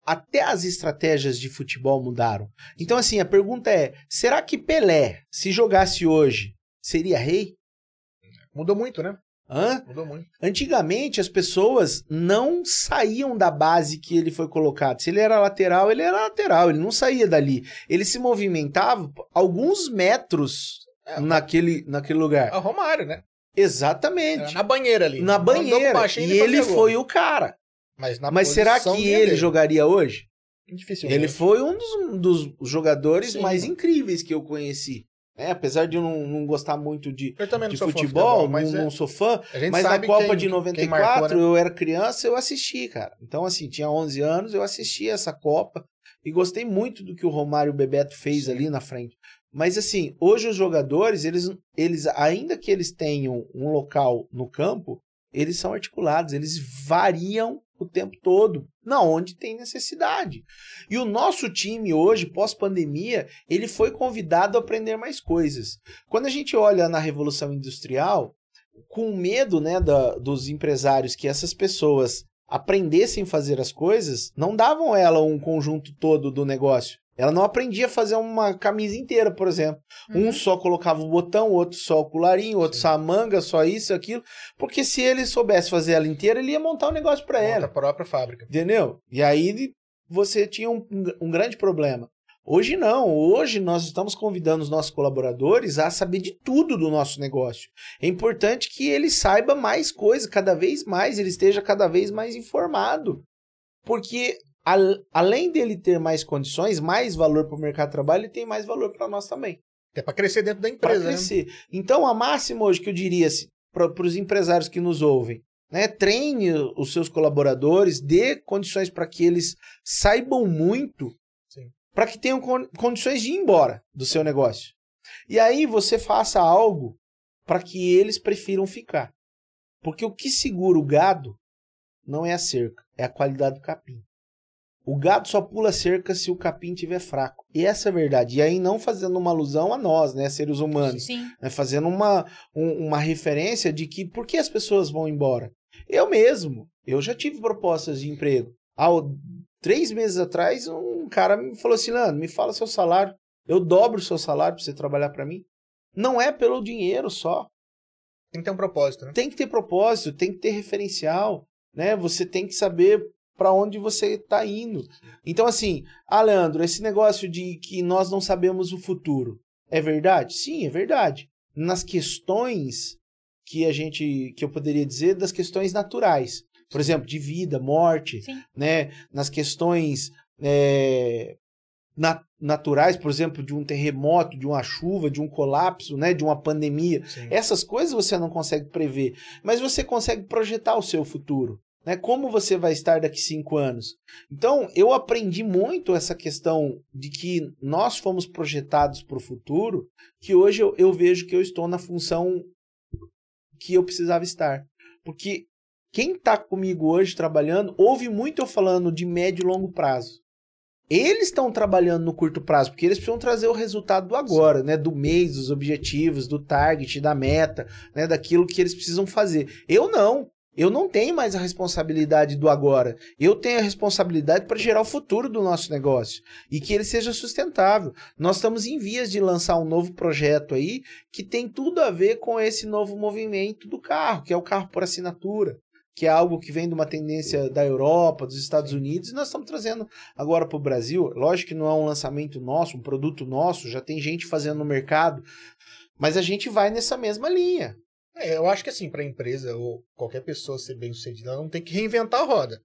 até as estratégias de futebol mudaram. Então, assim, a pergunta é: será que Pelé, se jogasse hoje, seria rei? Mudou muito, né? Hã? Mudou muito. Antigamente as pessoas não saíam da base que ele foi colocado. Se ele era lateral, ele era lateral, ele não saía dali. Ele se movimentava alguns metros É, naquele, naquele lugar. É o Romário, né? Era Exatamente. na banheira ali. Na banheira. baixinho E ele foi o cara. Mas, Mas será que ele dele. jogaria hoje? Dificilmente. Ele foi um dos, dos jogadores Sim. mais incríveis que eu conheci. É, apesar de eu não, não gostar muito de, de sou fã de futebol, mas não, é- não sou fã, Mas na Copa quem- de quem 94, marcou, né? eu era criança, eu assisti, cara. Então, assim, tinha 11 anos, eu assisti essa Copa e gostei muito do que o Romário Bebeto fez Sim. ali na frente. Mas, assim, hoje os jogadores, eles, eles, ainda que eles tenham um local no campo, eles são articulados, eles variam o tempo todo, na onde tem necessidade. E o nosso time hoje, pós-pandemia, ele foi convidado a aprender mais coisas. Quando a gente olha na Revolução Industrial, com medo né, da, dos empresários que essas pessoas aprendessem a fazer as coisas, não davam ela um conjunto todo do negócio. Ela não aprendia a fazer uma camisa inteira, por exemplo. Uhum. Um só colocava o botão, outro só o colarinho, outro Sim. só a manga, só isso, aquilo. Porque se ele soubesse fazer ela inteira, ele ia montar um negócio para ela. a própria fábrica. Entendeu? E aí você tinha um, um grande problema. Hoje não, hoje nós estamos convidando os nossos colaboradores a saber de tudo do nosso negócio. É importante que ele saiba mais coisas, cada vez mais, ele esteja cada vez mais informado. Porque além dele ter mais condições, mais valor para o mercado de trabalho, ele tem mais valor para nós também. É para crescer dentro da empresa. Para né? crescer. Né? Então, a máxima hoje que eu diria para os empresários que nos ouvem, né, treine os seus colaboradores, dê condições para que eles saibam muito para que tenham condições de ir embora do seu negócio. E aí você faça algo para que eles prefiram ficar. Porque o que segura o gado não é a cerca, é a qualidade do capim. O gado só pula cerca se o capim estiver fraco. E essa é a verdade. E aí não fazendo uma alusão a nós, né, seres humanos. Sim. Né, fazendo uma, um, uma referência de que por que as pessoas vão embora. Eu mesmo, eu já tive propostas de emprego. Ao, três meses atrás, um cara me falou assim, Leandro, me fala seu salário. Eu dobro o seu salário para você trabalhar para mim. Não é pelo dinheiro só. Tem que ter um propósito, né? Tem que ter propósito, tem que ter referencial, né? Você tem que saber para onde você está indo. Então, assim, ah, Leandro, esse negócio de que nós não sabemos o futuro, é verdade? Sim, é verdade. Nas questões que a gente, que eu poderia dizer, das questões naturais por exemplo, de vida, morte, Sim. né? Nas questões é, nat naturais, por exemplo, de um terremoto, de uma chuva, de um colapso, né? De uma pandemia. Sim. Essas coisas você não consegue prever, mas você consegue projetar o seu futuro. Né? Como você vai estar daqui cinco anos? Então, eu aprendi muito essa questão de que nós fomos projetados para o futuro, que hoje eu, eu vejo que eu estou na função que eu precisava estar. Porque quem está comigo hoje trabalhando, ouve muito eu falando de médio e longo prazo. Eles estão trabalhando no curto prazo, porque eles precisam trazer o resultado do agora, né? Do mês, dos objetivos, do target, da meta, né? Daquilo que eles precisam fazer. Eu não. Eu não tenho mais a responsabilidade do agora. Eu tenho a responsabilidade para gerar o futuro do nosso negócio e que ele seja sustentável. Nós estamos em vias de lançar um novo projeto aí que tem tudo a ver com esse novo movimento do carro, que é o carro por assinatura que é algo que vem de uma tendência da Europa, dos Estados Unidos, e nós estamos trazendo agora para o Brasil. Lógico que não é um lançamento nosso, um produto nosso, já tem gente fazendo no mercado, mas a gente vai nessa mesma linha. É, eu acho que assim, para a empresa ou qualquer pessoa ser bem sucedida, ela não tem que reinventar a roda.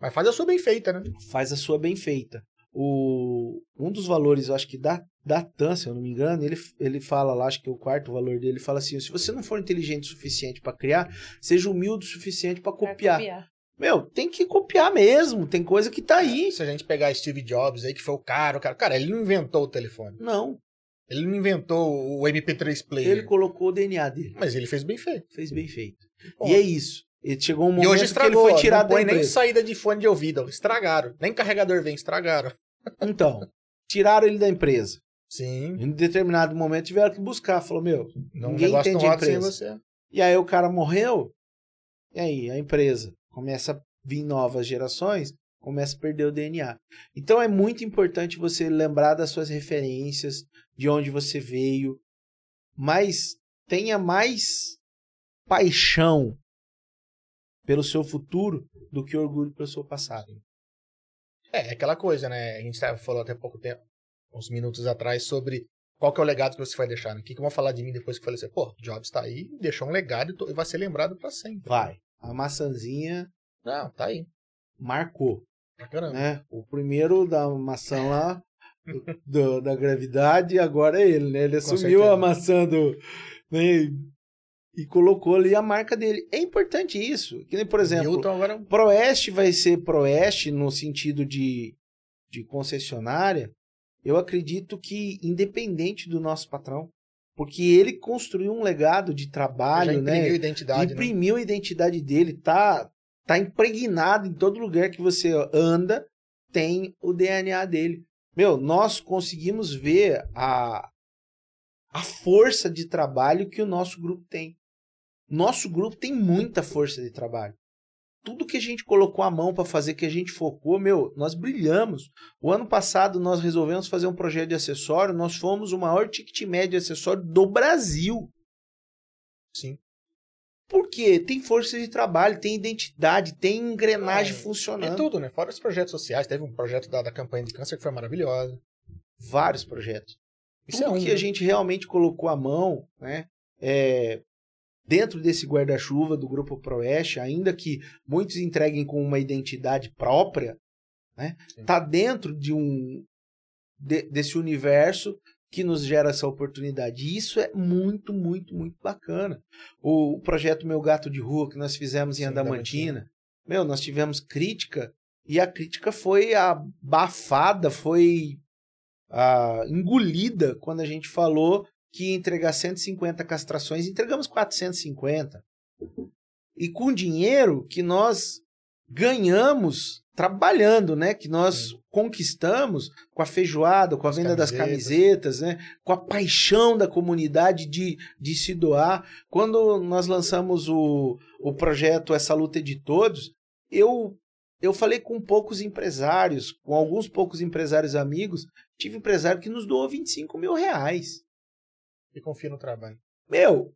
Mas faz a sua bem feita, né? Faz a sua bem feita. O, um dos valores, eu acho que da, da TAN, se eu não me engano, ele, ele fala lá, acho que é o quarto valor dele, fala assim: se você não for inteligente o suficiente para criar, seja humilde o suficiente para copiar. copiar. Meu, tem que copiar mesmo, tem coisa que tá aí. Se a gente pegar Steve Jobs aí, que foi o cara, o cara, cara, ele não inventou o telefone. Não. Ele não inventou o MP3 player. Ele colocou o DNA dele. Mas ele fez bem feito. Fez bem feito. Bom, e é isso. Ele chegou um momento e hoje estragou, que ele foi tirado não da nem saída de fone de ouvido, estragaram. Nem carregador vem, estragaram. Então, tiraram ele da empresa. Sim. Em determinado momento tiveram que buscar. Falou, meu, não, ninguém entende a empresa. E aí o cara morreu. E aí a empresa começa a vir novas gerações, começa a perder o DNA. Então é muito importante você lembrar das suas referências, de onde você veio, mas tenha mais paixão pelo seu futuro do que orgulho pelo seu passado. É, é aquela coisa, né? A gente falou até pouco tempo, uns minutos atrás, sobre qual que é o legado que você vai deixar. Né? O que, que vão falar de mim depois que eu falecer? Pô, Jobs tá aí, deixou um legado e vai ser lembrado para sempre. Vai. A maçãzinha. Não, tá aí. Marcou. Pra caramba. Né? O primeiro da maçã lá, do, da gravidade, agora é ele, né? Ele assumiu a maçã do. Né? e colocou ali a marca dele. É importante isso. Que nem, por exemplo, Newton agora... Proeste vai ser Proeste no sentido de, de concessionária. Eu acredito que independente do nosso patrão, porque ele construiu um legado de trabalho, Já imprimiu né? Identidade, imprimiu né? a identidade dele, tá Tá impregnado em todo lugar que você anda, tem o DNA dele. Meu, nós conseguimos ver a, a força de trabalho que o nosso grupo tem. Nosso grupo tem muita força de trabalho. Tudo que a gente colocou a mão para fazer, que a gente focou, meu, nós brilhamos. O ano passado nós resolvemos fazer um projeto de acessório, nós fomos o maior ticket médio de acessório do Brasil. Sim. Porque tem força de trabalho, tem identidade, tem engrenagem É, funcionando. E tudo, né? Fora os projetos sociais, teve um projeto da, da campanha de câncer que foi maravilhosa. Vários projetos. Isso Tudo é um, que né? a gente realmente colocou a mão, né? É, dentro desse guarda-chuva do Grupo Proeste, ainda que muitos entreguem com uma identidade própria, né? Sim. Tá dentro de um de- desse universo que nos gera essa oportunidade. E isso é muito, muito, muito bacana. O, projeto Meu Gato de Rua que nós fizemos em Sim, Andamantina, meu, nós tivemos crítica e a crítica foi abafada, foi ah, engolida quando a gente falou que ia entregar 150 castrações, entregamos 450. E com dinheiro que nós ganhamos trabalhando, né? Que nós conquistamos com a feijoada, com a venda das camisetas. camisetas, né? Com a paixão da comunidade de, de se doar. Quando nós lançamos o, o projeto Essa Luta é de Todos, eu eu falei com poucos empresários, com alguns poucos empresários amigos, tive empresário que nos doou 25 mil reais. E confia no trabalho. Meu,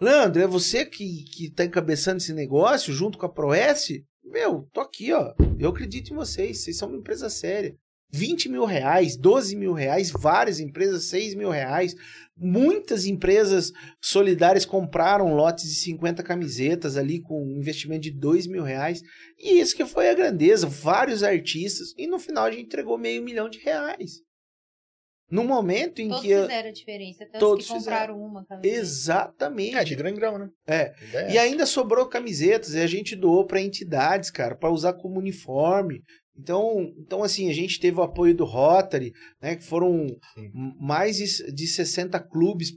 Leandro, é você que, que tá encabeçando esse negócio junto com a Proes? Meu, tô aqui, ó. Eu acredito em vocês, vocês são uma empresa séria. 20 mil reais, 12 mil reais, várias empresas, 6 mil reais. Muitas empresas solidárias compraram lotes de 50 camisetas ali com um investimento de 2 mil reais. E isso que foi a grandeza, vários artistas. E no final a gente entregou meio milhão de reais. No momento em Todos que. fizeram a diferença. Até Todos os que compraram uma camiseta. Exatamente. É, de grão em grão, né? É. É E ainda sobrou camisetas e a gente doou para entidades, cara, para usar como uniforme. Então, então, assim, a gente teve o apoio do Rotary, né, que foram Sim. mais de de 60 clubes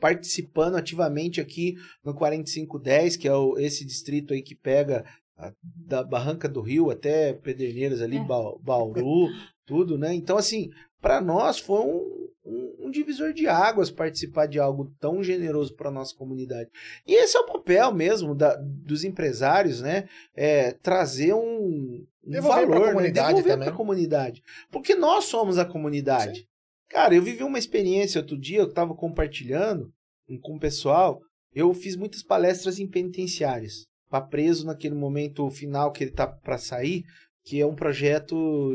participando ativamente aqui no 4510, que é o, esse distrito aí que pega a- da Barranca do Rio até Pederneiras ali, É. Ba- Bauru, tudo, né? Então, assim, para nós foi um, um, um divisor de águas participar de algo tão generoso para nossa comunidade. E esse é o papel mesmo da, dos empresários, né? É, trazer um, um Devolver pra valor, comunidade né? devolver também. para a comunidade. Porque nós somos a comunidade. Cara, eu vivi uma experiência outro dia, eu estava compartilhando com o pessoal, eu fiz muitas palestras em penitenciárias. Para preso naquele momento final que ele tá para sair, que é um projeto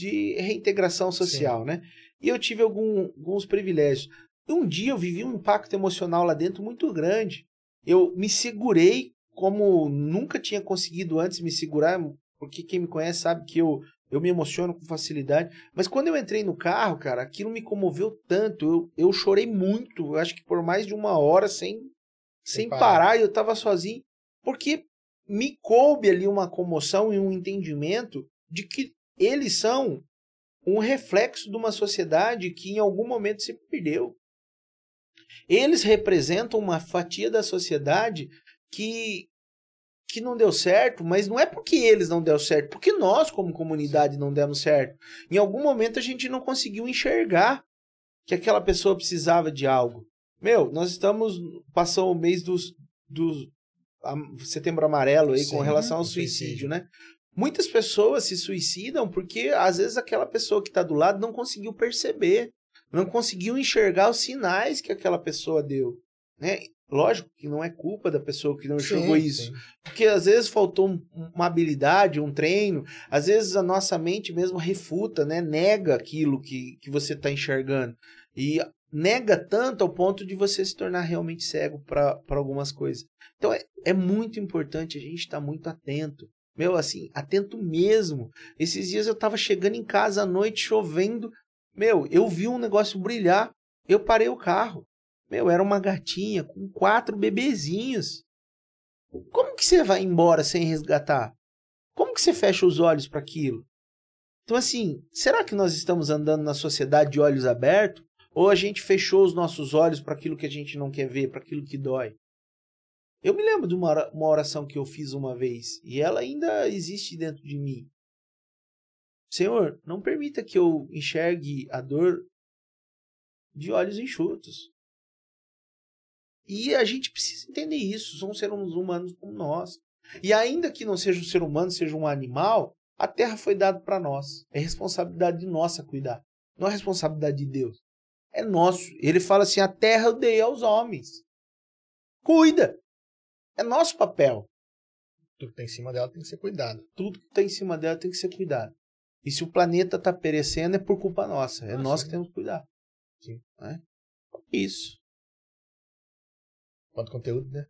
de reintegração social, né? E eu tive algum- alguns privilégios. Um dia eu vivi um impacto emocional lá dentro muito grande. Eu me segurei como nunca tinha conseguido antes me segurar, porque quem me conhece sabe que eu, eu me emociono com facilidade. Mas quando eu entrei no carro, cara, aquilo me comoveu tanto. Eu, eu chorei muito, eu acho que por mais de uma hora sem, sem, Sem parar. parar. e eu tava sozinho. Porque me coube ali uma comoção e um entendimento de que eles são um reflexo de uma sociedade que em algum momento se perdeu. Eles representam uma fatia da sociedade que que não deu certo, mas não é porque eles não deu certo, porque nós como comunidade não demos certo. Em algum momento a gente não conseguiu enxergar que aquela pessoa precisava de algo. Meu, nós estamos passou o mês dos, dos am- setembro amarelo aí com Sim, relação ao suicídio, né? Muitas pessoas se suicidam porque às vezes aquela pessoa que está do lado não conseguiu perceber, não conseguiu enxergar os sinais que aquela pessoa deu, né? Lógico que não é culpa da pessoa que não enxergou Sim, isso, sim. porque às vezes faltou um- uma habilidade, um treino, às vezes a nossa mente mesmo refuta, né? Nega aquilo que, que você está enxergando e nega tanto ao ponto de você se tornar realmente cego para algumas coisas. Então é, é muito importante a gente estar muito atento. Meu, assim, atento mesmo. Esses dias eu tava chegando em casa à noite, chovendo. Meu, eu vi um negócio brilhar. Eu parei o carro. Meu, era uma gatinha com quatro bebezinhos. Como que você vai embora sem resgatar? Como que você fecha os olhos para aquilo? Então, assim, será que nós estamos andando na sociedade de olhos abertos? Ou a gente fechou os nossos olhos para aquilo que a gente não quer ver, para aquilo que dói? Eu me lembro de uma, uma oração que eu fiz uma vez e ela ainda existe dentro de mim. Senhor, não permita que eu enxergue a dor de olhos enxutos. E a gente precisa entender isso. São seres humanos como nós. E ainda que não seja um ser humano, seja um animal, a terra foi dada para nós. É responsabilidade nossa cuidar. Não é responsabilidade de Deus. É nosso. Ele fala assim: a terra eu dei aos homens. Cuida. É nosso papel. Tudo que tá em cima dela tem que ser cuidado. Tudo que está em cima dela tem que ser cuidado. E se o planeta está perecendo, é por culpa nossa. É Ah, nós sim. que temos que cuidar. Sim. Né? Isso. Quanto conteúdo, né?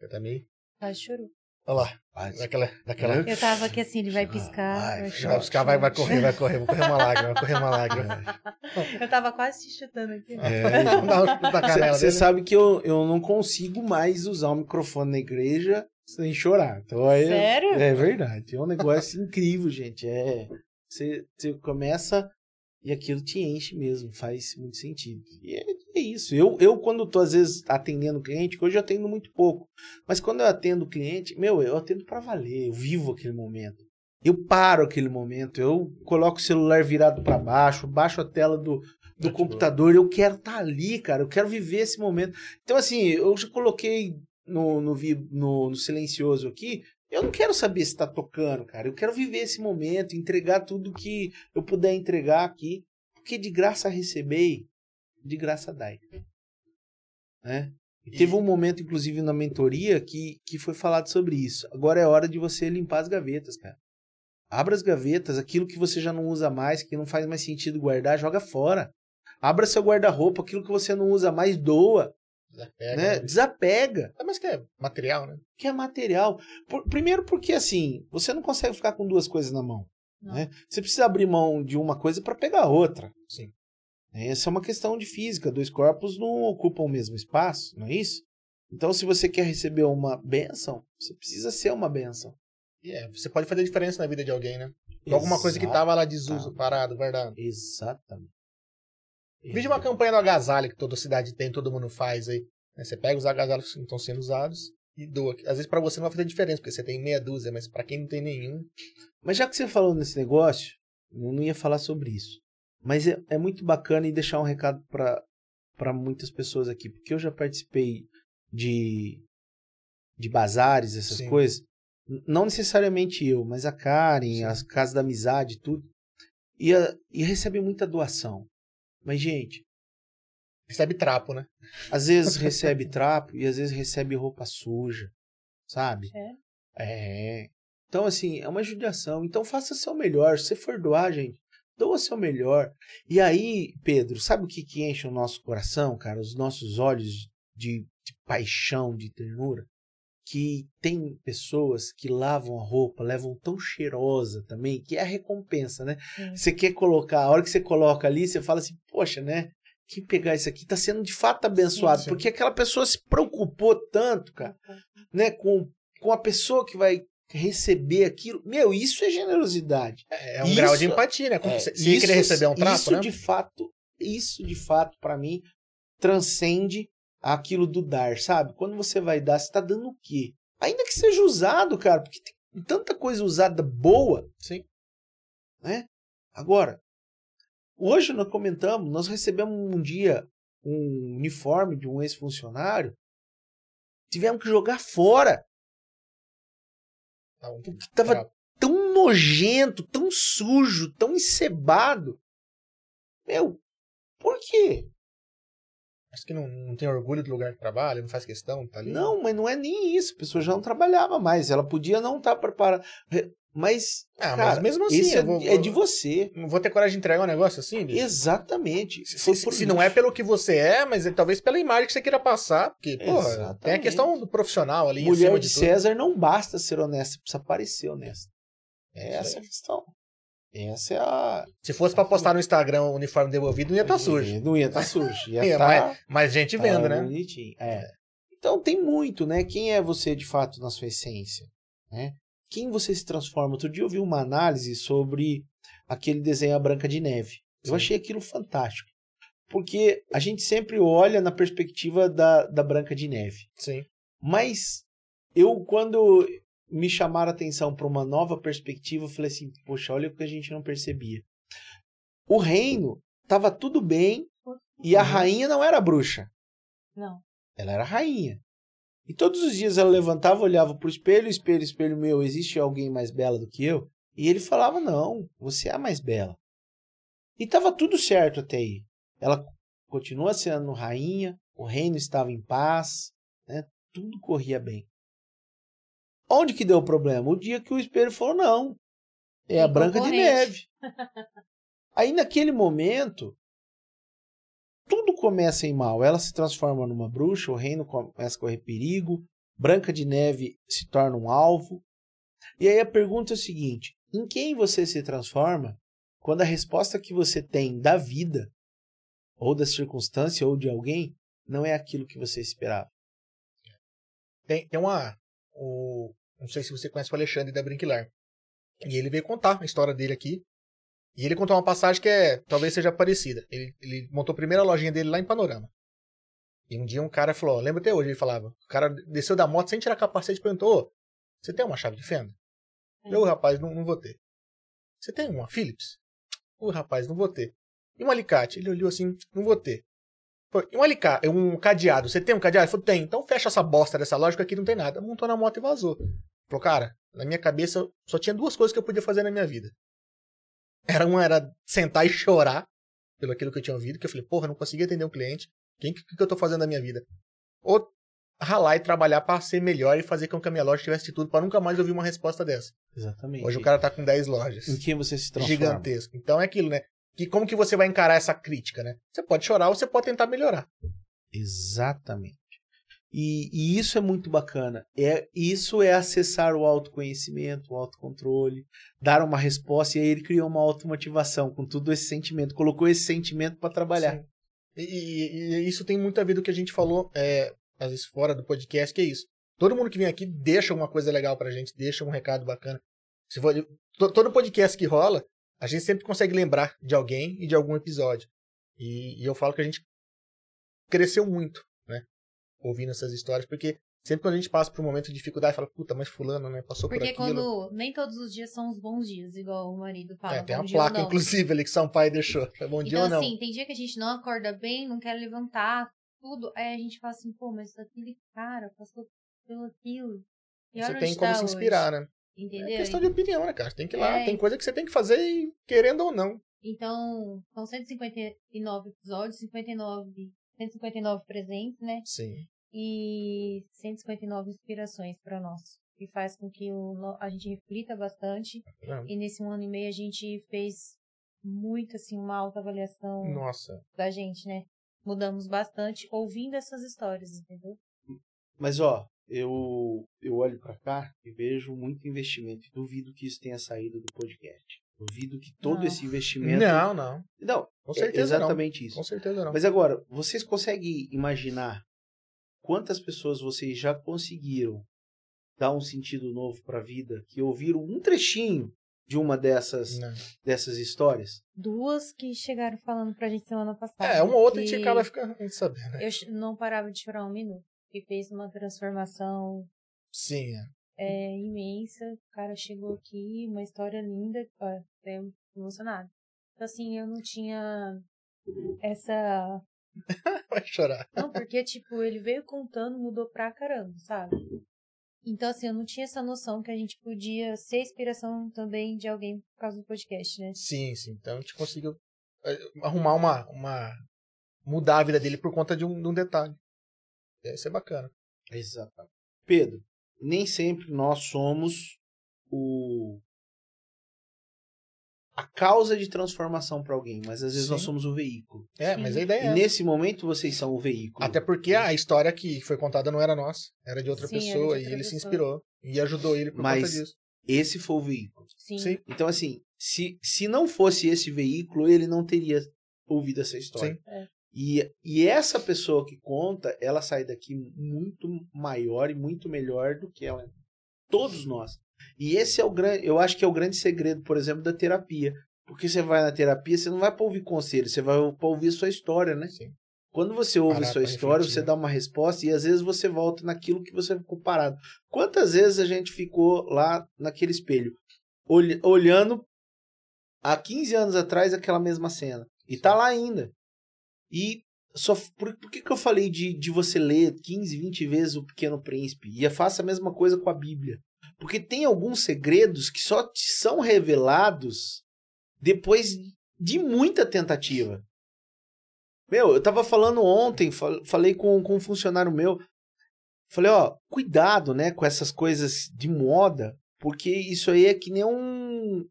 Eu também. Quase chorou. Olha lá. Vai, Daquela. daquela... Eu tava aqui assim, ele vai piscar. Vai, vai vai chorar. Vai vai, vai correr, vai correr. Vou correr uma lágrima, vai correr uma lágrima. Eu tava quase te chutando aqui. É. Você sabe que eu, eu não consigo mais usar o microfone na igreja sem chorar. Então, aí, Sério? É verdade. É um negócio incrível, gente. É, você, você começa e aquilo te enche mesmo. Faz muito sentido. E é, é isso. Eu, eu, quando tô, às vezes, atendendo cliente, que hoje eu atendo muito pouco. Mas quando eu atendo cliente, meu, eu atendo para valer. Eu vivo aquele momento. Eu paro aquele momento. Eu coloco o celular virado para baixo, baixo a tela do, do computador. Eu quero estar ali, cara. Eu quero viver esse momento. Então, assim, eu já coloquei no, no, no, no silencioso aqui. Eu não quero saber se tá tocando, cara. Eu quero viver esse momento, entregar tudo que eu puder entregar aqui. Porque de graça recebei, de graça dai. Né? E teve um momento, inclusive, na mentoria que, que foi falado sobre isso. Agora é hora de você limpar as gavetas, cara. Abra as gavetas, aquilo que você já não usa mais, que não faz mais sentido guardar, joga fora. Abra seu guarda-roupa, aquilo que você não usa mais, doa. Desapega, né? né? Desapega É, mas que é material, né? que é material. Por- primeiro porque assim, você não consegue ficar com duas coisas na mão. Não. Né? Você precisa abrir mão de uma coisa para pegar a outra. Sim. Essa é uma questão de física. Dois corpos não ocupam o mesmo espaço, não é isso? Então, se você quer receber uma benção, você precisa ser uma benção. E é, você pode fazer diferença na vida de alguém, né? Alguma coisa que Exato. tava lá desuso, parado, guardado. Exatamente. Veja uma campanha do agasalho que toda cidade tem, todo mundo faz aí. né? Você pega os agasalhos que estão sendo usados e doa. Às vezes pra você não vai fazer diferença, porque você tem meia dúzia, mas pra quem não tem nenhum. Mas já que você falou nesse negócio, eu não ia falar sobre isso. Mas é, é muito bacana e deixar um recado para muitas pessoas aqui, porque eu já participei de, de bazares, essas Sim. coisas. Não necessariamente eu, mas a Karen, Sim. as casas da amizade, tudo. E, a, e recebe muita doação. Mas, gente, Recebe trapo, né? às vezes recebe trapo e às vezes recebe roupa suja, sabe? É. Então, assim, é uma judiação. Então, faça seu melhor. Se você for doar, gente, doa seu melhor. E aí, Pedro, sabe o que, que enche o nosso coração, cara? Os nossos olhos de, de paixão, de ternura? Que tem pessoas que lavam a roupa, levam tão cheirosa também, que é a recompensa, né? Sim. Você quer colocar, a hora que você coloca ali, você fala assim, poxa, né? Quem pegar isso aqui tá sendo de fato abençoado, sim. porque aquela pessoa se preocupou tanto, cara, né, com, com a pessoa que vai receber aquilo. Meu, isso é generosidade. É um Isso- grau de empatia, né? Como É, você, ia querer receber um trapo, isso né? de fato, isso de fato, para mim, transcende aquilo do dar, sabe? Quando você vai dar, você tá dando o quê? Ainda que seja usado, cara, porque tem tanta coisa usada boa, Sim. né? Agora, hoje nós comentamos, nós recebemos um dia um uniforme de um ex-funcionário, tivemos que jogar fora, Tá um porque tava tão nojento, tão sujo, tão encebado. Meu, por quê? Acho que não, não tem orgulho do lugar que trabalha, não faz questão, tá ali. Não, mas não é nem isso. A pessoa já não trabalhava mais. Ela podia não estar preparada. Mas, Ah, cara, mas mesmo assim, é, eu vou- é de você. Não vou ter coragem de entregar um negócio assim, bicho? Exatamente. Se, se- se não é pelo que você é, mas é talvez pela imagem que você queira passar. Porque, porra, tem a questão do profissional ali. Mulher de de. César não basta ser honesta, precisa parecer honesta. É Isso essa a questão. Essa é a. Se fosse pra postar no Instagram o uniforme devolvido, não ia estar sujo. Não ia estar sujo. Ia Ia, tá, mas, mas gente vendo, tá né? Bonitinho. É. Então tem muito, né? Quem é você de fato na sua essência? Né? Quem você se transforma? Outro dia eu vi uma análise sobre aquele desenho A Branca de Neve. Eu Sim. achei aquilo fantástico. Porque a gente sempre olha na perspectiva da, da Branca de Neve. Sim. Mas eu, quando me chamaram a atenção para uma nova perspectiva, eu falei assim, poxa, olha o que a gente não percebia. O reino tava tudo bem e a rainha não era bruxa. Não. Ela era rainha. E todos os dias ela levantava, olhava pro espelho, espelho, espelho meu, existe alguém mais bela do que eu? E ele falava, não, você é a mais bela. E tava tudo certo até aí. Ela continua sendo rainha, o reino estava em paz, né? Tudo corria bem. Onde que deu o problema? O dia que o espelho falou, não, é a Branca de. Neve. Aí naquele momento, tudo começa em mal. Ela se transforma numa bruxa, o reino começa a correr perigo, Branca de Neve se torna um alvo. E aí a pergunta é o seguinte: em quem você se transforma quando a resposta que você tem da vida, ou da circunstância, ou de alguém, não é aquilo que você esperava? Tem, tem uma. O, não sei se você conhece o Alexandre da Brinquilar. E ele veio contar a história dele aqui. E ele contou uma passagem que é, talvez seja parecida. Ele, ele montou a primeira lojinha dele lá em Panorama. E um dia um cara falou, lembra até hoje, ele falava, o cara desceu da moto sem tirar capacete e perguntou, "Ô, você tem uma chave de fenda? Eu, rapaz, não, não vou ter. Você tem uma Philips? O rapaz, não vou ter. E um alicate? Ele olhou assim, não vou ter. Um alicate, um cadeado, você tem um cadeado? Ele falou, tem. Então fecha essa bosta dessa loja que aqui não tem nada. Montou na moto e vazou. Falou, cara, na minha cabeça só tinha duas coisas que eu podia fazer na minha vida. Era uma era sentar e chorar pelo aquilo que eu tinha ouvido, que eu falei, porra, não consegui atender um cliente. O que, que, que eu tô fazendo na minha vida? Ou ralar e trabalhar para ser melhor e fazer com que a minha loja tivesse tudo para nunca mais ouvir uma resposta dessa. Exatamente. Hoje o cara tá com 10 lojas. Em quem você se transforma? Gigantesco. Então é aquilo, né? Que como que você vai encarar essa crítica, né? Você pode chorar ou você pode tentar melhorar. Exatamente. E, e isso é muito bacana. É, isso é acessar o autoconhecimento, o autocontrole, dar uma resposta, e aí ele criou uma automotivação com tudo esse sentimento, colocou esse sentimento para trabalhar. E, e- e isso tem muito a ver do que a gente falou, é, às vezes fora do podcast, que é isso. Todo mundo que vem aqui deixa uma coisa legal pra gente, deixa um recado bacana. Se for, to- todo podcast que rola, a gente sempre consegue lembrar de alguém e de algum episódio. E, e eu falo que a gente cresceu muito, né? Ouvindo essas histórias, porque sempre quando a gente passa por um momento de dificuldade, fala, puta, mas fulano, né? Passou Porque por aquilo. quando. Nem todos os dias são os bons dias, igual o marido fala. É, tem uma dia placa, inclusive, ali que São Pai deixou. É bom dia Então, ou não. assim, tem dia que a gente não acorda bem, não quer levantar, tudo. Aí a gente fala assim, pô, mas aquele cara passou pelo aquilo. E você tem como tá se hoje. inspirar, né? Entendeu? É questão de opinião, né, cara? Tem que ir lá, É. tem coisa que você tem que fazer e querendo ou não. Então, são 159 episódios, 59, 159 presentes, né? Sim. E 159 inspirações para nós. Que faz com que o, a gente reflita bastante. Não. E nesse um ano e meio a gente fez muito, assim, uma autoavaliação Nossa. da gente, né? Mudamos bastante ouvindo essas histórias, entendeu? Mas ó, eu eu olho para cá e vejo muito investimento. E duvido que isso tenha saído do podcast. Duvido que todo Não. esse investimento. Não, não. Não, Com é certeza exatamente não. isso. Com certeza não. Mas agora, vocês conseguem imaginar quantas pessoas vocês já conseguiram dar um sentido novo para a vida que ouviram um trechinho de uma dessas Não. dessas histórias? Duas que chegaram falando pra gente semana passada. É, uma ou outra a que gente acaba ficando sabendo, né? Eu não parava de chorar um minuto. Que fez uma transformação Sim, é. é, imensa. O cara chegou aqui, uma história linda. Ó, até emocionada. Então, assim, eu não tinha essa. Vai chorar. Não, porque, tipo, ele veio contando, mudou pra caramba, sabe? Então, assim, eu não tinha essa noção que a gente podia ser inspiração também de alguém por causa do podcast, né? Sim, sim. Então a gente conseguiu é, arrumar uma, uma. mudar a vida dele por conta de um, de um detalhe. Isso é bacana. Exatamente. Pedro, nem sempre nós somos o a causa de transformação para alguém, mas às vezes Sim. nós somos o veículo. É, Sim. mas a ideia E é. nesse momento vocês são o veículo. Até porque a história que foi contada não era nossa, era de outra Sim, era de pessoa outra e ele se pessoa. inspirou e ajudou ele por Mas- conta disso. Esse foi o veículo. Sim. Sim. Então, assim, se, se não fosse esse veículo, ele não teria ouvido essa história. Sim. É. E, e essa pessoa que conta, ela sai daqui muito maior e muito melhor do que ela. Todos nós. E esse é o grande, eu acho que é o grande segredo, por exemplo, da terapia. Porque você vai na terapia, você não vai para ouvir conselho, você vai para ouvir a sua história, né? Sim. Quando você ouve Parar sua história, refletir, você dá uma resposta e às vezes você volta naquilo que você ficou parado. Quantas vezes a gente ficou lá naquele espelho, olh- olhando há 15 anos atrás aquela mesma cena? E tá lá ainda. E só por, por que, que eu falei de, de você ler 15, 20 vezes o Pequeno Príncipe? E faça a mesma coisa com a Bíblia. Porque tem alguns segredos que só te são revelados depois de muita tentativa. Meu, eu tava falando ontem, fal- falei com, com um funcionário meu. Falei, ó, cuidado, né, com essas coisas de moda, porque isso aí é que nem um,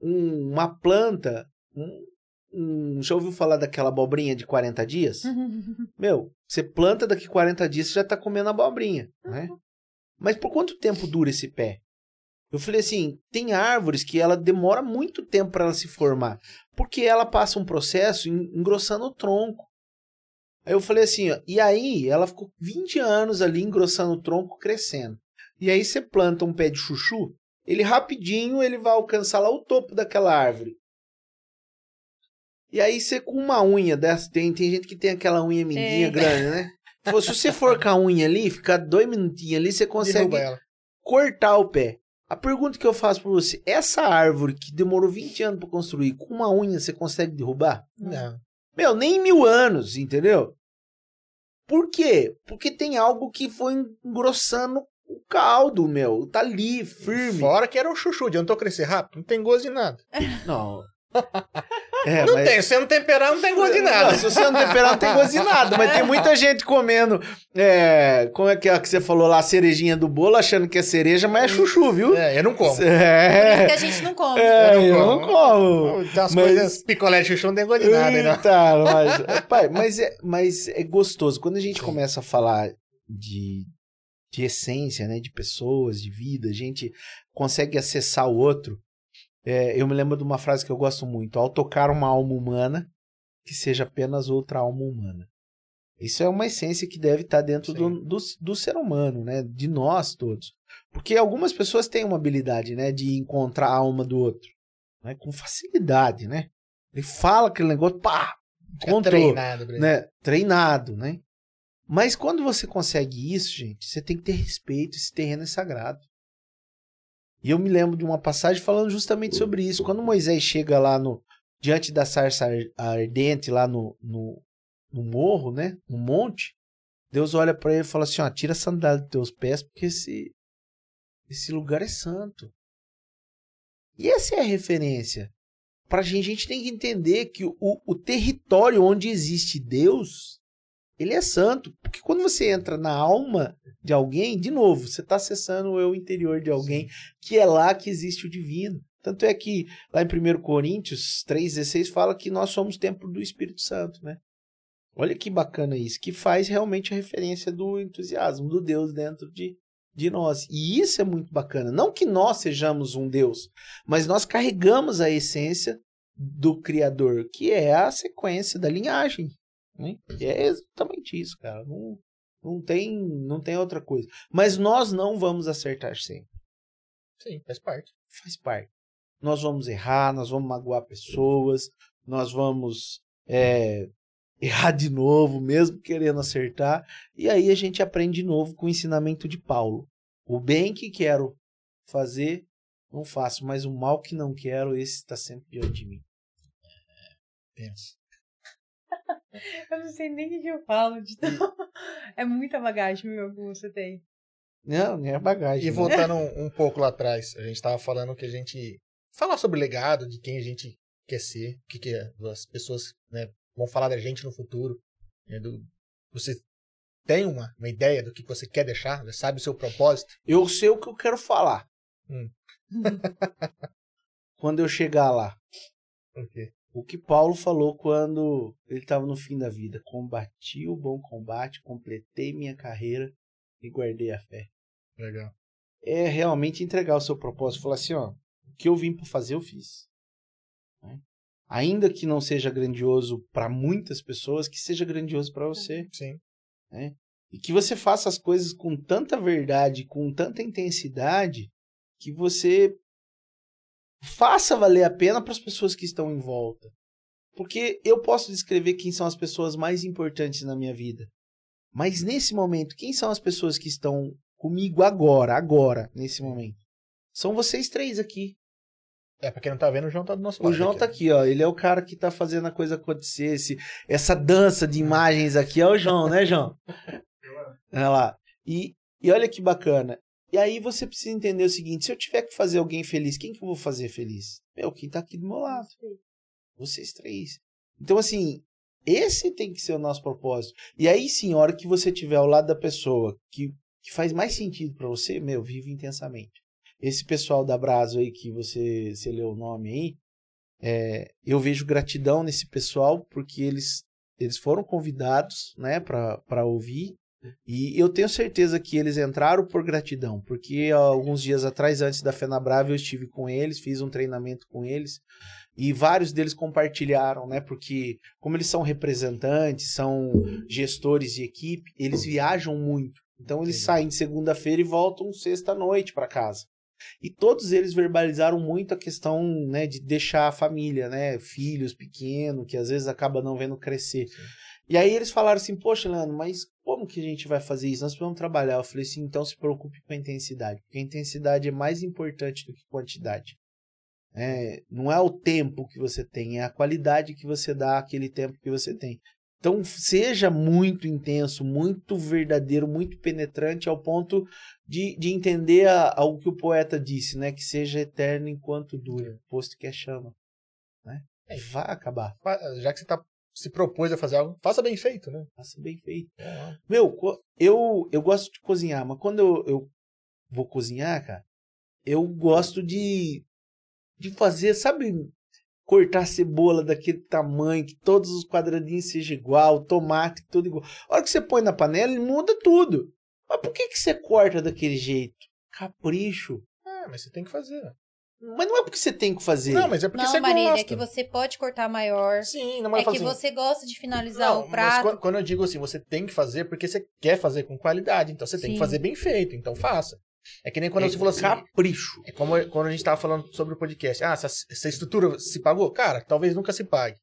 um- uma planta. Um, um- já ouviu falar daquela abobrinha de 40 dias? Meu, você planta daqui 40 dias, você já tá comendo abobrinha, né? Mas por quanto tempo dura esse pé? Eu falei assim, tem árvores que ela demora muito tempo para ela se formar, porque ela passa um processo en- engrossando o tronco. Aí eu falei assim, ó, e aí ela ficou 20 anos ali engrossando o tronco, crescendo. E aí você planta um pé de chuchu, ele rapidinho ele vai alcançar lá o topo daquela árvore. E aí você com uma unha dessa, tem, tem gente que tem aquela unha mindinha É. grande, né? Se você for com a unha ali, ficar dois minutinhos ali, você consegue cortar o pé. A pergunta que eu faço pra você, essa árvore que demorou 20 anos pra construir, com uma unha você consegue derrubar? Não. Meu, nem mil anos, entendeu? Por quê? Porque tem algo que foi engrossando o caldo, meu. Tá ali, firme. Fora que era o chuchu, adiantou crescer rápido, não tem gosto de nada. Não. É, Não mas- tem, se você não temperar, não tem gosto de nada. Não, se você não temperar, não tem gosto de nada. Mas tem muita gente comendo. É, como é que é que você falou lá, a cerejinha do bolo, achando que é cereja, mas é chuchu, viu? É, eu não como. Por isso É, que a gente não come. é, Eu eu não não como. Tem umas Mas- coisas, picolé de chuchu não tem gosto de nada, né? não. Mas, pai, mas, é, mas é gostoso. Quando a gente começa a falar de, de essência, né? De pessoas, de vida, a gente consegue acessar o outro. É, eu me lembro de uma frase que eu gosto muito. Ao tocar uma alma humana, que seja apenas outra alma humana. Isso é uma essência que deve estar dentro do, do, do ser humano, né? De nós todos. Porque algumas pessoas têm uma habilidade, né? De encontrar a alma do outro. Né? Com facilidade, né? Ele fala aquele negócio, pá! Encontrou treinado, né, treinado, né? Mas quando você consegue isso, gente, você tem que ter respeito, esse terreno é sagrado. E eu me lembro de uma passagem falando justamente sobre isso. Quando Moisés chega lá no diante da sarça ar- ardente lá no, no, no morro, né, no monte, Deus olha para ele e fala assim, ó, tira a sandália dos teus pés porque esse esse lugar é santo. E essa é a referência. Pra gente, a gente tem que entender que o, o território onde existe Deus, ele é santo. Porque quando você entra na alma de alguém, de novo, você está acessando o eu interior de alguém, que é lá que existe o divino. Tanto é que lá em 1 Coríntios 3,16 fala que nós somos templo do Espírito Santo, né? Olha que bacana isso, que faz realmente a referência do entusiasmo, do Deus dentro de, de nós. E isso é muito bacana. Não que nós sejamos um Deus, mas nós carregamos a essência do Criador, que é a sequência da linhagem. Né? E é exatamente isso, cara. Não, não, tem, não tem outra coisa. Mas nós não vamos acertar sempre. Sim, faz parte. Faz parte. Nós vamos errar, nós vamos magoar pessoas, nós vamos é, errar de novo, mesmo querendo acertar. E aí a gente aprende de novo com o ensinamento de Paulo. O bem que quero fazer, não faço, mas o mal que não quero, esse está sempre diante de mim. Pensa. Eu não sei nem o que eu falo de tão... É muita bagagem, meu, que você tem. Não, é bagagem. E né? voltando um, um pouco lá atrás, a gente tava falando que a gente. Falar sobre o legado, de quem a gente quer ser, o que, que as pessoas né, vão falar da gente no futuro. né, do- você tem uma, uma ideia do que você quer deixar? Você sabe o seu propósito? Eu sei o que eu quero falar. Hum. Quando eu chegar lá. O quê? O que Paulo falou quando ele estava no fim da vida. Combati o bom combate, completei minha carreira e guardei a fé. Legal. É realmente entregar o seu propósito. Falar assim, ó, o que eu vim para fazer, eu fiz. Né? Ainda que não seja grandioso para muitas pessoas, que seja grandioso para você. Sim. E que você faça as coisas com tanta verdade, com tanta intensidade, que você faça valer a pena para as pessoas que estão em volta. Porque eu posso descrever quem são as pessoas mais importantes na minha vida. Mas nesse momento, quem são as pessoas que estão comigo agora, agora, nesse momento? São vocês três aqui. É, pra quem não tá vendo, o João tá do nosso lado. O João aqui, tá aqui, ó. Ele é o cara que tá fazendo a coisa acontecer. Esse, essa dança de imagens aqui é o João, né, João? Olha lá. E, e olha que bacana. E aí você precisa entender o seguinte: se eu tiver que fazer alguém feliz, quem que eu vou fazer feliz? Meu, quem tá aqui do meu lado. Vocês três. Então, assim, esse tem que ser o nosso propósito. E aí sim, a hora que você tiver ao lado da pessoa que, que faz mais sentido para você, meu, vive intensamente. Esse pessoal da Brazo aí que você, você leu o nome aí, é, eu vejo gratidão nesse pessoal porque eles, eles foram convidados né, para ouvir. E eu tenho certeza que eles entraram por gratidão, porque alguns dias atrás, antes da Fenabrava, eu estive com eles, fiz um treinamento com eles. E vários deles compartilharam, né? Porque, como eles são representantes, são gestores de equipe, eles viajam muito. Então, eles saem de segunda-feira e voltam sexta-noite para casa. E todos eles verbalizaram muito a questão né, de deixar a família, né? Filhos pequenos, que às vezes acaba não vendo crescer. E aí eles falaram assim, poxa, Leandro, mas como que a gente vai fazer isso? Nós precisamos trabalhar. Eu falei assim, então se preocupe com a intensidade, porque a intensidade é mais importante do que quantidade. É, não é o tempo que você tem, é a qualidade que você dá àquele tempo que você tem. Então, seja muito intenso, muito verdadeiro, muito penetrante ao ponto de, de entender a, a, o que o poeta disse, né? Que seja eterno enquanto dura, posto que é chama. Né? É, vai acabar. Já que você tá, se propôs a fazer algo, faça bem feito, né? Faça bem feito. É. Meu, eu, eu gosto de cozinhar, mas quando eu, eu vou cozinhar, cara, eu gosto de de fazer, sabe, cortar cebola daquele tamanho, que todos os quadradinhos sejam igual, tomate, tudo igual. A hora que você põe na panela, ele muda tudo. Mas por que, que você corta daquele jeito? Capricho. Ah, mas você tem que fazer. Mas não é porque você tem que fazer. Não, mas é porque não, você Marília, gosta. é que você pode cortar maior. Sim, não é que assim. você gosta de finalizar não, o prato. Mas quando eu digo assim, você tem que fazer porque você quer fazer com qualidade. Então você Sim. tem que fazer bem feito. Então faça. É que nem quando é você falou assim. Capricho. É como quando a gente tava falando sobre o podcast. Ah, essa, essa estrutura se pagou? Cara, talvez nunca se pague.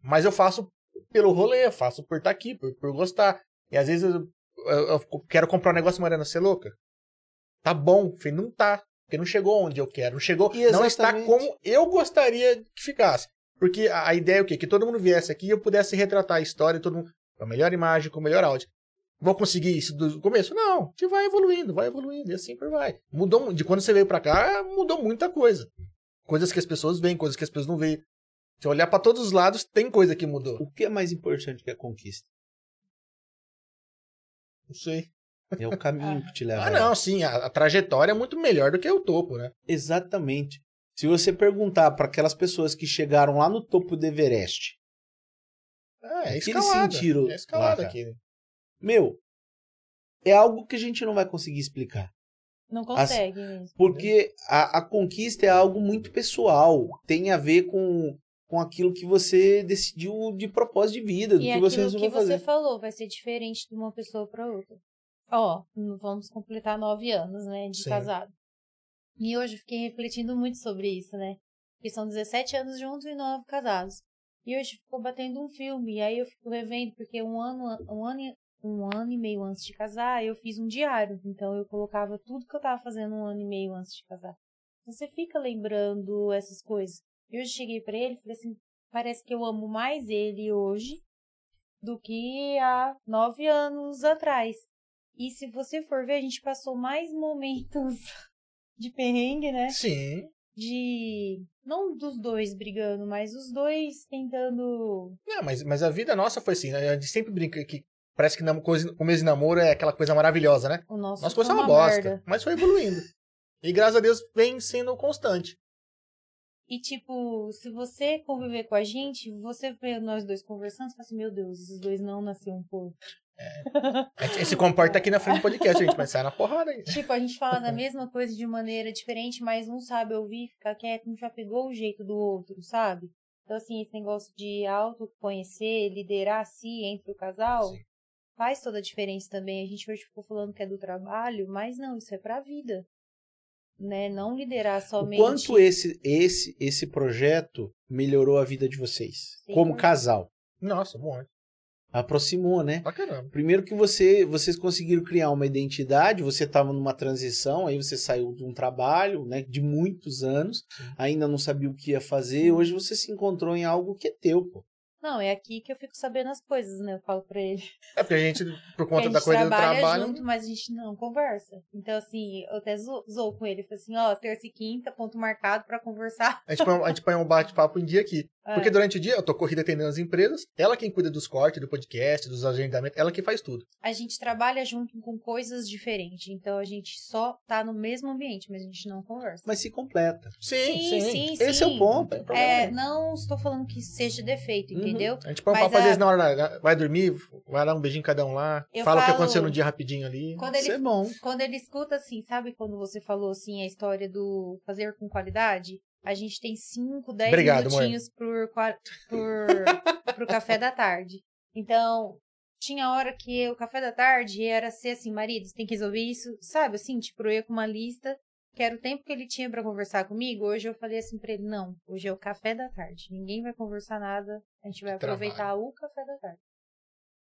Mas eu faço pelo rolê, faço por estar tá aqui, por, por gostar. E às vezes eu, eu, eu quero comprar um negócio, Mariana, ser louca. Tá bom, filho, não tá. Porque não chegou onde eu quero. Não chegou. Não está como eu gostaria que ficasse. Porque a, a ideia é o quê? Que todo mundo viesse aqui e eu pudesse retratar a história, todo mundo. Com a melhor imagem, com o melhor áudio. Vou conseguir isso do começo? Não, a gente vai evoluindo, vai evoluindo, e assim por vai. Mudou, de quando você veio para cá, mudou muita coisa. Coisas que as pessoas veem, coisas que as pessoas não veem. Se olhar para todos os lados, tem coisa que mudou. O que é mais importante que a conquista? Não sei. É o caminho que te leva. ah, não, sim, a, a, trajetória é muito melhor do que o topo, né? Exatamente. Se você perguntar para aquelas pessoas que chegaram lá no topo do Everest, é, é que eles sentiram é escalada lá, aqui. Né? Meu, é algo que a gente não vai conseguir explicar. Não consegue mesmo. Porque a, a conquista é algo muito pessoal. Tem a ver com, com aquilo que você decidiu de propósito de vida, do e que você resolveu que fazer. você falou vai ser diferente de uma pessoa para outra. Ó, vamos completar nove anos, né, de Sim. casado. E hoje eu fiquei refletindo muito sobre isso, né? Porque são 17 anos juntos e nove casados. E hoje ficou batendo um filme, e aí eu fico revendo, porque um ano, um ano, um ano e meio antes de casar, eu fiz um diário. Então eu colocava tudo que eu tava fazendo um ano e meio antes de casar. Você fica lembrando essas coisas. E hoje cheguei para ele e falei assim: parece que eu amo mais ele hoje do que há nove anos atrás. E se você for ver, a gente passou mais momentos de perrengue, né? Sim. De. Não dos dois brigando, mas os dois tentando. Não, mas, mas a vida nossa foi assim, né? A gente sempre brinca que Parece que o começo de namoro é aquela coisa maravilhosa, né? O nosso Nossa coisa é uma, bosta. Merda. Mas foi evoluindo. e graças a Deus vem sendo constante. E, tipo, se você conviver com a gente, você vê nós dois conversando, você fala assim, meu Deus, esses dois não nasceram um pouco. É. A gente se comporta aqui na frente do podcast, a gente vai sair na porrada. Aí. Tipo, a gente fala da mesma coisa de maneira diferente, mas um sabe ouvir, ficar quieto, um já pegou o jeito do outro, sabe? Então, assim, esse negócio de autoconhecer, liderar si entre o casal, Sim faz toda a diferença também. A gente hoje ficou falando que é do trabalho, mas não, isso é pra vida. né? Não liderar O somente. quanto esse, esse, esse projeto melhorou a vida de vocês? Sim, como casal. Nossa, bom. Aproximou, né? Pra caramba. Primeiro que você, vocês conseguiram criar uma identidade, você estava numa transição, aí você saiu de um trabalho, né, de muitos anos, ainda não sabia o que ia fazer, hoje você se encontrou em algo que é teu, pô. Não, é aqui que eu fico sabendo as coisas, né? Eu falo pra ele. É porque a gente, por conta da coisa do trabalha trabalho. junto, mas a gente não conversa. Então, assim, eu até zo- zoou com ele. Falei assim, ó, terça e quinta, ponto marcado pra conversar. A gente põe, a gente põe um bate-papo em dia aqui. É. Porque durante o dia eu tô corrida atendendo as empresas, ela quem cuida dos cortes, do podcast, dos agendamentos, ela que faz tudo. A gente trabalha junto com coisas diferentes. Então, a gente só tá no mesmo ambiente, mas a gente não conversa. Mas se completa. Sim, Sim, sim. sim, Esse é o sim. ponto. É, nenhum. não estou falando que seja defeito, Uhum. Entendeu? A gente põe Mas papo às a- vezes na hora, né? vai dormir, vai dar um beijinho em cada um lá, Eu fala o que falo- aconteceu no dia rapidinho ali. Quando Isso ele é bom. Quando ele escuta assim, sabe quando você falou assim a história do fazer com qualidade? A gente tem 5, 10 Obrigado, minutinhos por, por, pro café da tarde. Então, tinha hora que o café da tarde era ser assim, marido, você tem que resolver isso, sabe? Assim, tipo, eu ia com uma lista, que era o tempo que ele tinha pra conversar comigo. Hoje eu falei assim pra ele, não, hoje é o café da tarde. Ninguém vai conversar nada, a gente vai Trabalho. aproveitar o café da tarde.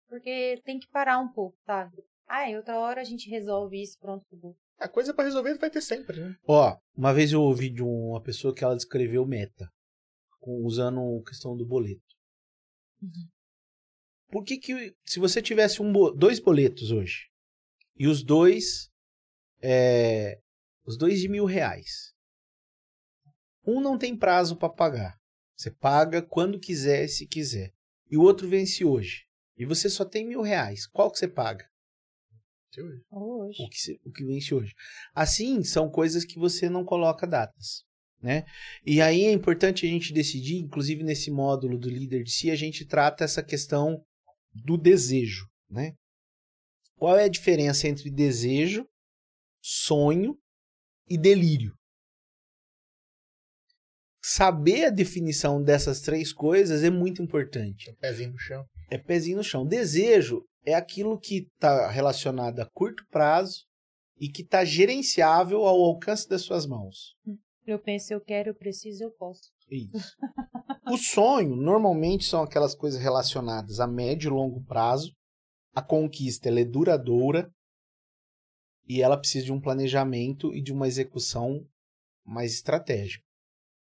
Porque tem que parar um pouco, sabe? Ah, e outra hora a gente resolve isso, pronto, acabou. A coisa pra resolver vai ter sempre, né? Ó, uma vez eu ouvi de uma pessoa que ela descreveu meta, com- usando a questão do boleto. Por que que, se você tivesse um, bo- dois boletos hoje, e os dois, é, os dois de mil reais, um não tem prazo para pagar, você paga quando quiser, se quiser, e o outro vence hoje, e você só tem mil reais, qual que você paga? Hoje. o que, se- o que vence hoje. Assim, são coisas que você não coloca datas. Né? E aí é importante a gente decidir, inclusive nesse módulo do líder de si, a gente trata essa questão do desejo. Né? Qual é a diferença entre desejo, sonho e delírio? Saber a definição dessas três coisas é muito importante Um pezinho no chão. é pezinho no chão. Desejo é aquilo que está relacionado a curto prazo e que está gerenciável ao alcance das suas mãos. Eu penso, eu quero, eu preciso, eu posso. Isso. o sonho normalmente são aquelas coisas relacionadas a médio e longo prazo. A conquista ela é duradoura e ela precisa de um planejamento e de uma execução mais estratégica.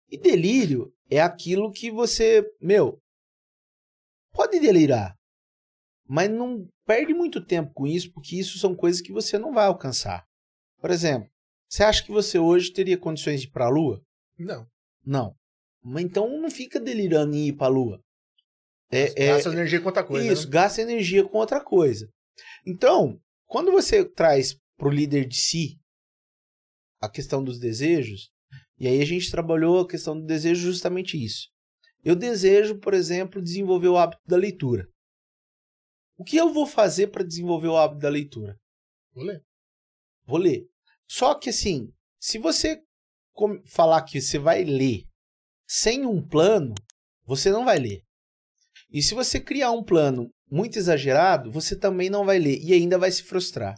E delírio é aquilo que você, meu, pode delirar, mas não perde muito tempo com isso, porque isso são coisas que você não vai alcançar. Por exemplo, você acha que você hoje teria condições de ir para a Lua? Não. Não. Mas então não fica delirando em ir para a Lua. É, é, Gasta energia com outra coisa. isso, né? gasta energia com outra coisa. Então, quando você traz para o líder de si a questão dos desejos, e aí a gente trabalhou a questão do desejo justamente isso. Eu desejo, por exemplo, desenvolver o hábito da leitura. O que eu vou fazer para desenvolver o hábito da leitura? Vou ler. Vou ler. Só que assim, se você falar que você vai ler sem um plano, você não vai ler. E se você criar um plano muito exagerado, você também não vai ler e ainda vai se frustrar.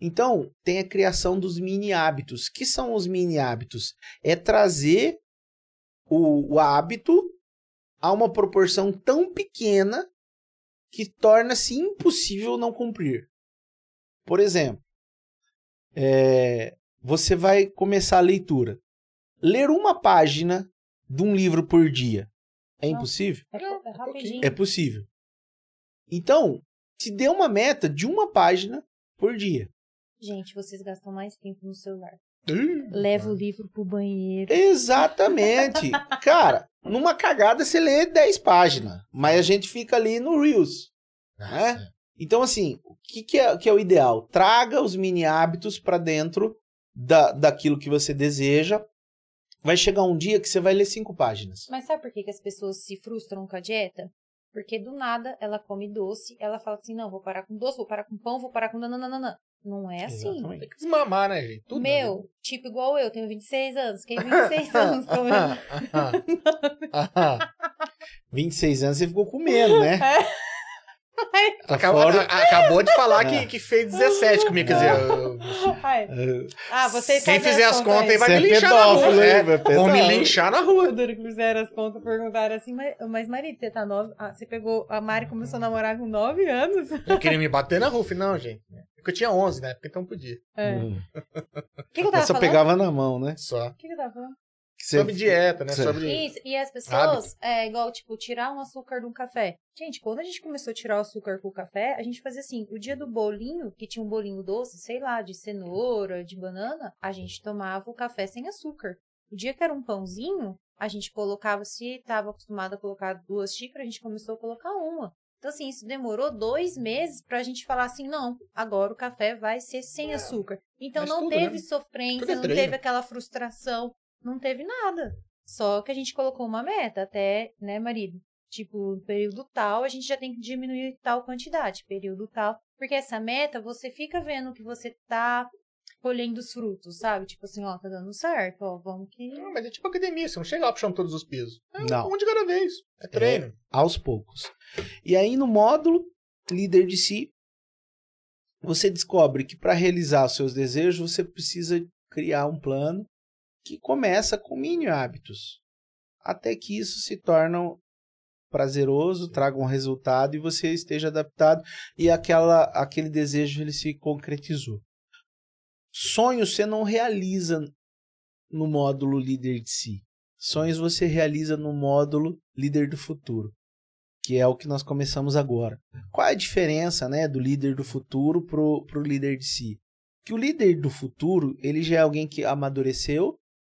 Então, tem a criação dos mini hábitos. que são os mini hábitos? É trazer o, o hábito a uma proporção tão pequena que torna-se impossível não cumprir. Por exemplo, é, você vai começar a leitura. Ler uma página de um livro por dia é Não. impossível? É, Não, é é rapidinho. É possível. Então, te dê uma meta de uma página por dia. Gente, vocês gastam mais tempo no celular. Ih, Leva o livro pro banheiro. Exatamente. Cara, numa cagada você lê 10 páginas, mas a gente fica ali no Reels. nossa. Então, assim, o que, que, é, que é o ideal? Traga os mini hábitos para dentro da, daquilo que você deseja. Vai chegar um dia que você vai ler cinco páginas. Mas sabe por que, que as pessoas se frustram com a dieta? Porque do nada ela come doce, ela fala assim: não, vou parar com doce, vou parar com pão, vou parar com nananana. Não é assim. Exatamente. Tem que desmamar, né, gente? Tudo Meu, tipo igual eu, tenho 26 anos. Fiquei 26 anos comendo. 26 anos você ficou comendo, né? também. Acabou, fora. a- acabou de falar que, É. que fez 17 comigo. Quer dizer, eu- Ah, vocês quem fizer as contas aí vai Você me é linchar na pedófilo, rua. hein, é. vai Vão me linchar na rua. O duro que fizeram as contas perguntaram assim, mas, mas marido, você tá nove. Ah, você pegou. A Mari começou a namorar com nove anos. Eu queria me bater na rua. Não, gente. Porque eu tinha 11, né? Porque então podia. É. Hum. O que, que eu tava Eu só falando? pegava na mão, né? Só. O que, que eu tava falando? Você- Sobre dieta, né? Sobre. Isso, e as pessoas, é igual, tipo, tirar um açúcar de um café. Gente, quando a gente começou a tirar o açúcar com o café, a gente fazia assim, o dia do bolinho, que tinha um bolinho doce, sei lá, de cenoura, de banana, a gente tomava o café sem açúcar. O dia que era um pãozinho, a gente colocava, se estava acostumado a colocar duas xícaras, a gente começou a colocar uma. Então, assim, isso demorou dois meses pra gente falar assim, não, agora o café vai ser sem açúcar. Então, mas não tudo, teve né? sofrência, Tudo é não treino. teve aquela frustração, não teve nada. Só que a gente colocou uma meta até, né, marido? Tipo, período tal, a gente já tem que diminuir tal quantidade, período tal. Porque essa meta, você fica vendo que você tá colhendo os frutos, sabe? Tipo assim, ó, tá dando certo, ó, vamos que... Não, mas é tipo academia, você não chega lá puxando todos os pesos. É Não. um de cada vez. É treino. aos poucos. E aí no módulo líder de si, você descobre que para realizar os seus desejos você precisa criar um plano que começa com mini hábitos, até que isso se torne prazeroso, traga um resultado e você esteja adaptado e aquela aquele desejo ele se concretizou. Sonhos você não realiza no módulo líder de si. Sonhos você realiza no módulo líder do futuro, que é o que nós começamos agora. Qual é a diferença, né, do líder do futuro pro pro líder de si? Que o líder do futuro, ele já é alguém que amadureceu,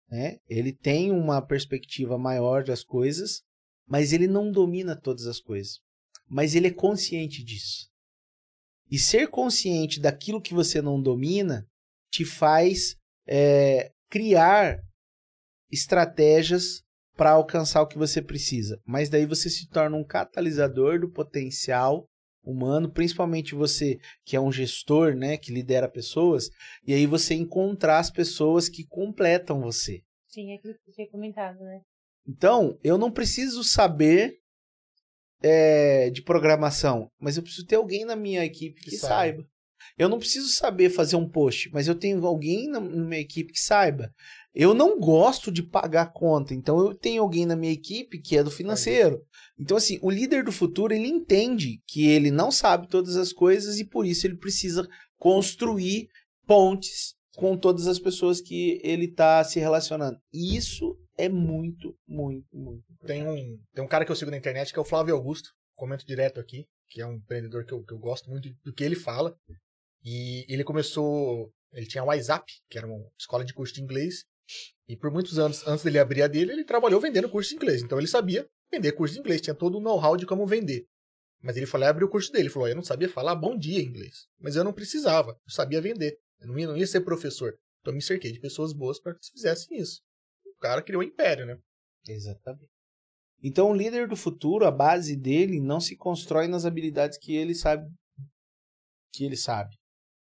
né? Ele tem uma perspectiva maior das coisas, mas ele não domina todas as coisas. Mas ele é consciente disso. E ser consciente daquilo que você não domina te faz é, criar estratégias para alcançar o que você precisa. Mas daí você se torna um catalisador do potencial humano, principalmente você que é um gestor, né, que lidera pessoas, e aí você encontrar as pessoas que completam você. Sim, é aquilo que você tinha comentado, né? Então, eu não preciso saber é, de programação, mas eu preciso ter alguém na minha equipe que, Que saiba. saiba. Eu não preciso saber fazer um post, mas eu tenho alguém na, minha equipe que saiba. Eu não gosto de pagar conta, então eu tenho alguém na minha equipe que é do financeiro. Então, assim, o líder do futuro, ele entende que ele não sabe todas as coisas e por isso ele precisa construir pontes com todas as pessoas que ele está se relacionando. Isso é muito, muito, muito. Tem um, tem um cara que eu sigo na internet que é o Flávio Augusto. Comento direto aqui, que é um empreendedor que eu, que eu gosto muito do que ele fala. E ele começou. Ele tinha a WhatsApp, que era uma escola de curso de inglês. E por muitos anos, antes dele abrir a dele, ele trabalhou vendendo curso de inglês. Então ele sabia vender curso de inglês, tinha todo o know-how de como vender. Mas ele falou, abriu o curso dele. Ele falou: Eu não sabia falar bom dia em inglês. Mas eu não precisava, eu sabia vender. Eu não ia, não ia ser professor. Então eu me cerquei de pessoas boas para que fizessem isso. O cara criou um império, né? Exatamente. Então, o líder do futuro, a base dele não se constrói nas habilidades que ele sabe que ele sabe.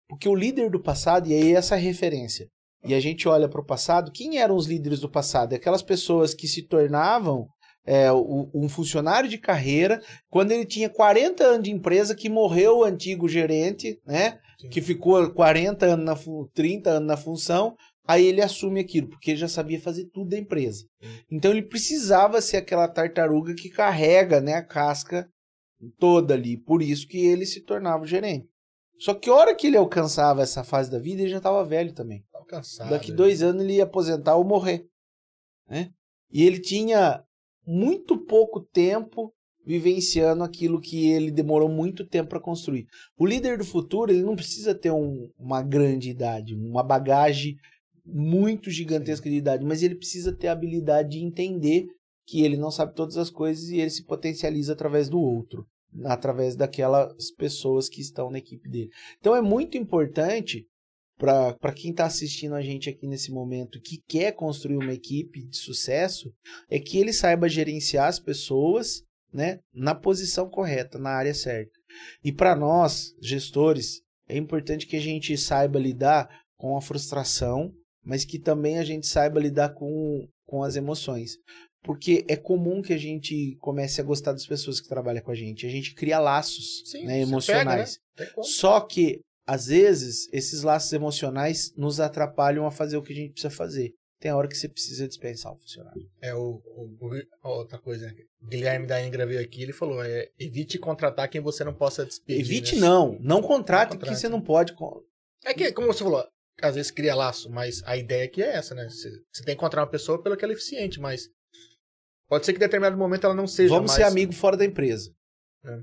Porque o líder do passado, e aí essa é referência. E a gente olha para o passado, quem eram os líderes do passado? Aquelas pessoas que se tornavam é, um funcionário de carreira quando ele tinha 40 anos de empresa, que morreu o antigo gerente, né? Sim. Que ficou 40 anos, na fu- 30 anos na função, aí ele assume aquilo, porque ele já sabia fazer tudo da empresa. Então ele precisava ser aquela tartaruga que carrega né, a casca toda ali. Por isso que ele se tornava o gerente. Só que a hora que ele alcançava essa fase da vida, ele já estava velho também. Tava cansado. Daqui né? dois anos ele ia aposentar ou morrer. Né? E ele tinha muito pouco tempo vivenciando aquilo que ele demorou muito tempo para construir. O líder do futuro ele não precisa ter um- uma grande idade, uma bagagem muito gigantesca de idade, mas ele precisa ter a habilidade de entender que ele não sabe todas as coisas e ele se potencializa através do outro, através daquelas pessoas que estão na equipe dele. Então é muito importante para quem está assistindo a gente aqui nesse momento que quer construir uma equipe de sucesso, é que ele saiba gerenciar as pessoas né, na posição correta, na área certa. E para nós, gestores, é importante que a gente saiba lidar com a frustração, mas que também a gente saiba lidar com, com as emoções. Porque é comum que a gente comece a gostar das pessoas que trabalham com a gente. A gente cria laços Sim, né, emocionais. pega, né? Só que, às vezes, esses laços emocionais nos atrapalham a fazer o que a gente precisa fazer. Tem a hora que você precisa dispensar o funcionário. É o, o- outra coisa, né? Guilherme da Ingra veio aqui, ele falou, é, evite contratar quem você não possa despedir. Evite né? não. Não contrate Não porque contrate. você não pode. É que, como você falou, às vezes cria laço, mas a ideia aqui é essa, né? Você, você tem que encontrar uma pessoa pelo que ela é eficiente, mas pode ser que em determinado momento ela não seja Vamos mais... ser amigo fora da empresa. É.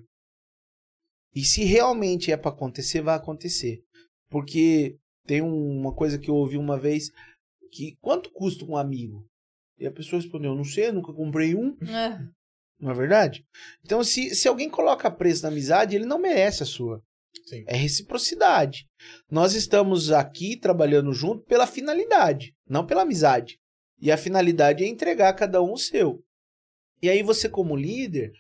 E se realmente é pra acontecer, vai acontecer. Porque tem um- uma coisa que eu ouvi uma vez que quanto custa um amigo? E a pessoa respondeu, não sei, nunca comprei um. Ah, Não é verdade? Então, se, se alguém coloca preço na amizade, ele não merece a sua. Sim. É reciprocidade. Nós estamos aqui trabalhando junto pela finalidade, não pela amizade. E a finalidade é entregar a cada um o seu. E aí você, como líder,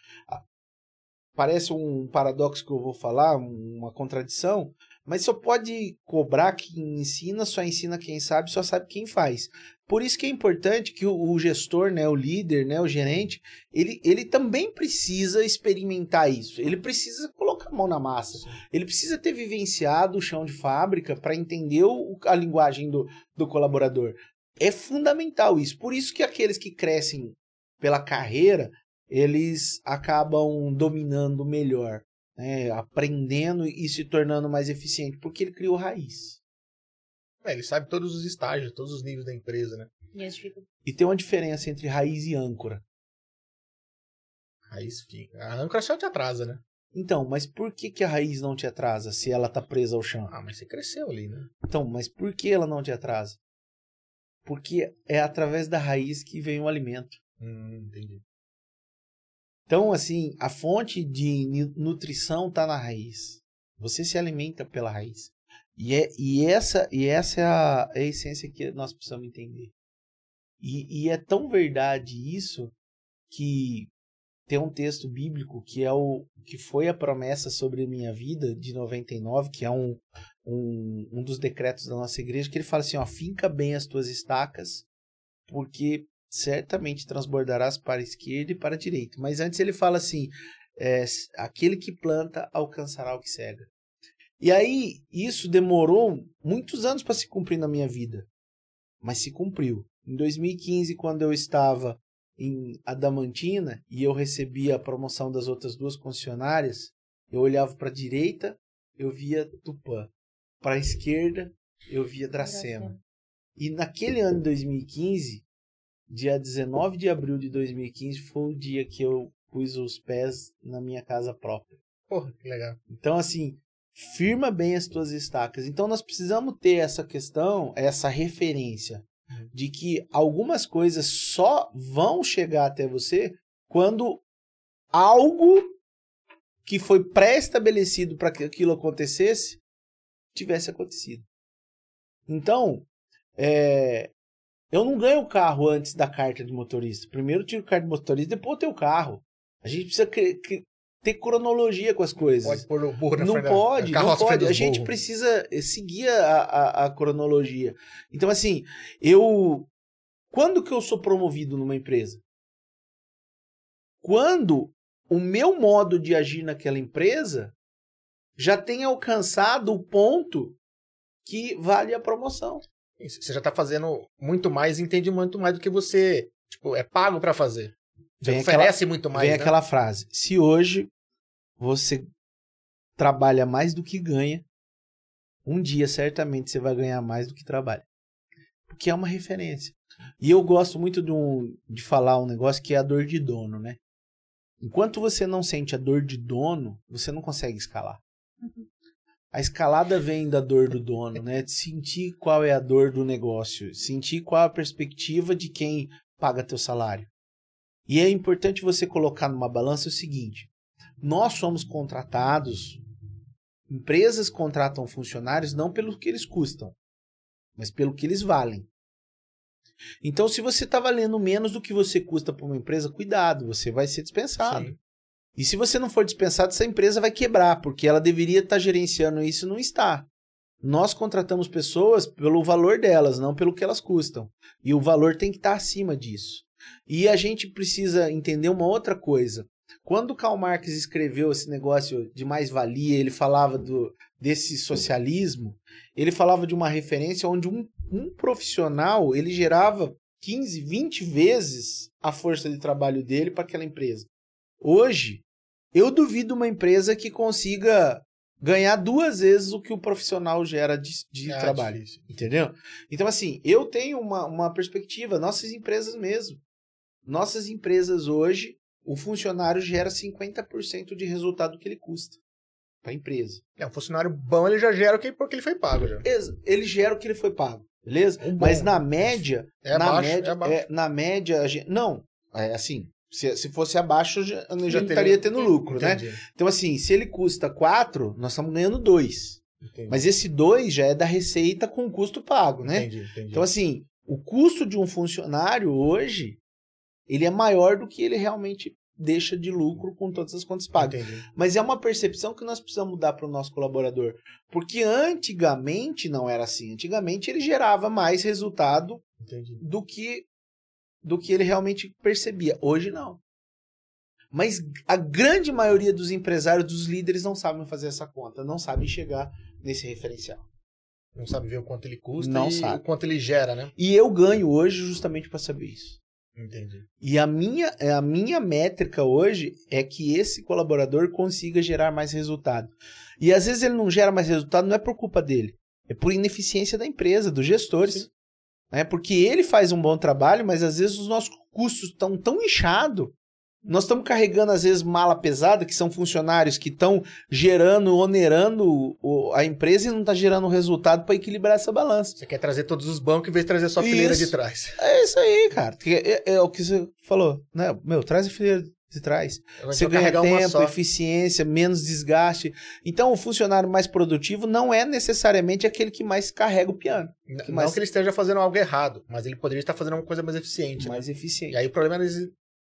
parece um paradoxo que eu vou falar, um- uma contradição, mas só pode cobrar quem ensina, só ensina quem sabe, só sabe quem faz. Por isso que é importante que o, o gestor, né, o líder, né, o gerente, ele, ele também precisa experimentar isso. Ele precisa colocar a mão na massa. Ele precisa ter vivenciado o chão de fábrica para entender o- a linguagem do, do colaborador. É fundamental isso. Por isso que aqueles que crescem pela carreira, eles acabam dominando melhor, né, aprendendo e se tornando mais eficiente, porque ele criou raiz. É, ele sabe todos os estágios, todos os níveis da empresa, né? e tem uma diferença entre raiz e âncora. Raiz fica. A âncora só te atrasa, né? Então, mas por que, que a raiz não te atrasa se ela tá presa ao chão? Ah, mas você cresceu ali, né? Então, mas por que ela não te atrasa? Porque é através da raiz que vem o alimento. Hum, entendi. Então, assim, a fonte de nutrição tá na raiz. Você se alimenta pela raiz. E, é, e essa, e essa é, a, é a essência que nós precisamos entender. E, e é tão verdade isso que tem um texto bíblico que é o que foi a promessa sobre a minha vida de 99, que é um, um, um dos decretos da nossa igreja, que ele fala assim, ó, finca bem as tuas estacas, porque certamente transbordarás para a esquerda e para a direita. Mas antes ele fala assim, é, aquele que planta alcançará o que cega. E aí, isso demorou muitos anos para se cumprir na minha vida, mas se cumpriu. Em 2015, quando eu estava em Adamantina e eu recebi a promoção das outras duas concessionárias, eu olhava para a direita, eu via Tupã. Para a esquerda, eu via Dracena. E naquele ano de 2015, dia 19 de abril de 2015, foi o dia que eu pus os pés na minha casa própria. Porra, que legal. Então, assim, firma bem as tuas estacas. Então, nós precisamos ter essa questão, essa referência de que algumas coisas só vão chegar até você quando algo que foi pré-estabelecido para que aquilo acontecesse tivesse acontecido. Então, é, eu não ganho o carro antes da carta de motorista. Primeiro eu tiro o carta de motorista, depois eu tenho o carro. A gente precisa cre- cre- ter cronologia com as coisas. Pode pôr o burro na Não pode, a não pode. A gente burros. precisa eh, seguir a, a, a cronologia. Então, assim, eu. Quando que eu sou promovido numa empresa? Quando o meu modo de agir naquela empresa já tem alcançado o ponto que vale a promoção. Você já tá fazendo muito mais, entende muito mais do que você, tipo, é pago pra fazer. Você Vem aquela- oferece muito mais, Vem né? aquela frase: se hoje você trabalha mais do que ganha, um dia certamente você vai ganhar mais do que trabalha. Porque é uma referência. E eu gosto muito de, um, de falar um negócio que é a dor de dono, né? Enquanto você não sente a dor de dono, você não consegue escalar. A escalada vem da dor do dono, né? De sentir qual é a dor do negócio, sentir qual a perspectiva de quem paga teu salário. E é importante você colocar numa balança o seguinte: nós somos contratados, empresas contratam funcionários não pelo que eles custam, mas pelo que eles valem. Então, se você está valendo menos do que você custa para uma empresa, cuidado, você vai ser dispensado. Sim. E se você não for dispensado, essa empresa vai quebrar, porque ela deveria estar gerenciando isso e não está. Nós contratamos pessoas pelo valor delas, não pelo que elas custam. E o valor tem que estar acima disso. E a gente precisa entender uma outra coisa. Quando Karl Marx escreveu esse negócio de mais-valia, ele falava do, desse socialismo, ele falava de uma referência onde um, um profissional ele gerava 15, 20 vezes a força de trabalho dele para aquela empresa. Hoje, eu duvido uma empresa que consiga ganhar duas vezes o que o profissional gera de, de É trabalho. difícil. Entendeu? Então, assim, eu tenho uma, uma perspectiva, nossas empresas mesmo. Nossas empresas hoje, o funcionário gera 50% de resultado que ele custa para a empresa. É, um funcionário bom, ele já gera o que, porque ele foi pago já. Ele gera o que ele foi pago, beleza? Bom. Mas na média, É na média, é é, na média, a gente, não, é assim, se, se fosse abaixo, já, Já estaria tendo lucro, né? Entendi, Então, assim, se ele custa 4, nós estamos ganhando 2. entendi. Mas esse 2 já é da receita com o custo pago, né? Entendi. Então, assim, o custo de um funcionário hoje, ele é maior do que ele realmente deixa de lucro com todas as contas pagas. Entendi. Mas é uma percepção que nós precisamos dar para o nosso colaborador. Porque antigamente não era assim. Antigamente ele gerava mais resultado Entendi. do que do que ele realmente percebia. Hoje não. Mas a grande maioria dos empresários, dos líderes, não sabem fazer essa conta, não sabem chegar nesse referencial. Não sabe ver o quanto ele custa Não e sabe. o quanto ele gera, né? E eu ganho hoje justamente para saber isso. Entendi. E a minha, a minha métrica hoje é que esse colaborador consiga gerar mais resultado. E às vezes ele não gera mais resultado, não é por culpa dele, é por ineficiência da empresa, dos gestores. Sim. Né? Porque ele faz um bom trabalho, mas às vezes os nossos custos estão tão inchados. Nós estamos carregando, às vezes, mala pesada, que são funcionários que estão gerando, onerando a empresa e não está gerando resultado para equilibrar essa balança. Você quer trazer todos os bancos em vez de trazer só a fileira Isso. de trás. É isso aí, cara. Que É, é o que você falou, né? Meu, traz a fileira de trás. Você ganha tempo, eficiência, menos desgaste. Então, o funcionário mais produtivo não é necessariamente aquele que mais carrega o piano, que Não mais- que ele esteja fazendo algo errado, mas ele poderia estar fazendo uma coisa mais eficiente. né? mais eficiente. E aí o problema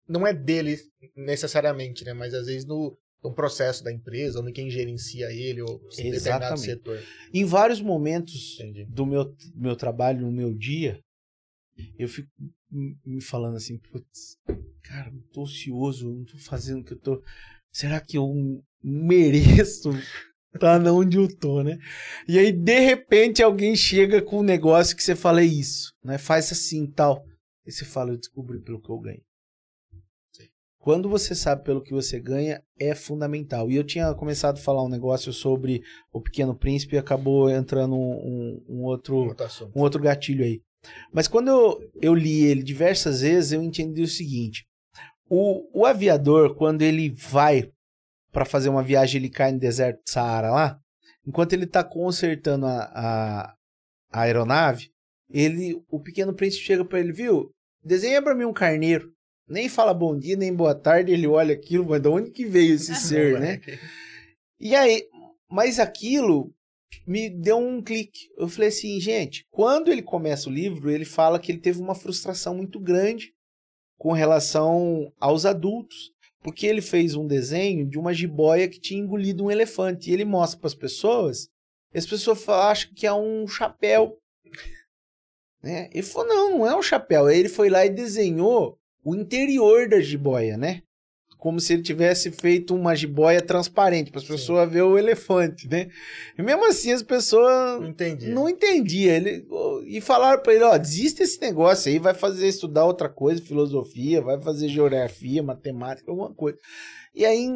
não é dele necessariamente, né? Mas às vezes no, no processo da empresa, ou em quem gerencia ele, ou em determinado setor. Em vários momentos Entendi. do meu, meu trabalho, no meu dia, eu fico me falando assim, putz, cara, eu tô ocioso, eu não tô fazendo o que eu tô. Será que eu mereço estar onde eu tô, né? E aí, de repente, alguém chega com um negócio que você fala, é isso, né? Faz assim tal. E você fala, eu descobri pelo que eu ganho. Quando você sabe pelo que você ganha, é fundamental. E eu tinha começado a falar um negócio sobre o Pequeno Príncipe e acabou entrando um, um- um outro um outro gatilho aí. Mas quando eu, eu li ele diversas vezes, eu entendi o seguinte: o, o aviador, quando ele vai para fazer uma viagem, ele cai no deserto do Saara lá, enquanto ele está consertando a, a, a aeronave, ele, o pequeno príncipe chega para ele, viu? Desenha para mim um carneiro. Nem fala bom dia, nem boa tarde, ele olha aquilo, mas de onde que veio esse ser, né? E aí, mas aquilo me deu um clique. Eu falei assim, gente, quando ele começa o livro, ele fala que ele teve uma frustração muito grande com relação aos adultos, porque ele fez um desenho de uma jiboia que tinha engolido um elefante e ele mostra para as pessoas, e as pessoas acham que é um chapéu. Né? Ele falou, não, não é um chapéu. Aí ele foi lá e desenhou o interior da jiboia, né? Como se ele tivesse feito uma jiboia transparente, para as pessoas verem o elefante, né? E mesmo assim as pessoas Não entendi. não entendiam. Ele, e falaram para ele, ó, desista esse negócio aí, vai fazer estudar outra coisa, filosofia, vai fazer geografia, matemática, alguma coisa. E aí,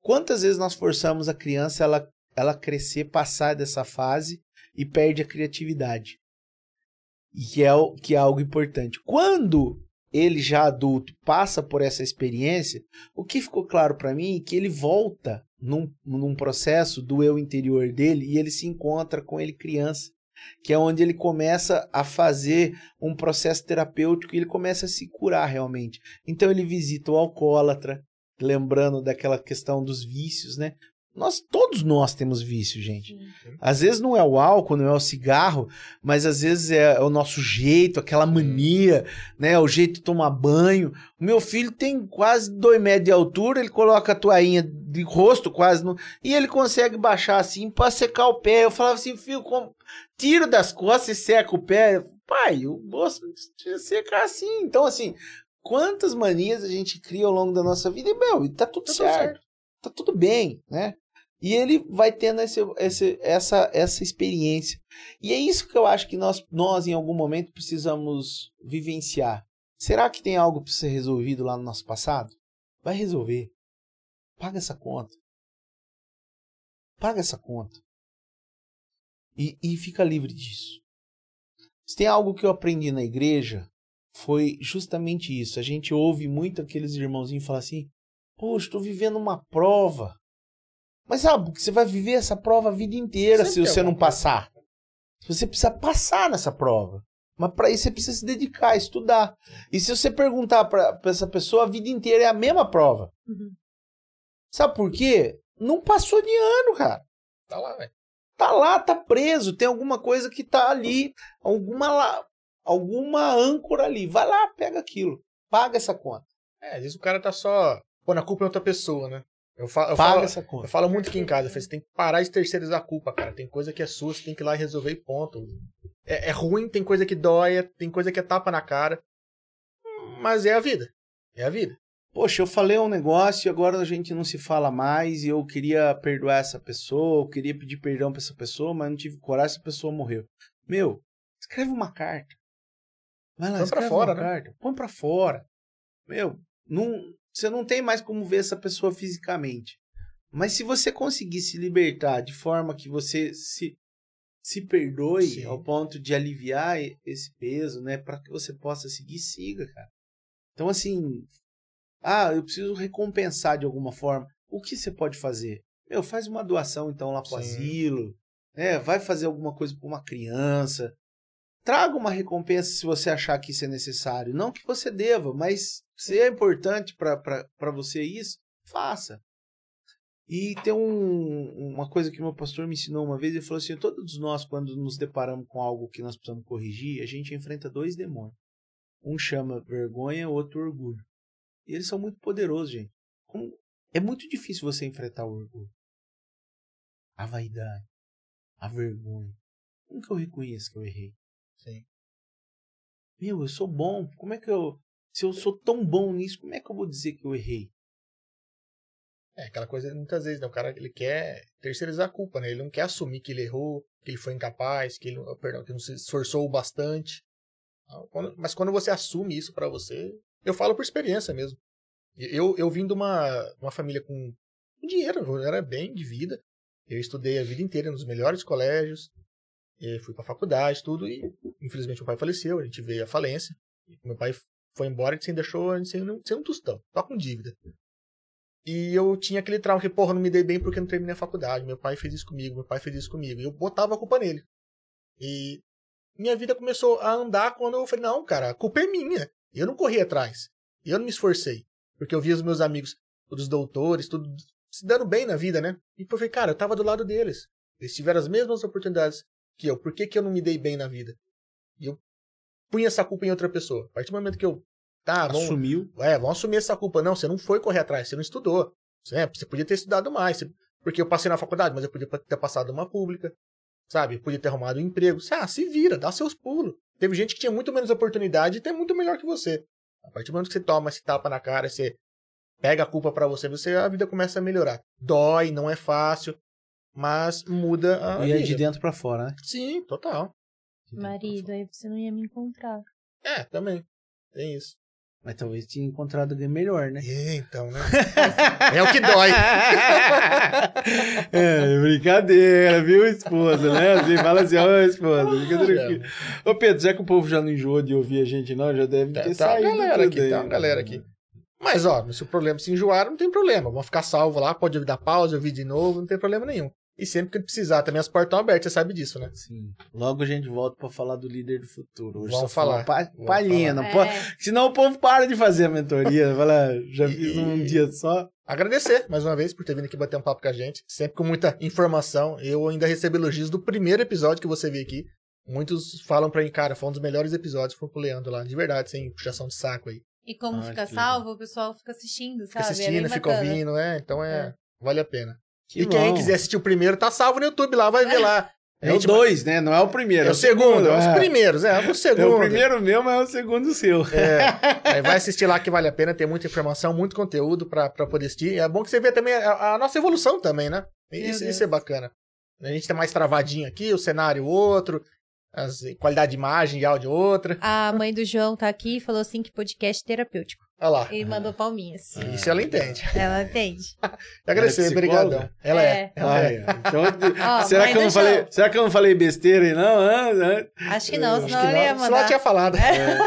quantas vezes nós forçamos a criança ela, ela crescer, passar dessa fase e perde a criatividade? E que é, que é algo importante. Quando ele já adulto passa por essa experiência, o que ficou claro para mim é que ele volta num, num processo do eu interior dele e ele se encontra com ele criança, que é onde ele começa a fazer um processo terapêutico e ele começa a se curar realmente. Então ele visita o alcoólatra, lembrando daquela questão dos vícios, né? Nós, todos nós temos vício, gente. Às vezes não é o álcool, não é o cigarro, mas às vezes é o nosso jeito, aquela mania, né? O jeito de tomar banho. O meu filho tem quase dois metros de altura, ele coloca a toalhinha de rosto quase no... e ele consegue baixar assim para secar o pé. Eu falava assim, filho, como... tira das costas e seca o pé. Pai, o precisa secar assim. Então, assim, quantas manias a gente cria ao longo da nossa vida e, meu, e tá tudo Tá tudo certo. certo. Tá tudo bem, né? E ele vai tendo esse, esse- essa, essa experiência. E é isso que eu acho que nós, nós, em algum momento, precisamos vivenciar. Será que tem algo para ser resolvido lá no nosso passado? Vai resolver. Paga essa conta. Paga essa conta. E, e fica livre disso. Se tem algo que eu aprendi na igreja, foi justamente isso. A gente ouve muito aqueles irmãozinhos falar assim: Poxa, estou vivendo uma prova. Mas sabe que você vai viver essa prova a vida inteira Sempre se você não passar. Você precisa passar nessa prova. Mas para isso você precisa se dedicar, estudar. E se você perguntar para essa pessoa, a vida inteira é a mesma prova. Uhum. Sabe por quê? Não passou de ano, cara. Tá lá, velho. Tá lá, tá preso. Tem alguma coisa que tá ali, alguma lá, alguma âncora ali. Vai lá, pega aquilo. Paga essa conta. É, às vezes o cara tá só pondo a culpa em outra pessoa, né? Eu, fa eu, Paga falo, essa eu conta. falo muito aqui em casa, eu falo, você tem que parar de terceirizar a culpa, cara. Tem coisa que é sua, você tem que ir lá e resolver e ponto. É, é ruim, tem coisa que dói, tem coisa que é tapa na cara. Mas é a vida. É a vida. Poxa, eu falei um negócio e agora a gente não se fala mais e eu queria perdoar essa pessoa, eu queria pedir perdão pra essa pessoa, mas não tive coragem, essa pessoa morreu. Meu, escreve uma carta. Vai lá, Põe pra escreve fora, uma né? carta. Põe pra fora. Meu, não, você não tem mais como ver essa pessoa fisicamente. Mas se você conseguir se libertar de forma que você se, se perdoe Sim. ao ponto de aliviar esse peso, né? Para que você possa seguir, siga, cara. Então, assim, ah, eu preciso recompensar de alguma forma. O que você pode fazer? Meu, faz uma doação então lá pro Sim. asilo, né? Vai fazer alguma coisa para uma criança. Traga uma recompensa se você achar que isso é necessário. Não que você deva, mas se é importante para você isso, faça. E tem um- uma coisa que meu pastor me ensinou uma vez, ele falou assim, todos nós quando nos deparamos com algo que nós precisamos corrigir, a gente enfrenta dois demônios. Um chama vergonha, o outro orgulho. E eles são muito poderosos, gente. É muito difícil você enfrentar o orgulho. A vaidade. A vergonha. Como que eu reconheço que eu errei? Sim. Meu, eu sou bom. Como é que eu. Se eu sou tão bom nisso, como é que eu vou dizer que eu errei? É aquela coisa, muitas vezes, né? O cara ele quer terceirizar a culpa, né? Ele não quer assumir que ele errou, que ele foi incapaz, que ele, oh, perdão, que não se esforçou bastante. Quando- Mas quando você assume isso pra você, eu falo por experiência mesmo. Eu, eu vim de uma, uma família com dinheiro, era bem de vida. Eu estudei a vida inteira nos melhores colégios, e fui pra faculdade, tudo, e infelizmente meu pai faleceu, a gente veio à falência. Meu pai foi embora e sem deixou sem, sem um tostão, só com dívida. E eu tinha aquele trauma que, porra, não me dei bem porque não terminei a faculdade. Meu pai fez isso comigo, meu pai fez isso comigo. E eu botava a culpa nele. E minha vida começou a andar quando eu falei, não, cara, a culpa é minha. Eu não corri atrás. Eu não me esforcei. Porque eu via os meus amigos, todos doutores, tudo se dando bem na vida, né? E eu falei, cara, eu tava do lado deles. Eles tiveram as mesmas oportunidades que eu. Por que, que eu não me dei bem na vida? E eu punha essa culpa em outra pessoa. A partir do momento que eu. Tá, vamos, Assumiu. é, vamos assumir essa culpa. Não, você não foi correr atrás, você não estudou. Você, é, você podia ter estudado mais. você- porque eu passei na faculdade, mas eu podia ter passado numa pública. Sabe? Eu podia ter arrumado um emprego. Você, ah, se vira, dá seus pulos. Teve gente que tinha muito menos oportunidade e tem muito melhor que você. A partir do momento que você toma esse tapa na cara, você pega a culpa pra você, você a vida começa a melhorar. Dói, não é fácil, mas muda a E é de dentro pra fora, né? Sim, total. Marido, aí você não ia me encontrar. É, também. Tem isso. Mas talvez tinha encontrado alguém melhor, né? É, então, né? É o que dói. é, brincadeira, viu, esposa, né? Assim, fala assim, ó, esposa, fica tranquilo. Ô, Pedro, já que o povo já não enjoou de ouvir a gente, não, já deve Tá, ter tá uma saído. galera tudo aqui, aí, tá uma né? galera aqui. Mas, ó, se o problema se enjoar, não tem problema. Vão ficar salvo lá, pode dar pausa, ouvir de novo, não tem problema nenhum. E sempre que precisar, também as portas estão abertas, você sabe disso, né? Sim. Logo a gente volta pra falar do líder do futuro. Hoje Vamos falar, pa- vamos palhinha, falar. não pode... É, Senão o povo para de fazer a mentoria. Fala, já E- fiz um dia só. Agradecer, mais uma vez, por ter vindo aqui bater um papo com a gente. Sempre com muita informação. Eu ainda recebo elogios do primeiro episódio que você veio aqui. Muitos falam pra mim, cara, foi um dos melhores episódios, foi com o Leandro lá. De verdade, sem puxação de saco aí. E como Ah, fica que legal. salvo, o pessoal fica assistindo, Fica sabe? é assistindo, bem fica bacana. ouvindo, é. Então é, É. vale a pena. Que e quem bom. quiser assistir o primeiro, tá salvo no YouTube lá, vai ver lá. É o dois, né? Não é o primeiro. É o segundo, é os é. primeiros, é, o É segundo. o primeiro meu, mas é o segundo seu. É, aí vai assistir lá que vale a pena, tem muita informação, muito conteúdo pra, pra poder assistir. É bom que você vê também a, a nossa evolução também, né? Isso, isso é bacana. A gente tá mais travadinho aqui, o cenário outro, as, qualidade de imagem e áudio outra. A mãe do João tá aqui e falou assim que podcast terapêutico. Olha lá. E mandou palminhas. Isso ela entende. Ela entende. Agradecer, é obrigadão. Ela é. É. Ela Ah, é. é. Então, Ó, será, que eu não falei, será que eu não falei besteira aí, não? Ah, ah. Acho que não, Acho senão que ela ia não, senão ela mandar. tinha falado. É.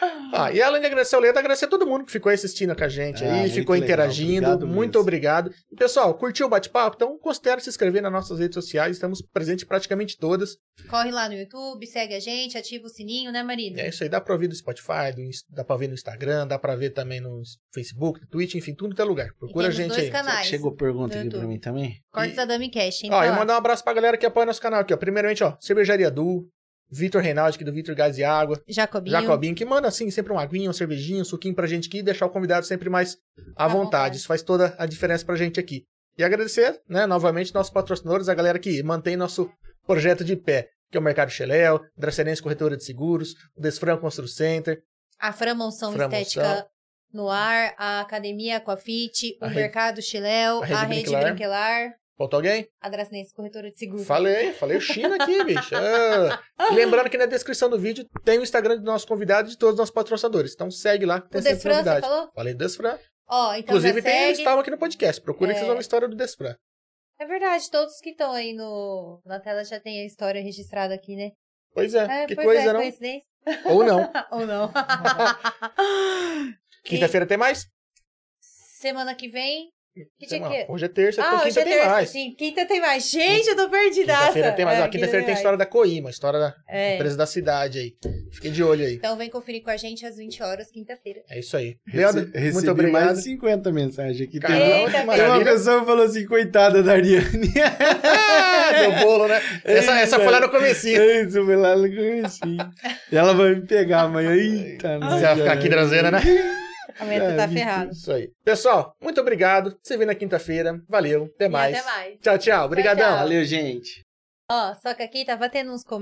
Ah, e além de agradecer ao Leandro, agradecer a todo mundo que ficou assistindo com a gente Ah, aí, ficou legal, interagindo. obrigado muito mesmo. obrigado. E, pessoal, curtiu o bate-papo? Então considere se inscrever nas nossas redes sociais. Estamos presentes praticamente todas. Corre lá no YouTube, segue a gente, ativa o sininho, né, marido? É isso aí, dá pra ouvir do Spotify, do, dá pra ver no Instagram, dá pra ver também no Facebook, no Twitch, enfim, tudo que é lugar. Procura a gente dois aí. canais. Chegou pergunta no aqui pra mim também? Cortes da Dami Cash, hein? Ó, Tá e mandar um abraço pra galera que apoia nosso canal aqui, ó. Primeiramente, ó, Cervejaria Du, Vitor Reinaldi, aqui do Vitor Gás e Água. Jacobinho. Jacobinho, que manda, assim, sempre uma aguinha, um cervejinho, um suquinho pra gente aqui e deixar o convidado sempre mais à À vontade. vontade. Isso faz toda a diferença pra gente aqui. E agradecer, né, novamente, nossos patrocinadores, a galera que mantém nosso projeto de pé, que é o Mercado Cheléu, Dracenense Corretora de Seguros, o Desfran Constru Center, A Framonção Framonção. Estética no ar, a Academia Aquafit, o A Rede- Mercado Chiléu, a a Rede Rede, Brinquelar. Brinquelar, faltou alguém? a Dracenense Corretora de Seguros. Falei, falei o China aqui, bicho. Ah. Lembrando que na descrição do vídeo tem o Instagram do nosso convidado e de todos os nossos patrocinadores. Então segue lá, que tem O Desfran, você falou? Falei do Desfran. Ó, então Inclusive, tem, eles estavam aqui no podcast. Procura que É. vocês vão ver a história do Desfran. É verdade, todos que estão aí no, na tela já tem a história registrada aqui, né? Pois é, É, que pois coisa, é, não? coincidência. Ou não. Ou não. Quinta-feira tem mais? Semana que vem. Que dia que é? Hoje é terça, então Ah, quinta hoje é tem terça, mais. sim. Quinta tem mais. Gente, eu tô perdidaça. Quinta-feira tem mais. É, quinta-feira tem a história da Coima, a história da É. empresa da cidade aí. Fiquem de olho aí. Então vem conferir com a gente às 20 horas, quinta-feira. É isso aí. Rece- Leandro, Recebi muito obrigado. mais de 50 mensagens aqui. Tem, Caramba, tem uma pessoa que falou assim, coitada da Ariane. Ah, deu bolo, né? Essa, essa foi lá no comecinho. Isso, foi lá no comecinho. E ela vai me pegar amanhã. Eita, Você vai ficar aqui drazeira, né? Amanhã você É, tá ferrado. Isso aí. Pessoal, muito obrigado. Você vê na quinta-feira. Valeu. Até E mais. até mais. Tchau, tchau. Obrigadão. tchau. Valeu, gente. Ó, só que aqui tava tendo uns comentários.